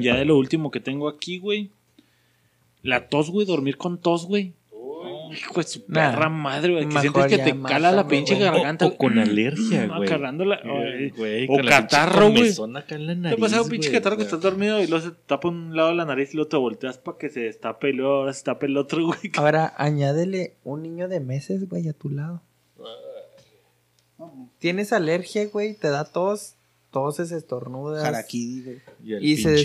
Ya de lo último que tengo aquí, güey. La tos, güey. Dormir con tos, güey. Hijo de su Nah. perra madre, güey. Que sientes que te cala la pinche garganta. O, o con alergia, Mm, güey. o catarro, güey. Te pasa un pinche catarro que o sea. estás dormido y luego se te tapa un lado de la nariz y luego te volteas para que se destape y luego ahora se tape el otro, güey. (laughs) Ahora, añádele un niño de meses, güey, a tu lado. Tienes alergia, güey, te da tos, toses, estornudas. Harakiri, güey. Y se mocoso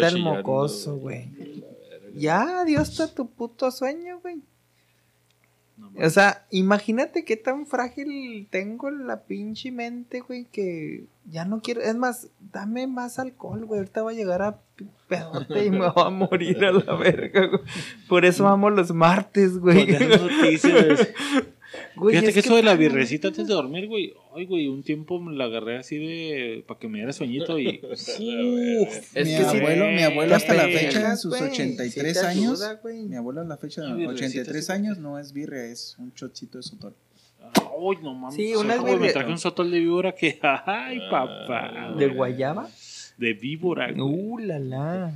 despierta el mocoso, güey. Ya, Dios está tu puto sueño, güey. No, O sea, imagínate qué tan frágil tengo la pinche mente, güey, que ya no quiero. Es más, dame más alcohol, güey. Ahorita va a llegar a pedote y me va a morir a la verga, güey. Por eso amo los martes, güey. Noticias. (laughs) Güey, Fíjate es que eso de la birrecita antes de dormir, güey. Ay, güey, un tiempo me la agarré así de. para que me diera sueñito y. (laughs) Uf, Es mi que sí- abuelo, mi abuelo hasta la fecha, en sus güey. 83 Sí te años, ayuda, mi abuelo a la fecha de Una birrecita 83 así. años no es birria, es un chocito de sotol. Ay, no mames. Sí, unas Güey, me birre- traje un sotol de víbora que. (laughs) Ay, papá. ¿De guayaba? De víbora, güey. Uh, la la.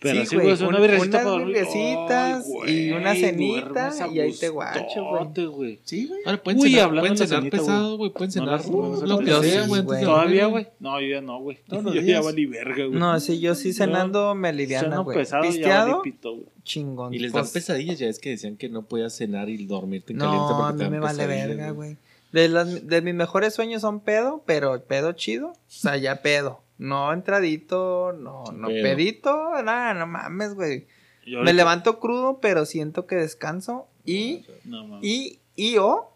Pero Sí, sí, güey, una un- unas virrecitas Ay, y una cenita a y ahí te guacho, güey. Sí, güey. Ahora pueden Uy, cenar, hablando pueden cenar cenita, pesado, güey. Pueden No cenar no lo que sea, sí, güey. ¿Todavía, güey? No, yo ya no, güey. Yo (laughs) ya valí verga, güey. No, sí, yo sí cenando me aliviana, Ceno güey. Pisteado, chingón. Y les dan Pues, pesadillas, ya es que decían que no podías cenar y dormirte en caliente No, porque a te mí dan me vale verga, güey. De, las, de mis mejores sueños son pedo, pero pedo chido. O sea, ya pedo. No entradito, no, no pedito, nada, no mames, güey. Me levanto crudo, pero siento que descanso. Y, No, y, y o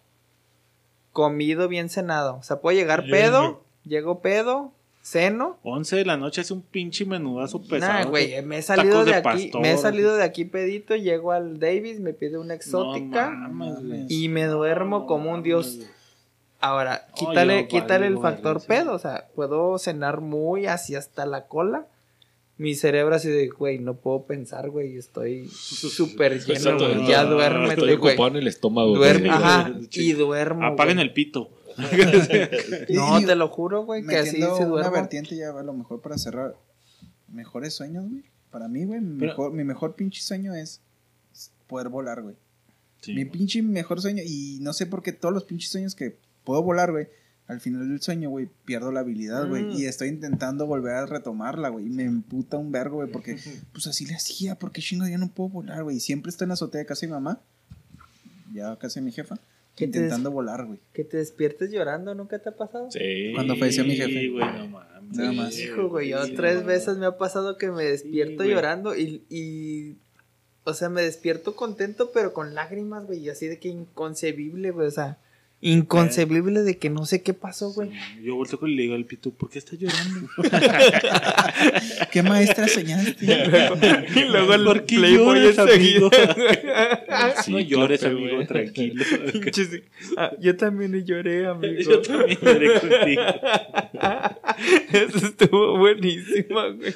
comido bien cenado. O sea, puedo llegar pedo, llego pedo, ceno. 11 de la noche es un pinche menudazo pesado. Nah, güey, me he salido de, de aquí, pastor. me he salido de aquí pedito, llego al Davis, me pide una No exótica mames, y me duermo como un dios. Ahora, quítale, yo quítale el factor sí. pedo, o sea, puedo cenar muy así hasta la cola. Mi cerebro así de, güey, no puedo pensar, güey, estoy súper lleno, güey, no, ya no, duérmete, Estoy güey. ocupado en el estómago. Duerme, güey. ajá, y duermo. Apaguen güey. el pito. (laughs) No, te lo juro, güey, que así se una duerme. vertiente ya a lo mejor para cerrar. Mejores sueños, güey. Para mí, güey, mi, Pero- mejor, mi mejor pinche sueño es poder volar, güey. Sí. Mi pinche mejor sueño, y no sé por qué todos los pinches sueños que puedo volar, güey, al final del sueño, güey, pierdo la habilidad, güey, Mm. y estoy intentando volver a retomarla, güey, y me emputa un vergo, güey, porque, (laughs) pues así le hacía, porque chingo, ya no puedo volar, güey, y siempre estoy en la azotea de casa de mi mamá, ya casi mi jefa, ¿Qué te intentando volar, güey. Que te despiertes llorando, ¿nunca te ha pasado? Sí. Cuando falleció mi jefe. Sí, güey, no mames. Nada más. Hijo, güey, yo Sí, tres no, veces me ha pasado que me despierto llorando y, y, o sea, me despierto contento, pero con lágrimas, güey, y así de que inconcebible, güey, o sea, inconcebible de que no sé qué pasó, güey. Yo volteo con y le digo al pito, ¿por qué estás llorando? (laughs) ¿Qué maestra soñaste? (laughs) y luego el ¿Por qué Playboy lloras, amigo? (laughs) Sí, no llores, claro, amigo, güey. tranquilo. Ah, yo también lloré, amigo. Yo también lloré contigo. Eso estuvo buenísima, güey.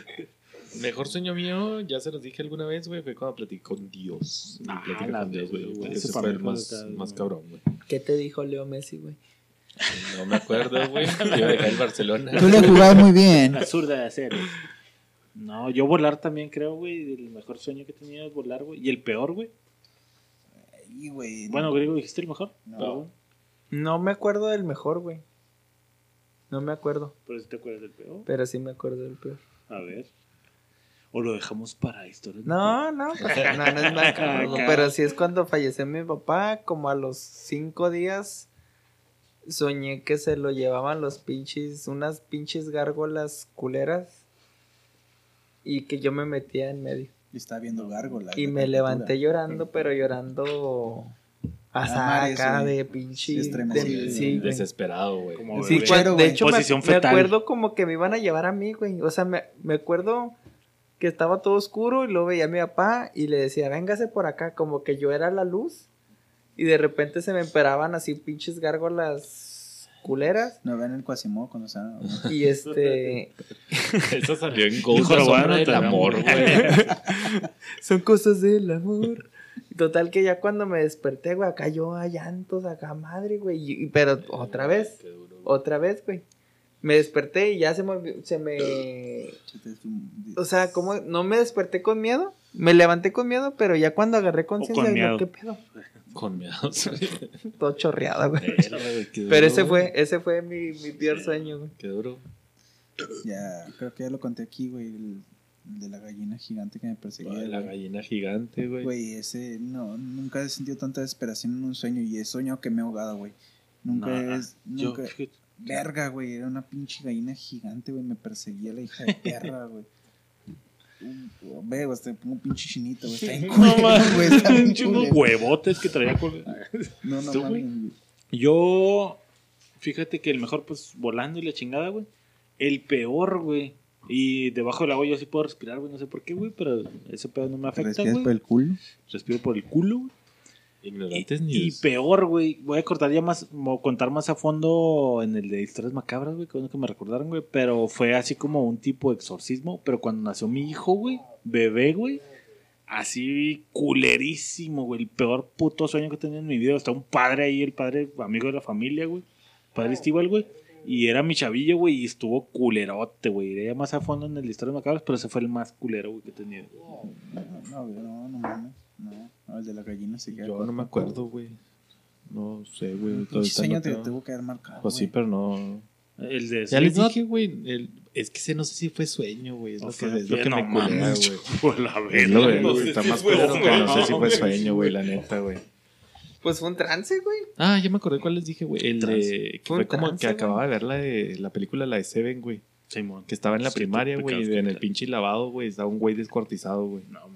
Mejor sueño mío, ya se los dije alguna vez, güey, fue cuando platicé con Dios. Ah, la con Dios, güey. Ese fue para el más, más cabrón, güey. ¿Qué te dijo Leo Messi, güey? No me acuerdo, güey. Me iba a dejar el Barcelona. Tú le jugabas muy bien. La zurda de hacer. No, yo volar también creo, güey. El mejor sueño que he tenido es volar, güey. Y el peor, güey. Y, güey, Bueno, griego, dijiste el mejor. No. No me acuerdo del mejor, güey. No me acuerdo, pero si te acuerdas del peor. pero sí me acuerdo del peor. A ver. O lo dejamos para historias. de No, no, (laughs) pues, no, no es acuerdo, Acá. pero sí es cuando falleció mi papá, como a los cinco días, soñé que se lo llevaban los pinches, unas pinches gárgolas culeras, y que yo me metía en medio. Y estaba viendo gárgola. Y me levanté llorando, pero llorando Ah, a eso, acá de pinche. De- sí. Desesperado, güey. Como Sí, de hecho me, Posición me fetal. acuerdo como que me iban a llevar a mí, güey. O sea, me, me acuerdo que estaba todo oscuro y luego veía a mi papá y le decía, véngase por acá, como que yo era la luz. Y de repente se me emperaban así pinches gárgolas culeras. No vean el Quasimodo cuando se Y este... (laughs) Eso salió en Ghost, del anotar, amor, güey. (laughs) Son cosas del amor. Total que ya cuando me desperté, güey, acá yo a llantos, acá madre, güey. y- Pero otra vez, otra vez, güey. Me desperté y ya se me... Se me O sea, como no me desperté con miedo, me levanté con miedo, pero ya cuando agarré conciencia, con digo, miedo. ¿qué pedo? Con miedo. (laughs) Todo chorreada, güey. (laughs) Pero ese fue, ese fue mi, mi peor sueño, güey. Qué duro. Ya, creo que ya lo conté aquí, güey. El, el de la gallina gigante que me perseguía. La güey. gallina gigante, güey. Güey, ese, no, nunca he sentido tanta desesperación en un sueño y he soñado que me he ahogado, güey. Nunca No, es, nunca, verga, güey, era una pinche gallina gigante, güey, me perseguía la hija de perra, güey. (laughs) Ve, güey, te pongo un pinche chinito, güey, está No mames, güey, está bien unos culero. huevotes que traía con... (laughs) No, no ¿Tú, mames, güey? güey. Yo, fíjate que el mejor, pues, volando y la chingada, güey. El peor, güey. Y debajo del agua yo sí puedo respirar, güey. No sé por qué, güey, pero ese pedo no me ¿Te afecta, respiras güey. por el culo? Respiro por el culo, güey. Y, peor, güey. Voy a cortar ya más, contar más a fondo en el de historias macabras, güey, que bueno que me recordaron, güey. Pero fue así como un tipo de exorcismo. Pero cuando nació mi hijo, güey, bebé, güey, así culerísimo, güey. El peor puto sueño que he tenido en mi vida. Está un padre ahí, el padre amigo de la familia, güey. Padre Estival, güey. Y era mi chavillo, güey, y estuvo culerote, güey. Iría más a fondo en el historia de macabros, pero ese fue el más culero, güey, que he tenido. No, no, no mames. No, no, el de la gallina se queda. Yo no me acuerdo, güey. No sé, güey. sueño no te tengo- tuvo que haber marcado. Pues sí, pero no. El de Ya les dije, güey. el- Es que ese no sé si fue sueño, güey. Es lo que, es lo que no me culea, güey. (laughs) por la Es lo verga, que- no sé está si más fue culero que no sé si fue sueño. güey, la neta, güey. Pues fue un trance, güey. Ah, ya me acordé cuál les dije, güey. El de. Fue como que acababa de ver la de la película, la de Seven, güey. Simón. Que estaba en la Sí, primaria, güey. en el pinche lavado, güey. Estaba un güey descuartizado, güey. No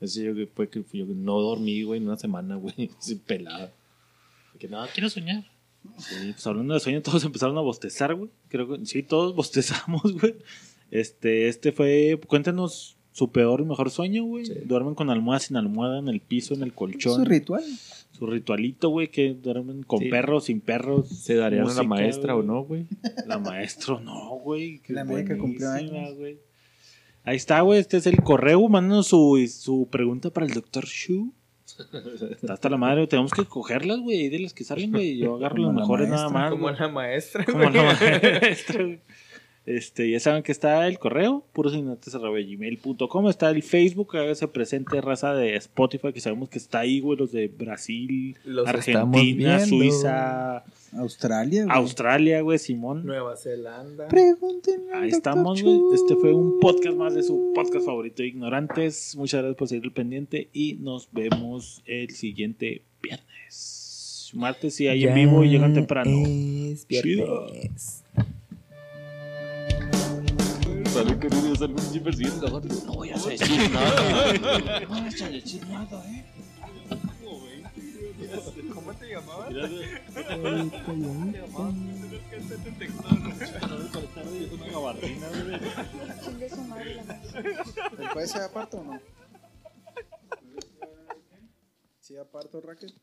Ese yo que fue que yo no dormí, güey, en una semana, güey. (laughs) Así pelada. Que nada, quiero soñar. Sí, pues hablando de sueño, (laughs) todos empezaron a bostezar, güey. Creo que sí, todos (laughs) bostezamos, güey. Este, este fue, cuéntanos su peor y mejor sueño, güey. Sí. Duermen con almohada, sin almohada, en el piso, en el Es colchón. su ritual. Su ritualito, güey, que duermen con Sí. perros, sin perros. ¿Se darían a la maestra o no, güey? La maestra, no, güey. La médica cumplió buenísima, años. güey. Ahí está, güey. Este es el correo. Mándanos su, su pregunta para el doctor Shu. Está hasta la madre. Tenemos que cogerlas, güey. Y de las que salen, güey. Yo agarro Como las la mejores nada más. Como la maestra, Como güey. la maestra, güey. Este, ya saben que está el correo, purosignotes.gmail.com, está el Facebook, hágase presente raza de Spotify, que sabemos que está ahí, güey, los de Brasil, Los Argentina. Suiza, Australia, güey. Australia, güey, Simón. Nueva Zelanda. Pregúntenle al Ahí estamos, güey. Este fue un podcast más de su podcast favorito, Ignorantes. Muchas gracias por seguir el pendiente y nos vemos el siguiente viernes. Martes si hay en vivo y llegan temprano. Es Chido. Que no No voy a decir nada. No a decir nada, eh. ¿Cómo te llamabas? Chingue su madre la madre. ¿El juez se aparta o no? ¿Sí aparto, Raquel?